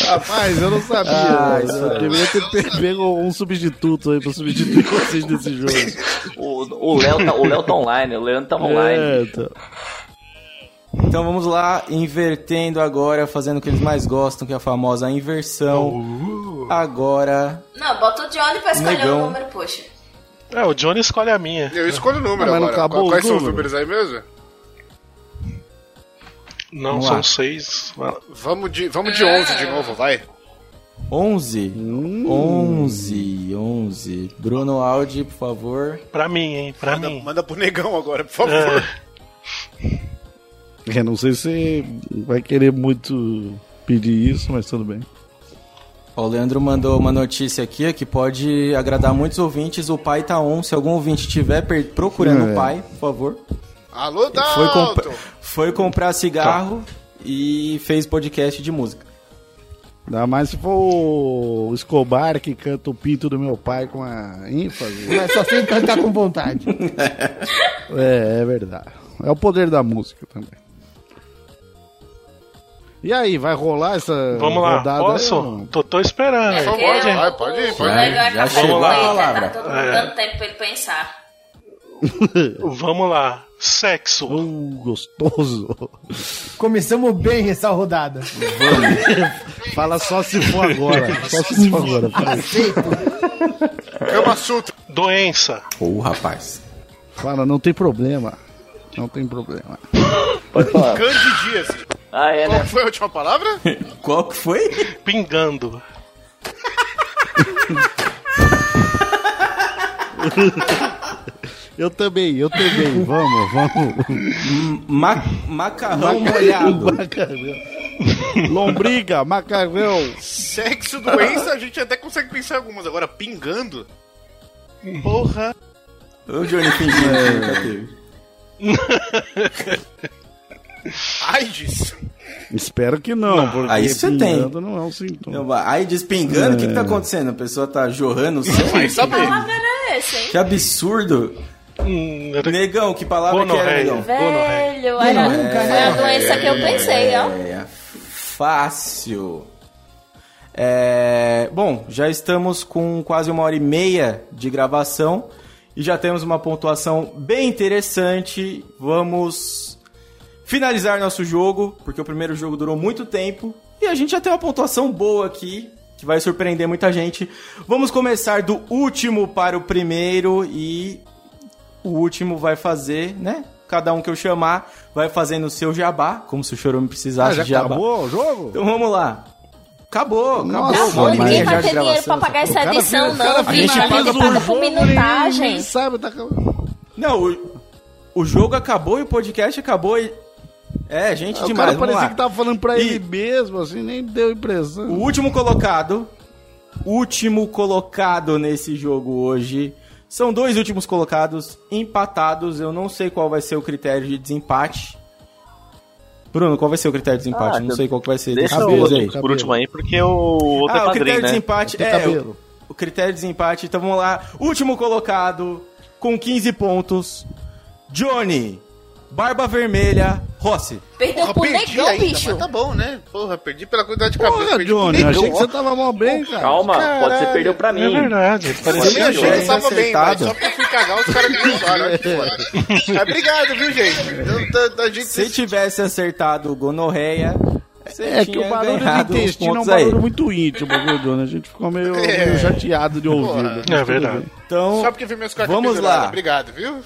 Speaker 3: Rapaz, eu não sabia.
Speaker 2: Ah,
Speaker 3: eu deveria ter pe- pego um substituto aí pra substituir vocês nesse jogo.
Speaker 6: O o Léo tá, o Léo tá online, o Leandro tá online.
Speaker 3: É, tá.
Speaker 2: Então vamos lá, invertendo agora, fazendo o que eles mais gostam, que é a famosa inversão. Agora,
Speaker 4: Não, bota o Johnny pra escolher
Speaker 2: Negão.
Speaker 4: o número, poxa.
Speaker 7: É, o Johnny escolhe a minha.
Speaker 1: Eu escolho o número
Speaker 3: Ah, mas não
Speaker 1: agora.
Speaker 3: acabou
Speaker 1: Quais
Speaker 3: os
Speaker 1: são os
Speaker 3: números?
Speaker 1: aí mesmo?
Speaker 7: Não,
Speaker 2: Vamos
Speaker 7: são
Speaker 2: lá.
Speaker 7: seis.
Speaker 1: Vamos de, vamos de 11 de novo, vai.
Speaker 2: 11.
Speaker 3: Hum.
Speaker 2: 11, 11. Bruno Aldi, por favor.
Speaker 7: Pra mim, hein? Pra
Speaker 1: Manda,
Speaker 7: mim.
Speaker 1: manda pro negão agora, por favor.
Speaker 7: É,
Speaker 3: É, não sei se você vai querer muito pedir isso, mas tudo bem.
Speaker 2: O Leandro mandou uma notícia aqui que pode agradar muitos ouvintes. O pai tá on. Se algum ouvinte estiver per- procurando
Speaker 3: É.
Speaker 2: o pai, por favor.
Speaker 1: Alô,
Speaker 2: Foi,
Speaker 1: Dalton!
Speaker 2: comp- foi comprar cigarro e fez podcast de música.
Speaker 3: Ainda mais se for o Escobar que canta o pinto do meu pai com a ênfase.
Speaker 5: Mas só sem cantar com vontade.
Speaker 3: É, é verdade. É o poder da música também. E aí, vai rolar essa
Speaker 7: Vamos lá,
Speaker 3: rodada aí
Speaker 7: posso?
Speaker 3: não?
Speaker 7: Tô, tô esperando.
Speaker 1: Por favor, vai, pode ir, pode ir.
Speaker 2: já
Speaker 4: é
Speaker 2: chegou
Speaker 4: café
Speaker 2: a palavra.
Speaker 4: Tá todo mundo
Speaker 7: É.
Speaker 4: dando tempo pra ele pensar.
Speaker 7: Vamos lá. Sexo.
Speaker 3: Uh, gostoso.
Speaker 5: Começamos bem essa rodada.
Speaker 3: Fala só se for agora. Só se for agora. Fala,
Speaker 1: Kama Sutra.
Speaker 7: Doença.
Speaker 2: Ô, rapaz.
Speaker 3: Fala, não tem problema. Não tem problema.
Speaker 6: Pode falar.
Speaker 1: Candidíase.
Speaker 6: Ah, é,
Speaker 1: Qual
Speaker 6: né?
Speaker 1: foi a última palavra?
Speaker 2: Qual que foi?
Speaker 7: Pingando.
Speaker 3: Eu também, eu também. Vamos, vamos.
Speaker 2: Ma- macarrão molhado.
Speaker 3: Macarrão. Lombriga, macarrão.
Speaker 1: Sexo, doença, a gente até consegue pensar em algumas. Agora, pingando? Porra.
Speaker 2: O Johnny fingindo nunca teve.
Speaker 1: AIDS.
Speaker 3: Espero que não, porque
Speaker 2: aí você tem.
Speaker 3: pingando não é um sintoma.
Speaker 2: Não, Aí despingando, o que, que tá acontecendo? A pessoa tá jorrando sangue?
Speaker 1: Vai saber.
Speaker 4: Que palavra era essa, hein?
Speaker 2: Que absurdo.
Speaker 7: Hum,
Speaker 2: Negão, que palavra que era, negão?
Speaker 4: Velho, era, foi a doença que eu pensei, ó.
Speaker 2: É, fácil. É, bom, já estamos com quase uma hora e meia de gravação e já temos uma pontuação bem interessante. Vamos finalizar nosso jogo, porque o primeiro jogo durou muito tempo e a gente já tem uma pontuação boa aqui, que vai surpreender muita gente. Vamos começar do último para o primeiro e o último vai fazer, né? Cada um que eu chamar vai fazendo o seu jabá, como se o Chorume
Speaker 3: Ah,
Speaker 2: precisasse
Speaker 3: já
Speaker 2: de jabá.
Speaker 3: acabou o jogo?
Speaker 2: Então vamos lá. Acabou, acabou.
Speaker 3: Nossa,
Speaker 2: meia
Speaker 4: Ninguém vai ter dinheiro pra pagar essa
Speaker 3: cara
Speaker 4: edição,
Speaker 3: cara
Speaker 4: não, viu? A gente paga por minutagem.
Speaker 3: sabe, tá.
Speaker 2: Não, o, o jogo acabou e o podcast acabou e... É, gente
Speaker 3: o
Speaker 2: demais,
Speaker 3: cara
Speaker 2: vamos
Speaker 3: parecia que tava falando pra
Speaker 2: E-
Speaker 3: ele mesmo, assim, nem deu impressão.
Speaker 2: O último colocado, último colocado nesse jogo hoje, são dois últimos colocados empatados. Eu não sei qual vai ser o critério de desempate. Bruno, qual vai ser o critério de desempate?
Speaker 6: Ah,
Speaker 2: não sei qual que vai ser.
Speaker 6: Deixa
Speaker 2: Deixa
Speaker 6: o
Speaker 2: eu ver
Speaker 6: outro
Speaker 2: aí.
Speaker 6: por último aí, porque o outro
Speaker 2: Ah,
Speaker 6: é
Speaker 2: o critério de
Speaker 6: né?
Speaker 2: desempate
Speaker 3: Tem
Speaker 2: é
Speaker 3: cabelo.
Speaker 2: o, o critério de desempate. Então vamos lá. Último colocado com 15 pontos. Johnny, Barba Vermelha, Rossi.
Speaker 4: Perdeu
Speaker 1: Porra,
Speaker 4: pro negão,
Speaker 1: ainda,
Speaker 4: bicho.
Speaker 1: mas tá bom, né? Porra, perdi pela quantidade de cabelo.
Speaker 3: Porra, Johnny,
Speaker 1: negão,
Speaker 3: achei que você tava mal bem, cara.
Speaker 6: Calma, pode ser
Speaker 1: Caralho.
Speaker 6: perdeu pra
Speaker 7: É
Speaker 6: mim.
Speaker 7: verdade.
Speaker 1: Eu
Speaker 7: Parecia
Speaker 1: nem achei que
Speaker 2: Johnny
Speaker 1: tava bem, mas só porque eu fui cagar, os caras me derrubaram. Olha que foda. Mas obrigado, viu, gente? Eu- da- da gente
Speaker 2: Se tivesse acertado gonorreia, você
Speaker 3: É que o barulho do intestino é um barulho
Speaker 2: aí.
Speaker 3: muito íntimo, viu, Johnny? A gente ficou meio,
Speaker 1: É.
Speaker 3: meio chateado de ouvir.
Speaker 7: É verdade.
Speaker 2: Então,
Speaker 1: Só porque vi meus cacos
Speaker 2: Vamos lá.
Speaker 1: Obrigado, viu?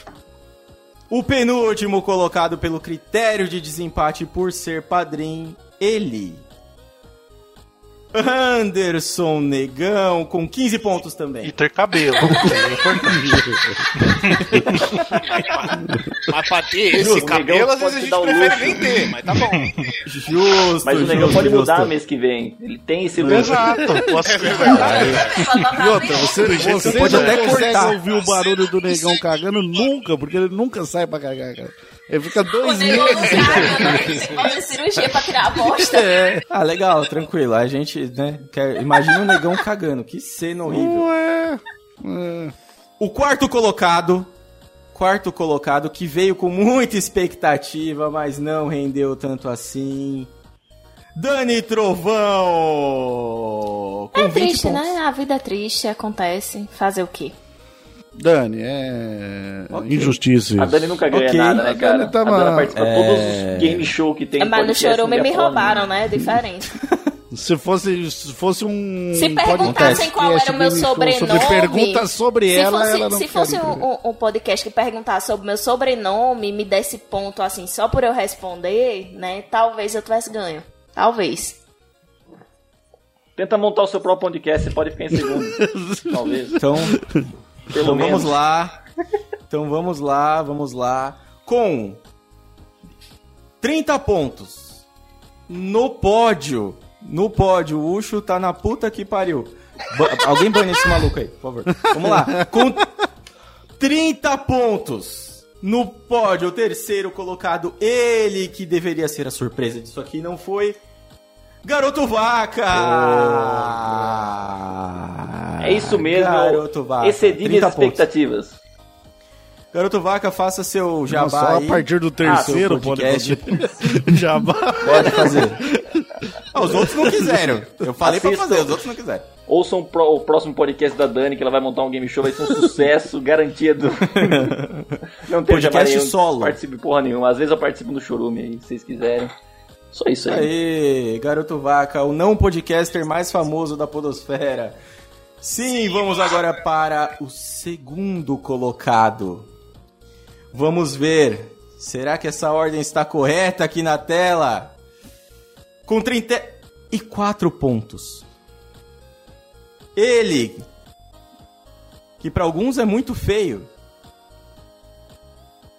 Speaker 2: O penúltimo colocado pelo critério de desempate por ser padrinho, ele. Anderson Negão, com 15 pontos
Speaker 7: E
Speaker 2: também.
Speaker 7: ter cabelo. É importante.
Speaker 1: Mas pra ter esse
Speaker 6: Justo,
Speaker 1: cabelo, às vezes a
Speaker 6: pode
Speaker 1: gente prefere
Speaker 6: luxo.
Speaker 1: nem ter, mas tá bom.
Speaker 2: Justo,
Speaker 6: Mas o negão
Speaker 2: justo,
Speaker 6: pode
Speaker 2: justo.
Speaker 6: mudar mês que vem. Ele tem esse luxo.
Speaker 7: Exato. Posso...
Speaker 1: É verdade.
Speaker 3: E outra, você, você
Speaker 2: pode
Speaker 3: não
Speaker 2: até cortar.
Speaker 3: ouvir o barulho do negão cagando nunca, porque ele nunca sai pra cagar, cara. Ele fica
Speaker 4: O
Speaker 3: dois meses.
Speaker 4: né? Fazer cirurgia pra tirar a bosta.
Speaker 2: Ah, legal, tranquilo. A gente, né, quer... imagina o negão cagando. Que cena horrível.
Speaker 3: Ué, é.
Speaker 2: O quarto colocado, quarto colocado que veio com muita expectativa, mas não rendeu tanto assim. Dani Trovão! Com
Speaker 4: É
Speaker 2: 20
Speaker 4: triste,
Speaker 2: pontos.
Speaker 4: né? A vida é triste, acontece. Fazer o quê?
Speaker 3: Dani, é.
Speaker 2: Ok.
Speaker 3: Injustiça
Speaker 6: A. Dani nunca ganha
Speaker 2: Ok.
Speaker 6: nada, né,
Speaker 3: A
Speaker 6: cara?
Speaker 3: Dani tava-
Speaker 6: A Dani participa de
Speaker 2: É.
Speaker 6: todos os game show que tem.
Speaker 4: Mas no chorume me
Speaker 6: falar
Speaker 4: roubaram, né? É diferente.
Speaker 3: Se fosse, se fosse um.
Speaker 4: Se perguntassem qual era o meu sobrenome.
Speaker 3: Sobre perguntas sobre
Speaker 4: se
Speaker 3: ela,
Speaker 4: fosse,
Speaker 3: ela não
Speaker 4: se fosse um, um- um podcast que perguntasse sobre o meu sobrenome e me desse ponto assim só por eu responder, né? Talvez eu tivesse ganho. Talvez.
Speaker 6: Tenta montar o seu próprio podcast, você pode ficar em segundo. Talvez.
Speaker 2: Então,
Speaker 6: Pelo
Speaker 2: então
Speaker 6: menos.
Speaker 2: vamos lá. Então vamos lá, vamos lá. Com 30 pontos no pódio. No pódio, o Ucho tá na puta que pariu. Ba- alguém bane esse maluco aí, por favor. Vamos lá. Com 30 pontos no pódio, o terceiro colocado, ele que deveria ser a surpresa disso aqui, não foi. Garoto Vaca!
Speaker 6: É isso mesmo.
Speaker 2: Garoto Vaca.
Speaker 6: Excedi
Speaker 2: 30
Speaker 6: minhas
Speaker 2: pontos.
Speaker 6: expectativas.
Speaker 2: Garoto Vaca, faça seu
Speaker 3: Não,
Speaker 2: jabá
Speaker 3: só a partir do terceiro
Speaker 2: Ah,
Speaker 3: pode
Speaker 2: podcast.
Speaker 3: fazer. Jabá.
Speaker 2: Pode fazer. Ah, os outros não quiseram. Eu falei pra
Speaker 6: Assistam.
Speaker 2: fazer, os outros não quiseram.
Speaker 6: Ouçam pro- o próximo podcast da Dani, que ela vai montar um game show, vai ser um sucesso, garantia do. Não tem
Speaker 2: Podcast
Speaker 6: jabá nenhum,
Speaker 2: solo.
Speaker 6: Participe porra nenhuma. Às vezes eu participo no Chorume aí, se vocês quiserem. Só isso aí.
Speaker 2: Aê, Garoto Vaca, o não podcaster mais famoso da podosfera. Sim, vamos agora para o segundo colocado. Vamos ver, será que essa ordem está correta aqui na tela? Com 34 pontos. Ele, que para alguns é muito feio,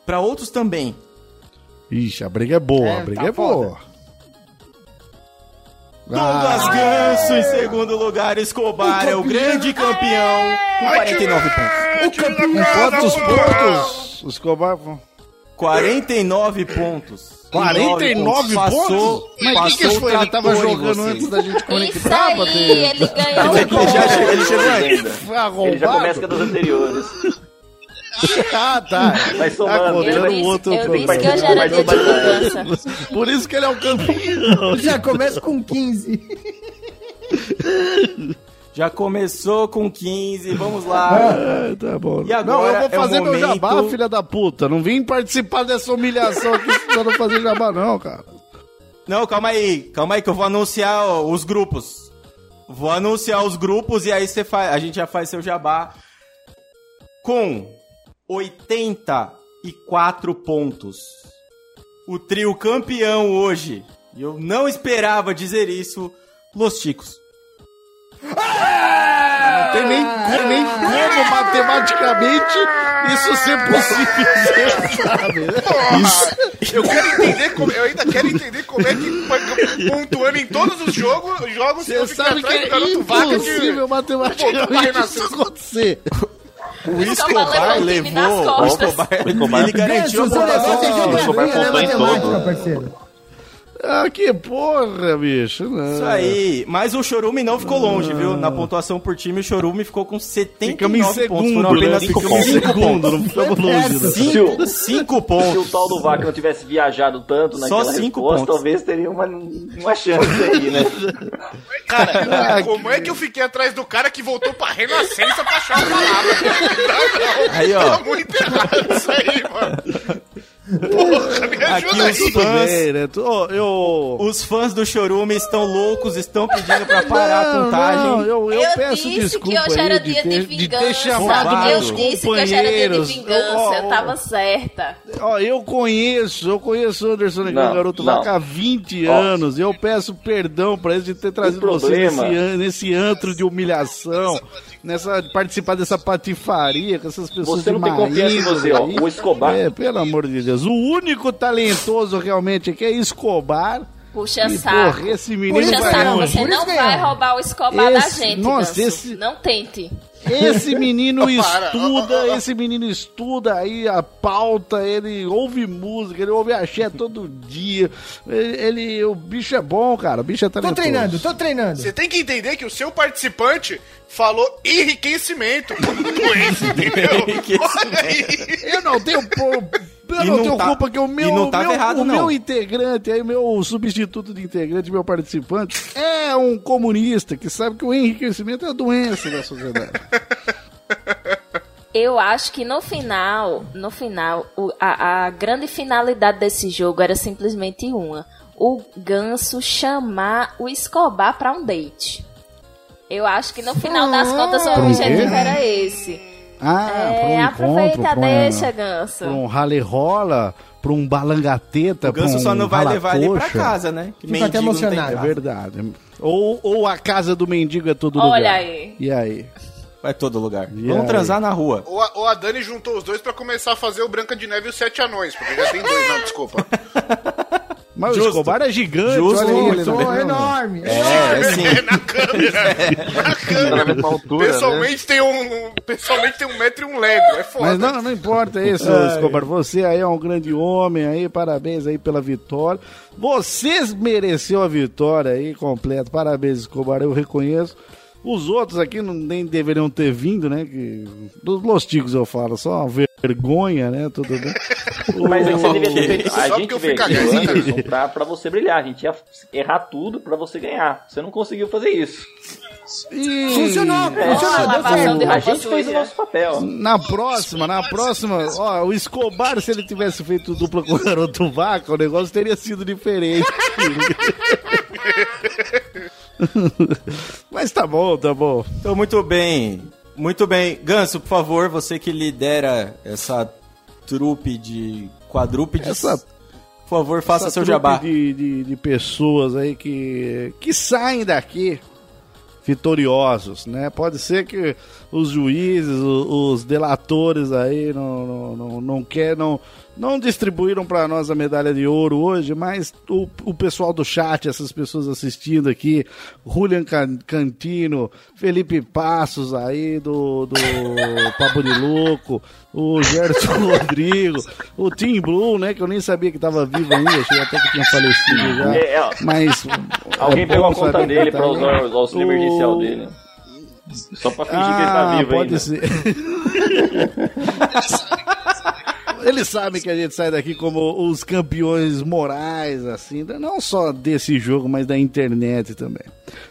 Speaker 2: para outros também.
Speaker 3: Ixi, a briga é boa,
Speaker 5: É,
Speaker 3: a briga
Speaker 5: tá
Speaker 3: é boa.
Speaker 2: Douglas
Speaker 3: Ah,
Speaker 2: Ganso em segundo lugar, Escobar é o grande campeão com 49 pontos.
Speaker 3: com quantos pontos? O Escobar.
Speaker 2: 49 pontos.
Speaker 3: 49
Speaker 2: Passou-
Speaker 3: pontos? Mas o que, que
Speaker 2: passou
Speaker 3: isso foi? Ele tava jogando antes da gente
Speaker 4: Isso
Speaker 3: conectar pra
Speaker 4: aí, ele ganhou
Speaker 2: Ele
Speaker 4: o
Speaker 2: já ele chegou.
Speaker 6: Ainda. Ele já começa com
Speaker 3: arrombado?
Speaker 6: a dos anteriores.
Speaker 3: Ah, tá.
Speaker 6: Vai somando.
Speaker 3: Tá
Speaker 4: Eu disse,
Speaker 3: outro
Speaker 4: eu disse que hoje era dia de vingança.
Speaker 3: Por isso que ele é o campeão.
Speaker 5: Já começa com 15.
Speaker 2: Já começou com 15, vamos lá.
Speaker 3: Ah, tá bom.
Speaker 2: E agora
Speaker 3: não, eu
Speaker 2: é
Speaker 3: vou
Speaker 2: o
Speaker 3: fazer meu
Speaker 2: momento-
Speaker 3: jabá, filha da puta. Não vim participar dessa humilhação aqui precisando fazer jabá, não, cara.
Speaker 2: Não, calma aí, calma aí que eu vou anunciar ó, os grupos. Vou anunciar os grupos e aí você faz, a gente já faz seu jabá com 84 pontos. O trio campeão hoje. E eu não esperava dizer isso, Los Chicos.
Speaker 3: Não tem nem, nem como matematicamente isso ser possível, sabe?
Speaker 1: Eu quero entender como, eu ainda quero entender como é que pontuando em todos os jogos, jogos
Speaker 3: Você
Speaker 1: eu
Speaker 3: sabe que é
Speaker 1: garoto vaca de
Speaker 3: impossível matematicamente isso acontecer.
Speaker 2: O
Speaker 4: Escobar levou o.
Speaker 2: Escobar, ele garantiu a pontuação.
Speaker 8: o Escobar pontuou
Speaker 5: né,
Speaker 8: em todo.
Speaker 3: Ah, que porra, bicho. Não.
Speaker 2: Isso aí. Mas o Chorume não ficou longe, viu? Na pontuação por time, o Chorume ficou com 79
Speaker 3: Ficamos em
Speaker 2: pontos.
Speaker 3: segundo,
Speaker 2: Foram apenas
Speaker 3: né?
Speaker 2: 5
Speaker 3: Ficamos em
Speaker 2: pontos.
Speaker 3: segundo, não ficamos longe, né?
Speaker 2: Cinco, cinco
Speaker 6: Se o
Speaker 2: pontos.
Speaker 6: tal do Vaca não tivesse viajado tanto
Speaker 2: Só
Speaker 6: naquela
Speaker 2: cinco
Speaker 6: resposta,
Speaker 2: pontos.
Speaker 6: talvez teria uma, uma chance aí, né?
Speaker 1: Cara, como é que eu fiquei atrás do cara que voltou pra Renascença pra achar a palavra? Não, não.
Speaker 2: Aí, ó.
Speaker 1: Tá muito errado isso aí, mano. Porra, me
Speaker 2: Aqui
Speaker 1: ajuda
Speaker 2: os
Speaker 1: aí.
Speaker 2: fãs,
Speaker 3: Bem, né? Tu- ó, eu...
Speaker 2: os fãs do Chorume estão loucos, estão pedindo pra parar a
Speaker 3: Não,
Speaker 2: contagem.
Speaker 3: não, eu, eu,
Speaker 4: Eu
Speaker 3: peço
Speaker 4: disse
Speaker 3: desculpa
Speaker 4: que hoje era
Speaker 3: de
Speaker 4: dia
Speaker 3: ter,
Speaker 4: de
Speaker 3: de ter
Speaker 4: vingança.
Speaker 3: chamado
Speaker 2: Roubado.
Speaker 3: meus
Speaker 4: eu disse que hoje era dia de
Speaker 3: companheiros.
Speaker 4: vingança.
Speaker 3: Ó, ó,
Speaker 4: Eu tava certa.
Speaker 3: Ó, eu conheço, eu conheço o Anderson Negão
Speaker 6: Não,
Speaker 3: Garoto
Speaker 6: não.
Speaker 3: Vaca há 20
Speaker 6: Ó.
Speaker 3: anos. Eu peço perdão pra eles de ter trazido você
Speaker 6: problema-
Speaker 3: nesse, an- nesse antro de humilhação, nessa participar dessa patifaria com essas pessoas
Speaker 6: Você
Speaker 3: de
Speaker 6: não tem confiança em você, ó. O Escobar.
Speaker 3: É, pelo amor de Deus. O único talentoso realmente aqui é Escobar.
Speaker 4: Puxa
Speaker 3: E,
Speaker 4: saco.
Speaker 3: porra, esse menino
Speaker 4: Puxa
Speaker 3: vai
Speaker 4: saco,
Speaker 3: longe.
Speaker 4: você não vai
Speaker 5: é.
Speaker 4: roubar o Escobar da
Speaker 3: Esse-
Speaker 4: gente,
Speaker 3: nossa, esse-
Speaker 4: Não tente.
Speaker 3: Esse menino estuda, esse menino estuda aí a pauta, ele ouve música, ele ouve axé todo dia. Ele, ele- o bicho é bom, cara, o bicho é
Speaker 5: Tô
Speaker 3: talentoso.
Speaker 5: treinando, tô treinando.
Speaker 1: Você tem que entender que o seu participante falou enriquecimento. Com esse, entendeu? Olha aí.
Speaker 3: Eu não tenho, eu
Speaker 2: E
Speaker 3: não
Speaker 2: não
Speaker 3: tenho
Speaker 2: tá-
Speaker 3: culpa que o meu,
Speaker 2: não
Speaker 3: meu-
Speaker 2: errado,
Speaker 3: o
Speaker 2: não.
Speaker 3: meu integrante, aí, o meu substituto de integrante, meu participante, é um comunista que sabe que o enriquecimento é a doença da sociedade.
Speaker 4: Eu acho que no final, no final, o- a, a grande finalidade desse jogo era simplesmente uma: o Ganso chamar o Escobar pra um date. Eu acho que no final das contas o objetivo era esse.
Speaker 3: Ah,
Speaker 4: é,
Speaker 3: pra um encontro,
Speaker 4: aproveita,
Speaker 3: pra um-
Speaker 4: deixa, Ganso.
Speaker 3: pra um rale rola, pra um balangateta,
Speaker 2: O Ganso
Speaker 3: pra um
Speaker 2: só não vai levar ele pra casa, né? Que
Speaker 5: Fico até
Speaker 2: mendigo não tem
Speaker 5: emocionado.
Speaker 3: É verdade. Ou, ou a casa do mendigo é todo
Speaker 4: Olha
Speaker 3: lugar.
Speaker 4: aí.
Speaker 3: E aí?
Speaker 2: Vai todo lugar.
Speaker 3: E
Speaker 2: Vamos
Speaker 3: aí?
Speaker 2: transar na rua.
Speaker 1: Ou a, ou a Dani juntou os dois pra começar a fazer o Branca de Neve e os Sete Anões, porque já tem dois, não, desculpa.
Speaker 3: Mas o
Speaker 2: Justo.
Speaker 3: Escobar é gigante,
Speaker 2: Justo,
Speaker 3: olha ele. né?
Speaker 5: Pô, enorme.
Speaker 2: É, é sim.
Speaker 1: É na câmera. Na câmera.
Speaker 6: Altura, né?
Speaker 1: Pessoalmente tem um. Pessoalmente tem um metro e um lego. É foda.
Speaker 3: Mas não, não importa isso, Escobar. Você aí é um grande homem aí, parabéns aí pela vitória. Você mereceu a vitória aí completa. Parabéns, Escobar, eu reconheço. Os outros aqui não, nem deveriam ter vindo, né? Que, dos Los Ticos eu falo, só uma vergonha, né? Tudo bem.
Speaker 6: Mas aí você devia ter feito. A gente veio aqui. Anderson, pra, pra você brilhar. A gente ia errar tudo pra você ganhar. Você não conseguiu fazer isso.
Speaker 3: E
Speaker 5: Funcionou,
Speaker 6: É.
Speaker 5: funcionou.
Speaker 6: A gente fez o nosso papel.
Speaker 3: Na próxima, na próxima, ó, o Escobar, se ele tivesse feito dupla com o garoto vaca, o negócio teria sido diferente. Mas tá bom, tá bom.
Speaker 2: Então, muito bem. Muito bem. Ganso, por favor, você que lidera essa trupe de quadrúpedes,
Speaker 3: Essa-
Speaker 2: por favor, faça seu jabá.
Speaker 3: De, de, de pessoas aí que, que saem daqui vitoriosos, né? Pode ser que os juízes, o- os delatores aí não, não, não, não, quer, não, não distribuíram para nós a medalha de ouro hoje, mas o, o pessoal do chat, essas pessoas assistindo aqui, Julian Can- Cantino, Felipe Passos aí do, do Papo de Louco, o Gerson Rodrigo, o Tim Blue, né? Que eu nem sabia que tava vivo ainda, achei até que tinha falecido já.
Speaker 6: É,
Speaker 3: Mas.
Speaker 6: Alguém
Speaker 3: é
Speaker 6: pegou a conta dele
Speaker 3: tá
Speaker 6: pra
Speaker 3: aí.
Speaker 6: usar o auxílio emergencial dele. Só pra fingir que ele tá
Speaker 3: Ah,
Speaker 6: vivo
Speaker 3: pode
Speaker 6: ainda.
Speaker 3: ser. Eles sabem que a gente sai daqui como os campeões morais, assim, não só desse jogo, mas da internet também.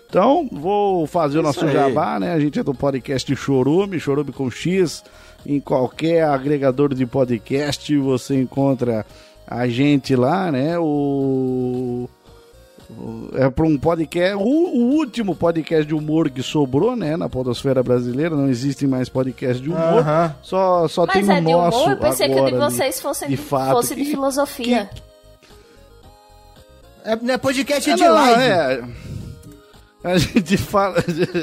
Speaker 3: Então, vou fazer o nosso
Speaker 2: aí.
Speaker 3: jabá, né? A gente é do podcast Chorume, Chorume com X. Em qualquer agregador de podcast você encontra a gente lá, né? O. É para um podcast, o, o último podcast de humor que sobrou, né, na podosfera brasileira, não existem mais podcasts de humor,
Speaker 5: Aham.
Speaker 3: só, só
Speaker 4: Mas
Speaker 3: tem
Speaker 4: é
Speaker 3: o
Speaker 4: de
Speaker 3: nosso
Speaker 4: humor? Eu pensei que o de
Speaker 3: agora,
Speaker 4: vocês fosse
Speaker 3: de
Speaker 4: de,
Speaker 3: fato,
Speaker 4: fosse de
Speaker 3: que-
Speaker 4: filosofia.
Speaker 5: É, não é podcast, é
Speaker 3: É,
Speaker 5: de
Speaker 3: não,
Speaker 5: live.
Speaker 3: é. A gente fala.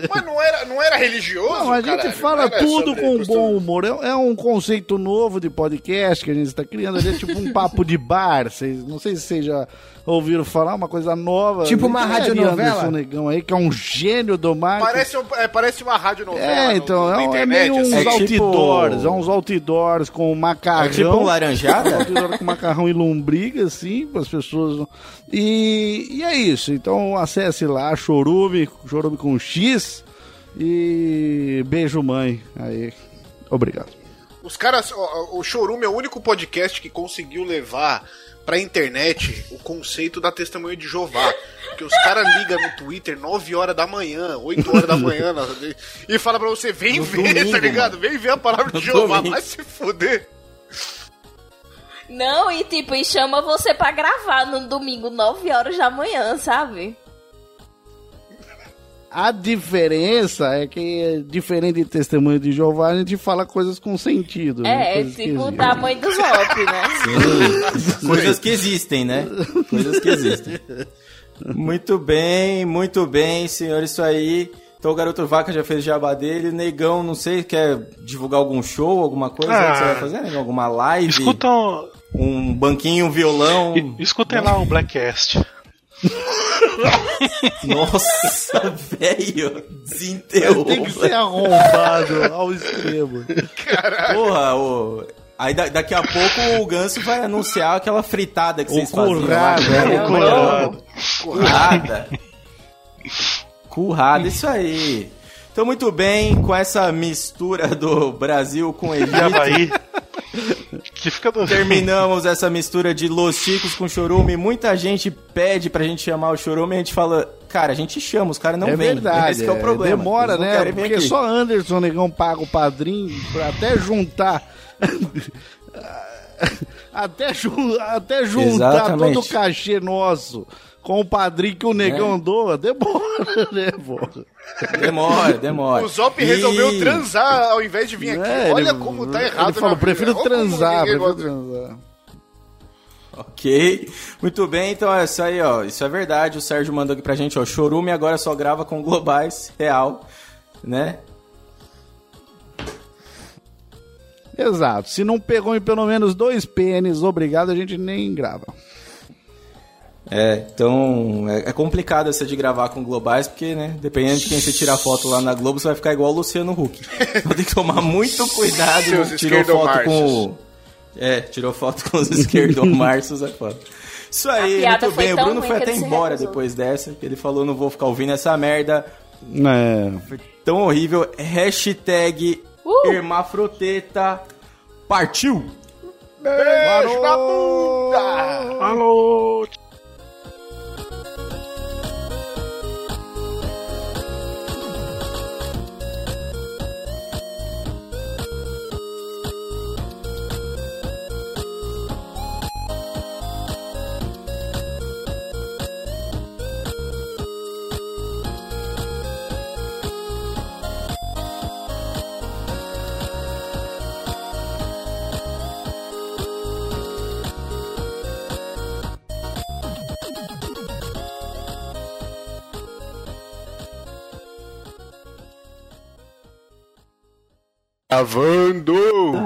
Speaker 1: Mas não era, não era religioso?
Speaker 3: Não, a gente
Speaker 1: caralho?
Speaker 3: fala tudo com
Speaker 1: costume.
Speaker 3: bom humor. É, é um conceito novo de podcast que a gente está criando. Ele é tipo um papo de bar. Vocês, não sei se vocês já ouviram falar, uma coisa nova.
Speaker 5: Tipo uma
Speaker 3: aí
Speaker 5: radionovela?
Speaker 3: Anderson Negão aí, que é um gênio do marketing.
Speaker 1: Parece, um- é, parece uma rádio novela.
Speaker 3: É, então, é, um- é meio uns
Speaker 2: assim. É tipo-
Speaker 3: outdoors, é uns outdoors com macarrão.
Speaker 2: É tipo um laranjada?
Speaker 3: outdoor com macarrão e lombriga, assim, para as pessoas. E, e é isso, então acesse lá, Chorume, Chorume com X. E beijo, mãe. Aí, obrigado.
Speaker 1: Os caras, o, o Chorume é o único podcast que conseguiu levar pra internet o conceito da testemunha de Jeová. Porque os caras ligam no Twitter 9 horas da manhã, 8 horas da manhã, e fala pra você, vem
Speaker 2: No
Speaker 1: ver,
Speaker 2: domingo,
Speaker 1: tá ligado? Vem ver a palavra
Speaker 2: No
Speaker 1: de Jeová,
Speaker 2: domingo.
Speaker 1: vai se fuder.
Speaker 4: Não, e tipo, e chama você pra gravar no domingo, 9 horas da manhã, sabe?
Speaker 3: A diferença é que, diferente de testemunho de Jeová, a gente fala coisas com sentido. né?
Speaker 4: É, é tipo o
Speaker 3: existem.
Speaker 4: tamanho do Zop, né?
Speaker 2: Coisas que existem, né? Coisas que existem. Muito bem, muito bem, senhor, isso aí. Então o Garoto Vaca já fez o jabá dele. Negão, não sei, quer divulgar algum show, alguma coisa
Speaker 7: Ah.
Speaker 2: que você vai fazer? Negão? Alguma live?
Speaker 7: Escutam,
Speaker 2: Um banquinho, um violão?
Speaker 7: e- escutem lá o Blackcast.
Speaker 2: Nossa, velho, desenterrou.
Speaker 3: Tem que ser arrombado ao extremo.
Speaker 2: Porra, ô. Aí da- daqui a pouco o Ganso vai anunciar aquela fritada que
Speaker 3: O
Speaker 2: vocês faziam. lá,
Speaker 3: currado,
Speaker 2: né? Não,
Speaker 7: Currado.
Speaker 2: Currada. Currada, isso aí. Então, muito bem, com essa mistura do Brasil com
Speaker 7: E
Speaker 2: Egito,
Speaker 7: Havaí. Que fica
Speaker 2: terminamos essa mistura de Los Chicos com Chorume. Muita gente pede pra gente chamar o Chorume e a gente fala, cara, a gente chama, os caras não
Speaker 3: é
Speaker 2: vêm.
Speaker 3: verdade.
Speaker 2: Esse que é o
Speaker 3: é,
Speaker 2: problema.
Speaker 3: Demora, né? Porque
Speaker 2: aqui.
Speaker 3: só Anderson Negão paga o padrinho pra até juntar. até, ju- até juntar
Speaker 2: Exatamente.
Speaker 3: todo o cachê nosso com o padrinho que o Negão
Speaker 2: É.
Speaker 3: doa. Demora, né, pô?
Speaker 2: Demora, demora.
Speaker 1: O Zop
Speaker 2: E-
Speaker 1: resolveu transar ao invés de vir aqui.
Speaker 3: É,
Speaker 1: Olha
Speaker 3: ele-
Speaker 1: como tá errado.
Speaker 3: Ele falou, prefiro transar, prefiro
Speaker 1: gosta.
Speaker 3: transar.
Speaker 2: Ok, muito bem, então é isso aí, ó. Isso é verdade. O Sérgio mandou aqui pra gente, ó. Chorume agora só grava com globais, real, né?
Speaker 3: Exato. Se não pegou em pelo menos dois pênis, obrigado, a gente nem grava.
Speaker 2: É, então é, é complicado essa de gravar com globais, porque, né, dependendo de quem você tirar foto lá na Globo, você vai ficar igual o Luciano Huck. Então tem que tomar muito cuidado. Tirou foto com o... É, tirou foto com os esquerdomarços, é foda. Isso aí, muito bem. O Bruno foi até embora depois dessa, porque ele falou, não vou ficar ouvindo essa merda.
Speaker 3: É.
Speaker 2: Foi tão horrível. Hashtag
Speaker 4: Uh!
Speaker 2: Hermafroteta partiu!
Speaker 1: Beijo na bunda!
Speaker 7: Alô!
Speaker 1: Gravando!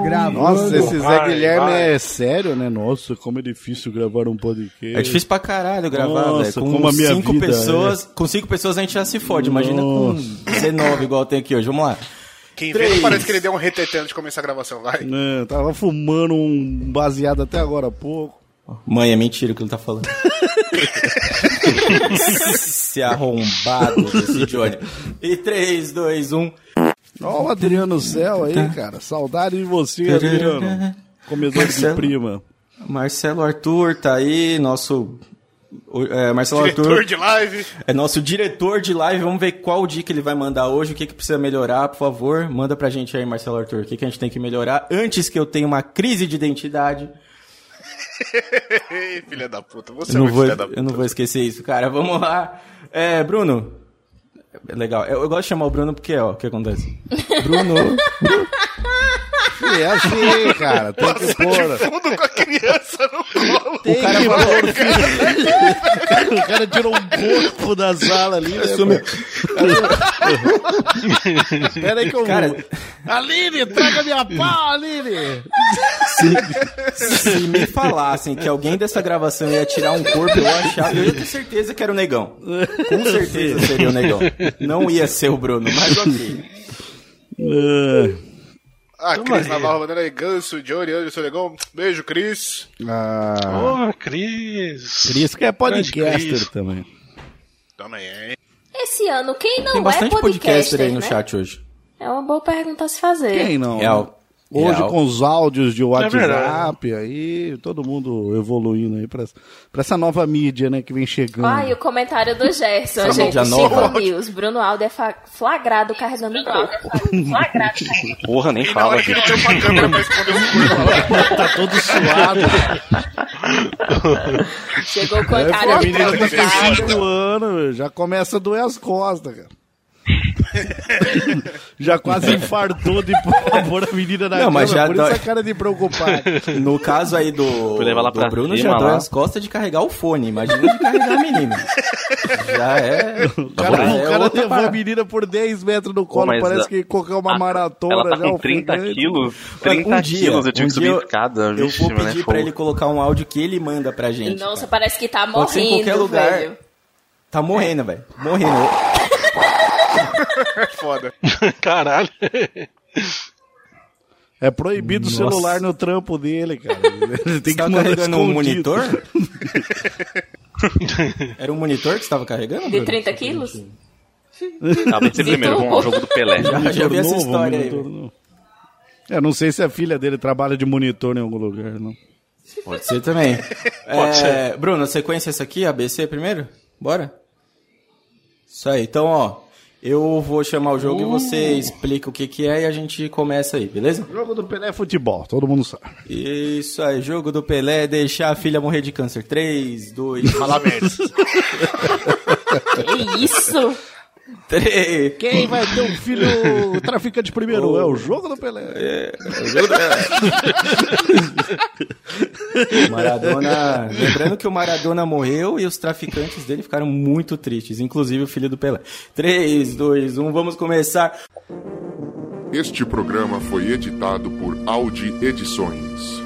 Speaker 5: Gravando.
Speaker 3: Nossa, esse Zé
Speaker 7: Vai,
Speaker 3: Guilherme
Speaker 7: vai.
Speaker 3: é sério, né? Nossa, como é difícil gravar um podcast.
Speaker 2: É difícil pra caralho gravar,
Speaker 3: Nossa,
Speaker 2: velho. Com
Speaker 3: como a minha
Speaker 2: cinco
Speaker 3: vida
Speaker 2: pessoas. Com cinco pessoas a gente já se fode. Imagina com 19 igual tem aqui hoje. Vamos lá.
Speaker 1: Quem vê
Speaker 2: Três.
Speaker 1: não parece que ele deu um retetê antes de começar a gravação, vai.
Speaker 3: É, tava fumando um baseado até agora há pouco.
Speaker 2: Mãe, é mentira o que ele tá falando. Se arrombado desse Johnny. E um. 3, 2, 1.
Speaker 3: Ó o Adriano Céu aí, cara. Saudade de você, Adriano. Comedor de
Speaker 2: Marcelo.
Speaker 3: prima.
Speaker 2: Marcelo Arthur tá aí, nosso. É, Marcelo
Speaker 1: Diretor
Speaker 2: Arthur
Speaker 1: de live.
Speaker 2: é nosso diretor de live. Vamos ver qual dica ele vai mandar hoje, o que, que precisa melhorar, por favor. Manda pra gente aí, Marcelo Arthur, o que, que a gente tem que melhorar antes que eu tenha uma crise de identidade.
Speaker 1: Filha da puta, você
Speaker 2: Eu
Speaker 1: é
Speaker 2: não,
Speaker 1: muito
Speaker 2: vou,
Speaker 1: filha da puta.
Speaker 2: eu não vou esquecer isso, cara. Vamos lá. É, Bruno. É Legal. Eu, eu gosto de chamar o Bruno porque, ó, o que acontece? Bruno.
Speaker 3: É assim, cara. Tem que pôr.
Speaker 1: Fundo com a criança no colo.
Speaker 3: Tem que pôr. filho. O cara tirou um corpo da sala ali. Né,
Speaker 2: Assume-
Speaker 3: Pera aí que eu
Speaker 2: Cara-
Speaker 3: vou. Aline, traga minha pau, Aline.
Speaker 2: Se me falassem que alguém dessa gravação ia tirar um corpo, eu achava, eu ia ter certeza que era o negão. Com certeza seria o negão. Não ia ser o Bruno, mas ok.
Speaker 3: É.
Speaker 1: Ah, Cris Navarro mandando aí, Ganso, Johnny, Anderson Legão. Beijo, Cris.
Speaker 3: Ah,
Speaker 7: Porra, Cris.
Speaker 3: Cris que é podcaster também.
Speaker 1: Também, hein?
Speaker 4: Esse ano, quem não
Speaker 2: Tem
Speaker 4: é
Speaker 2: bastante
Speaker 4: podcaster,
Speaker 2: podcaster aí no
Speaker 4: né?
Speaker 2: chat hoje.
Speaker 4: É uma boa pergunta a se fazer.
Speaker 3: Quem não?
Speaker 2: Real.
Speaker 3: Hoje com os áudios de WhatsApp
Speaker 7: verdade.
Speaker 3: aí, todo mundo evoluindo aí pra, pra essa nova mídia, né, que vem chegando.
Speaker 4: Ah, e o comentário do Gerson,
Speaker 2: Essa
Speaker 4: gente. Chico News. Bruno Aldo é fa- flagrado carregando um corpo. flagrado carregando.
Speaker 8: Porra, nem fala,
Speaker 1: o corpo.
Speaker 3: tá todo suado.
Speaker 4: Chegou o
Speaker 3: É, pô,
Speaker 4: comentário
Speaker 3: a
Speaker 4: do
Speaker 3: menina tem
Speaker 4: preocupado.
Speaker 3: 5 anos, já começa a doer as costas, cara. já quase infartou de pôr a menina na
Speaker 2: Não,
Speaker 3: cama,
Speaker 2: mas já
Speaker 3: por
Speaker 2: dói.
Speaker 3: isso a cara de preocupado.
Speaker 2: No caso aí do,
Speaker 8: Fui levar lá
Speaker 2: do Bruno,
Speaker 8: cima,
Speaker 2: já dói
Speaker 8: lá.
Speaker 2: as costas de carregar o fone. Imagina de carregar a menina. Já é.
Speaker 3: O cara,
Speaker 2: já
Speaker 3: o
Speaker 2: é
Speaker 3: cara levou a menina por 10 metros no colo,
Speaker 8: mas
Speaker 3: parece
Speaker 8: a-
Speaker 3: que correu uma
Speaker 8: a-
Speaker 3: maratona
Speaker 8: Ela tá
Speaker 3: já,
Speaker 8: com
Speaker 3: o
Speaker 8: 30
Speaker 3: ofegante.
Speaker 8: quilos.
Speaker 2: Olha,
Speaker 8: 30
Speaker 2: um dia,
Speaker 8: quilos eu tive
Speaker 2: um
Speaker 8: que subir a escada.
Speaker 2: Eu
Speaker 8: Vixe,
Speaker 2: vou
Speaker 8: é
Speaker 2: pedir
Speaker 8: fogo.
Speaker 2: pra ele colocar um áudio que ele manda pra gente.
Speaker 4: Nossa,
Speaker 2: cara.
Speaker 4: parece que tá
Speaker 2: Pode ser em
Speaker 4: morrendo,
Speaker 2: qualquer lugar.
Speaker 4: velho.
Speaker 2: Tá morrendo, velho. Morrendo.
Speaker 1: Foda.
Speaker 7: Caralho.
Speaker 3: É proibido o celular no trampo dele, cara. Ele tem
Speaker 2: Você
Speaker 3: que mandar
Speaker 2: carregando um
Speaker 3: escondido.
Speaker 2: monitor? Era um monitor que você tava carregando?
Speaker 4: De
Speaker 2: Bruno?
Speaker 4: 30 quilos?
Speaker 8: Ah, vai ser primeiro, vamos ao jogo do Pelé.
Speaker 2: Já, já vi essa história aí.
Speaker 3: novo. É, não sei se a filha dele trabalha de monitor em algum lugar, não.
Speaker 2: Pode ser também.
Speaker 7: Pode
Speaker 2: É, Bruno, sequência essa aqui, ABC primeiro? Bora? Isso aí. Então, ó, eu vou chamar o jogo e você explica o que que é e a gente começa aí, beleza?
Speaker 3: Jogo do Pelé é futebol, todo mundo sabe.
Speaker 2: Isso aí, jogo do Pelé, deixar a filha morrer de câncer. 3, 2,
Speaker 1: Fala merda.
Speaker 4: Que isso?
Speaker 2: 3.
Speaker 3: Quem vai ter um filho traficante primeiro? É o jogo do Pelé.
Speaker 2: Maradona. Lembrando que o Maradona morreu e os traficantes dele ficaram muito tristes, inclusive o filho do Pelé. 3, 2, 1, vamos começar.
Speaker 11: Este programa foi editado por Audi Edições.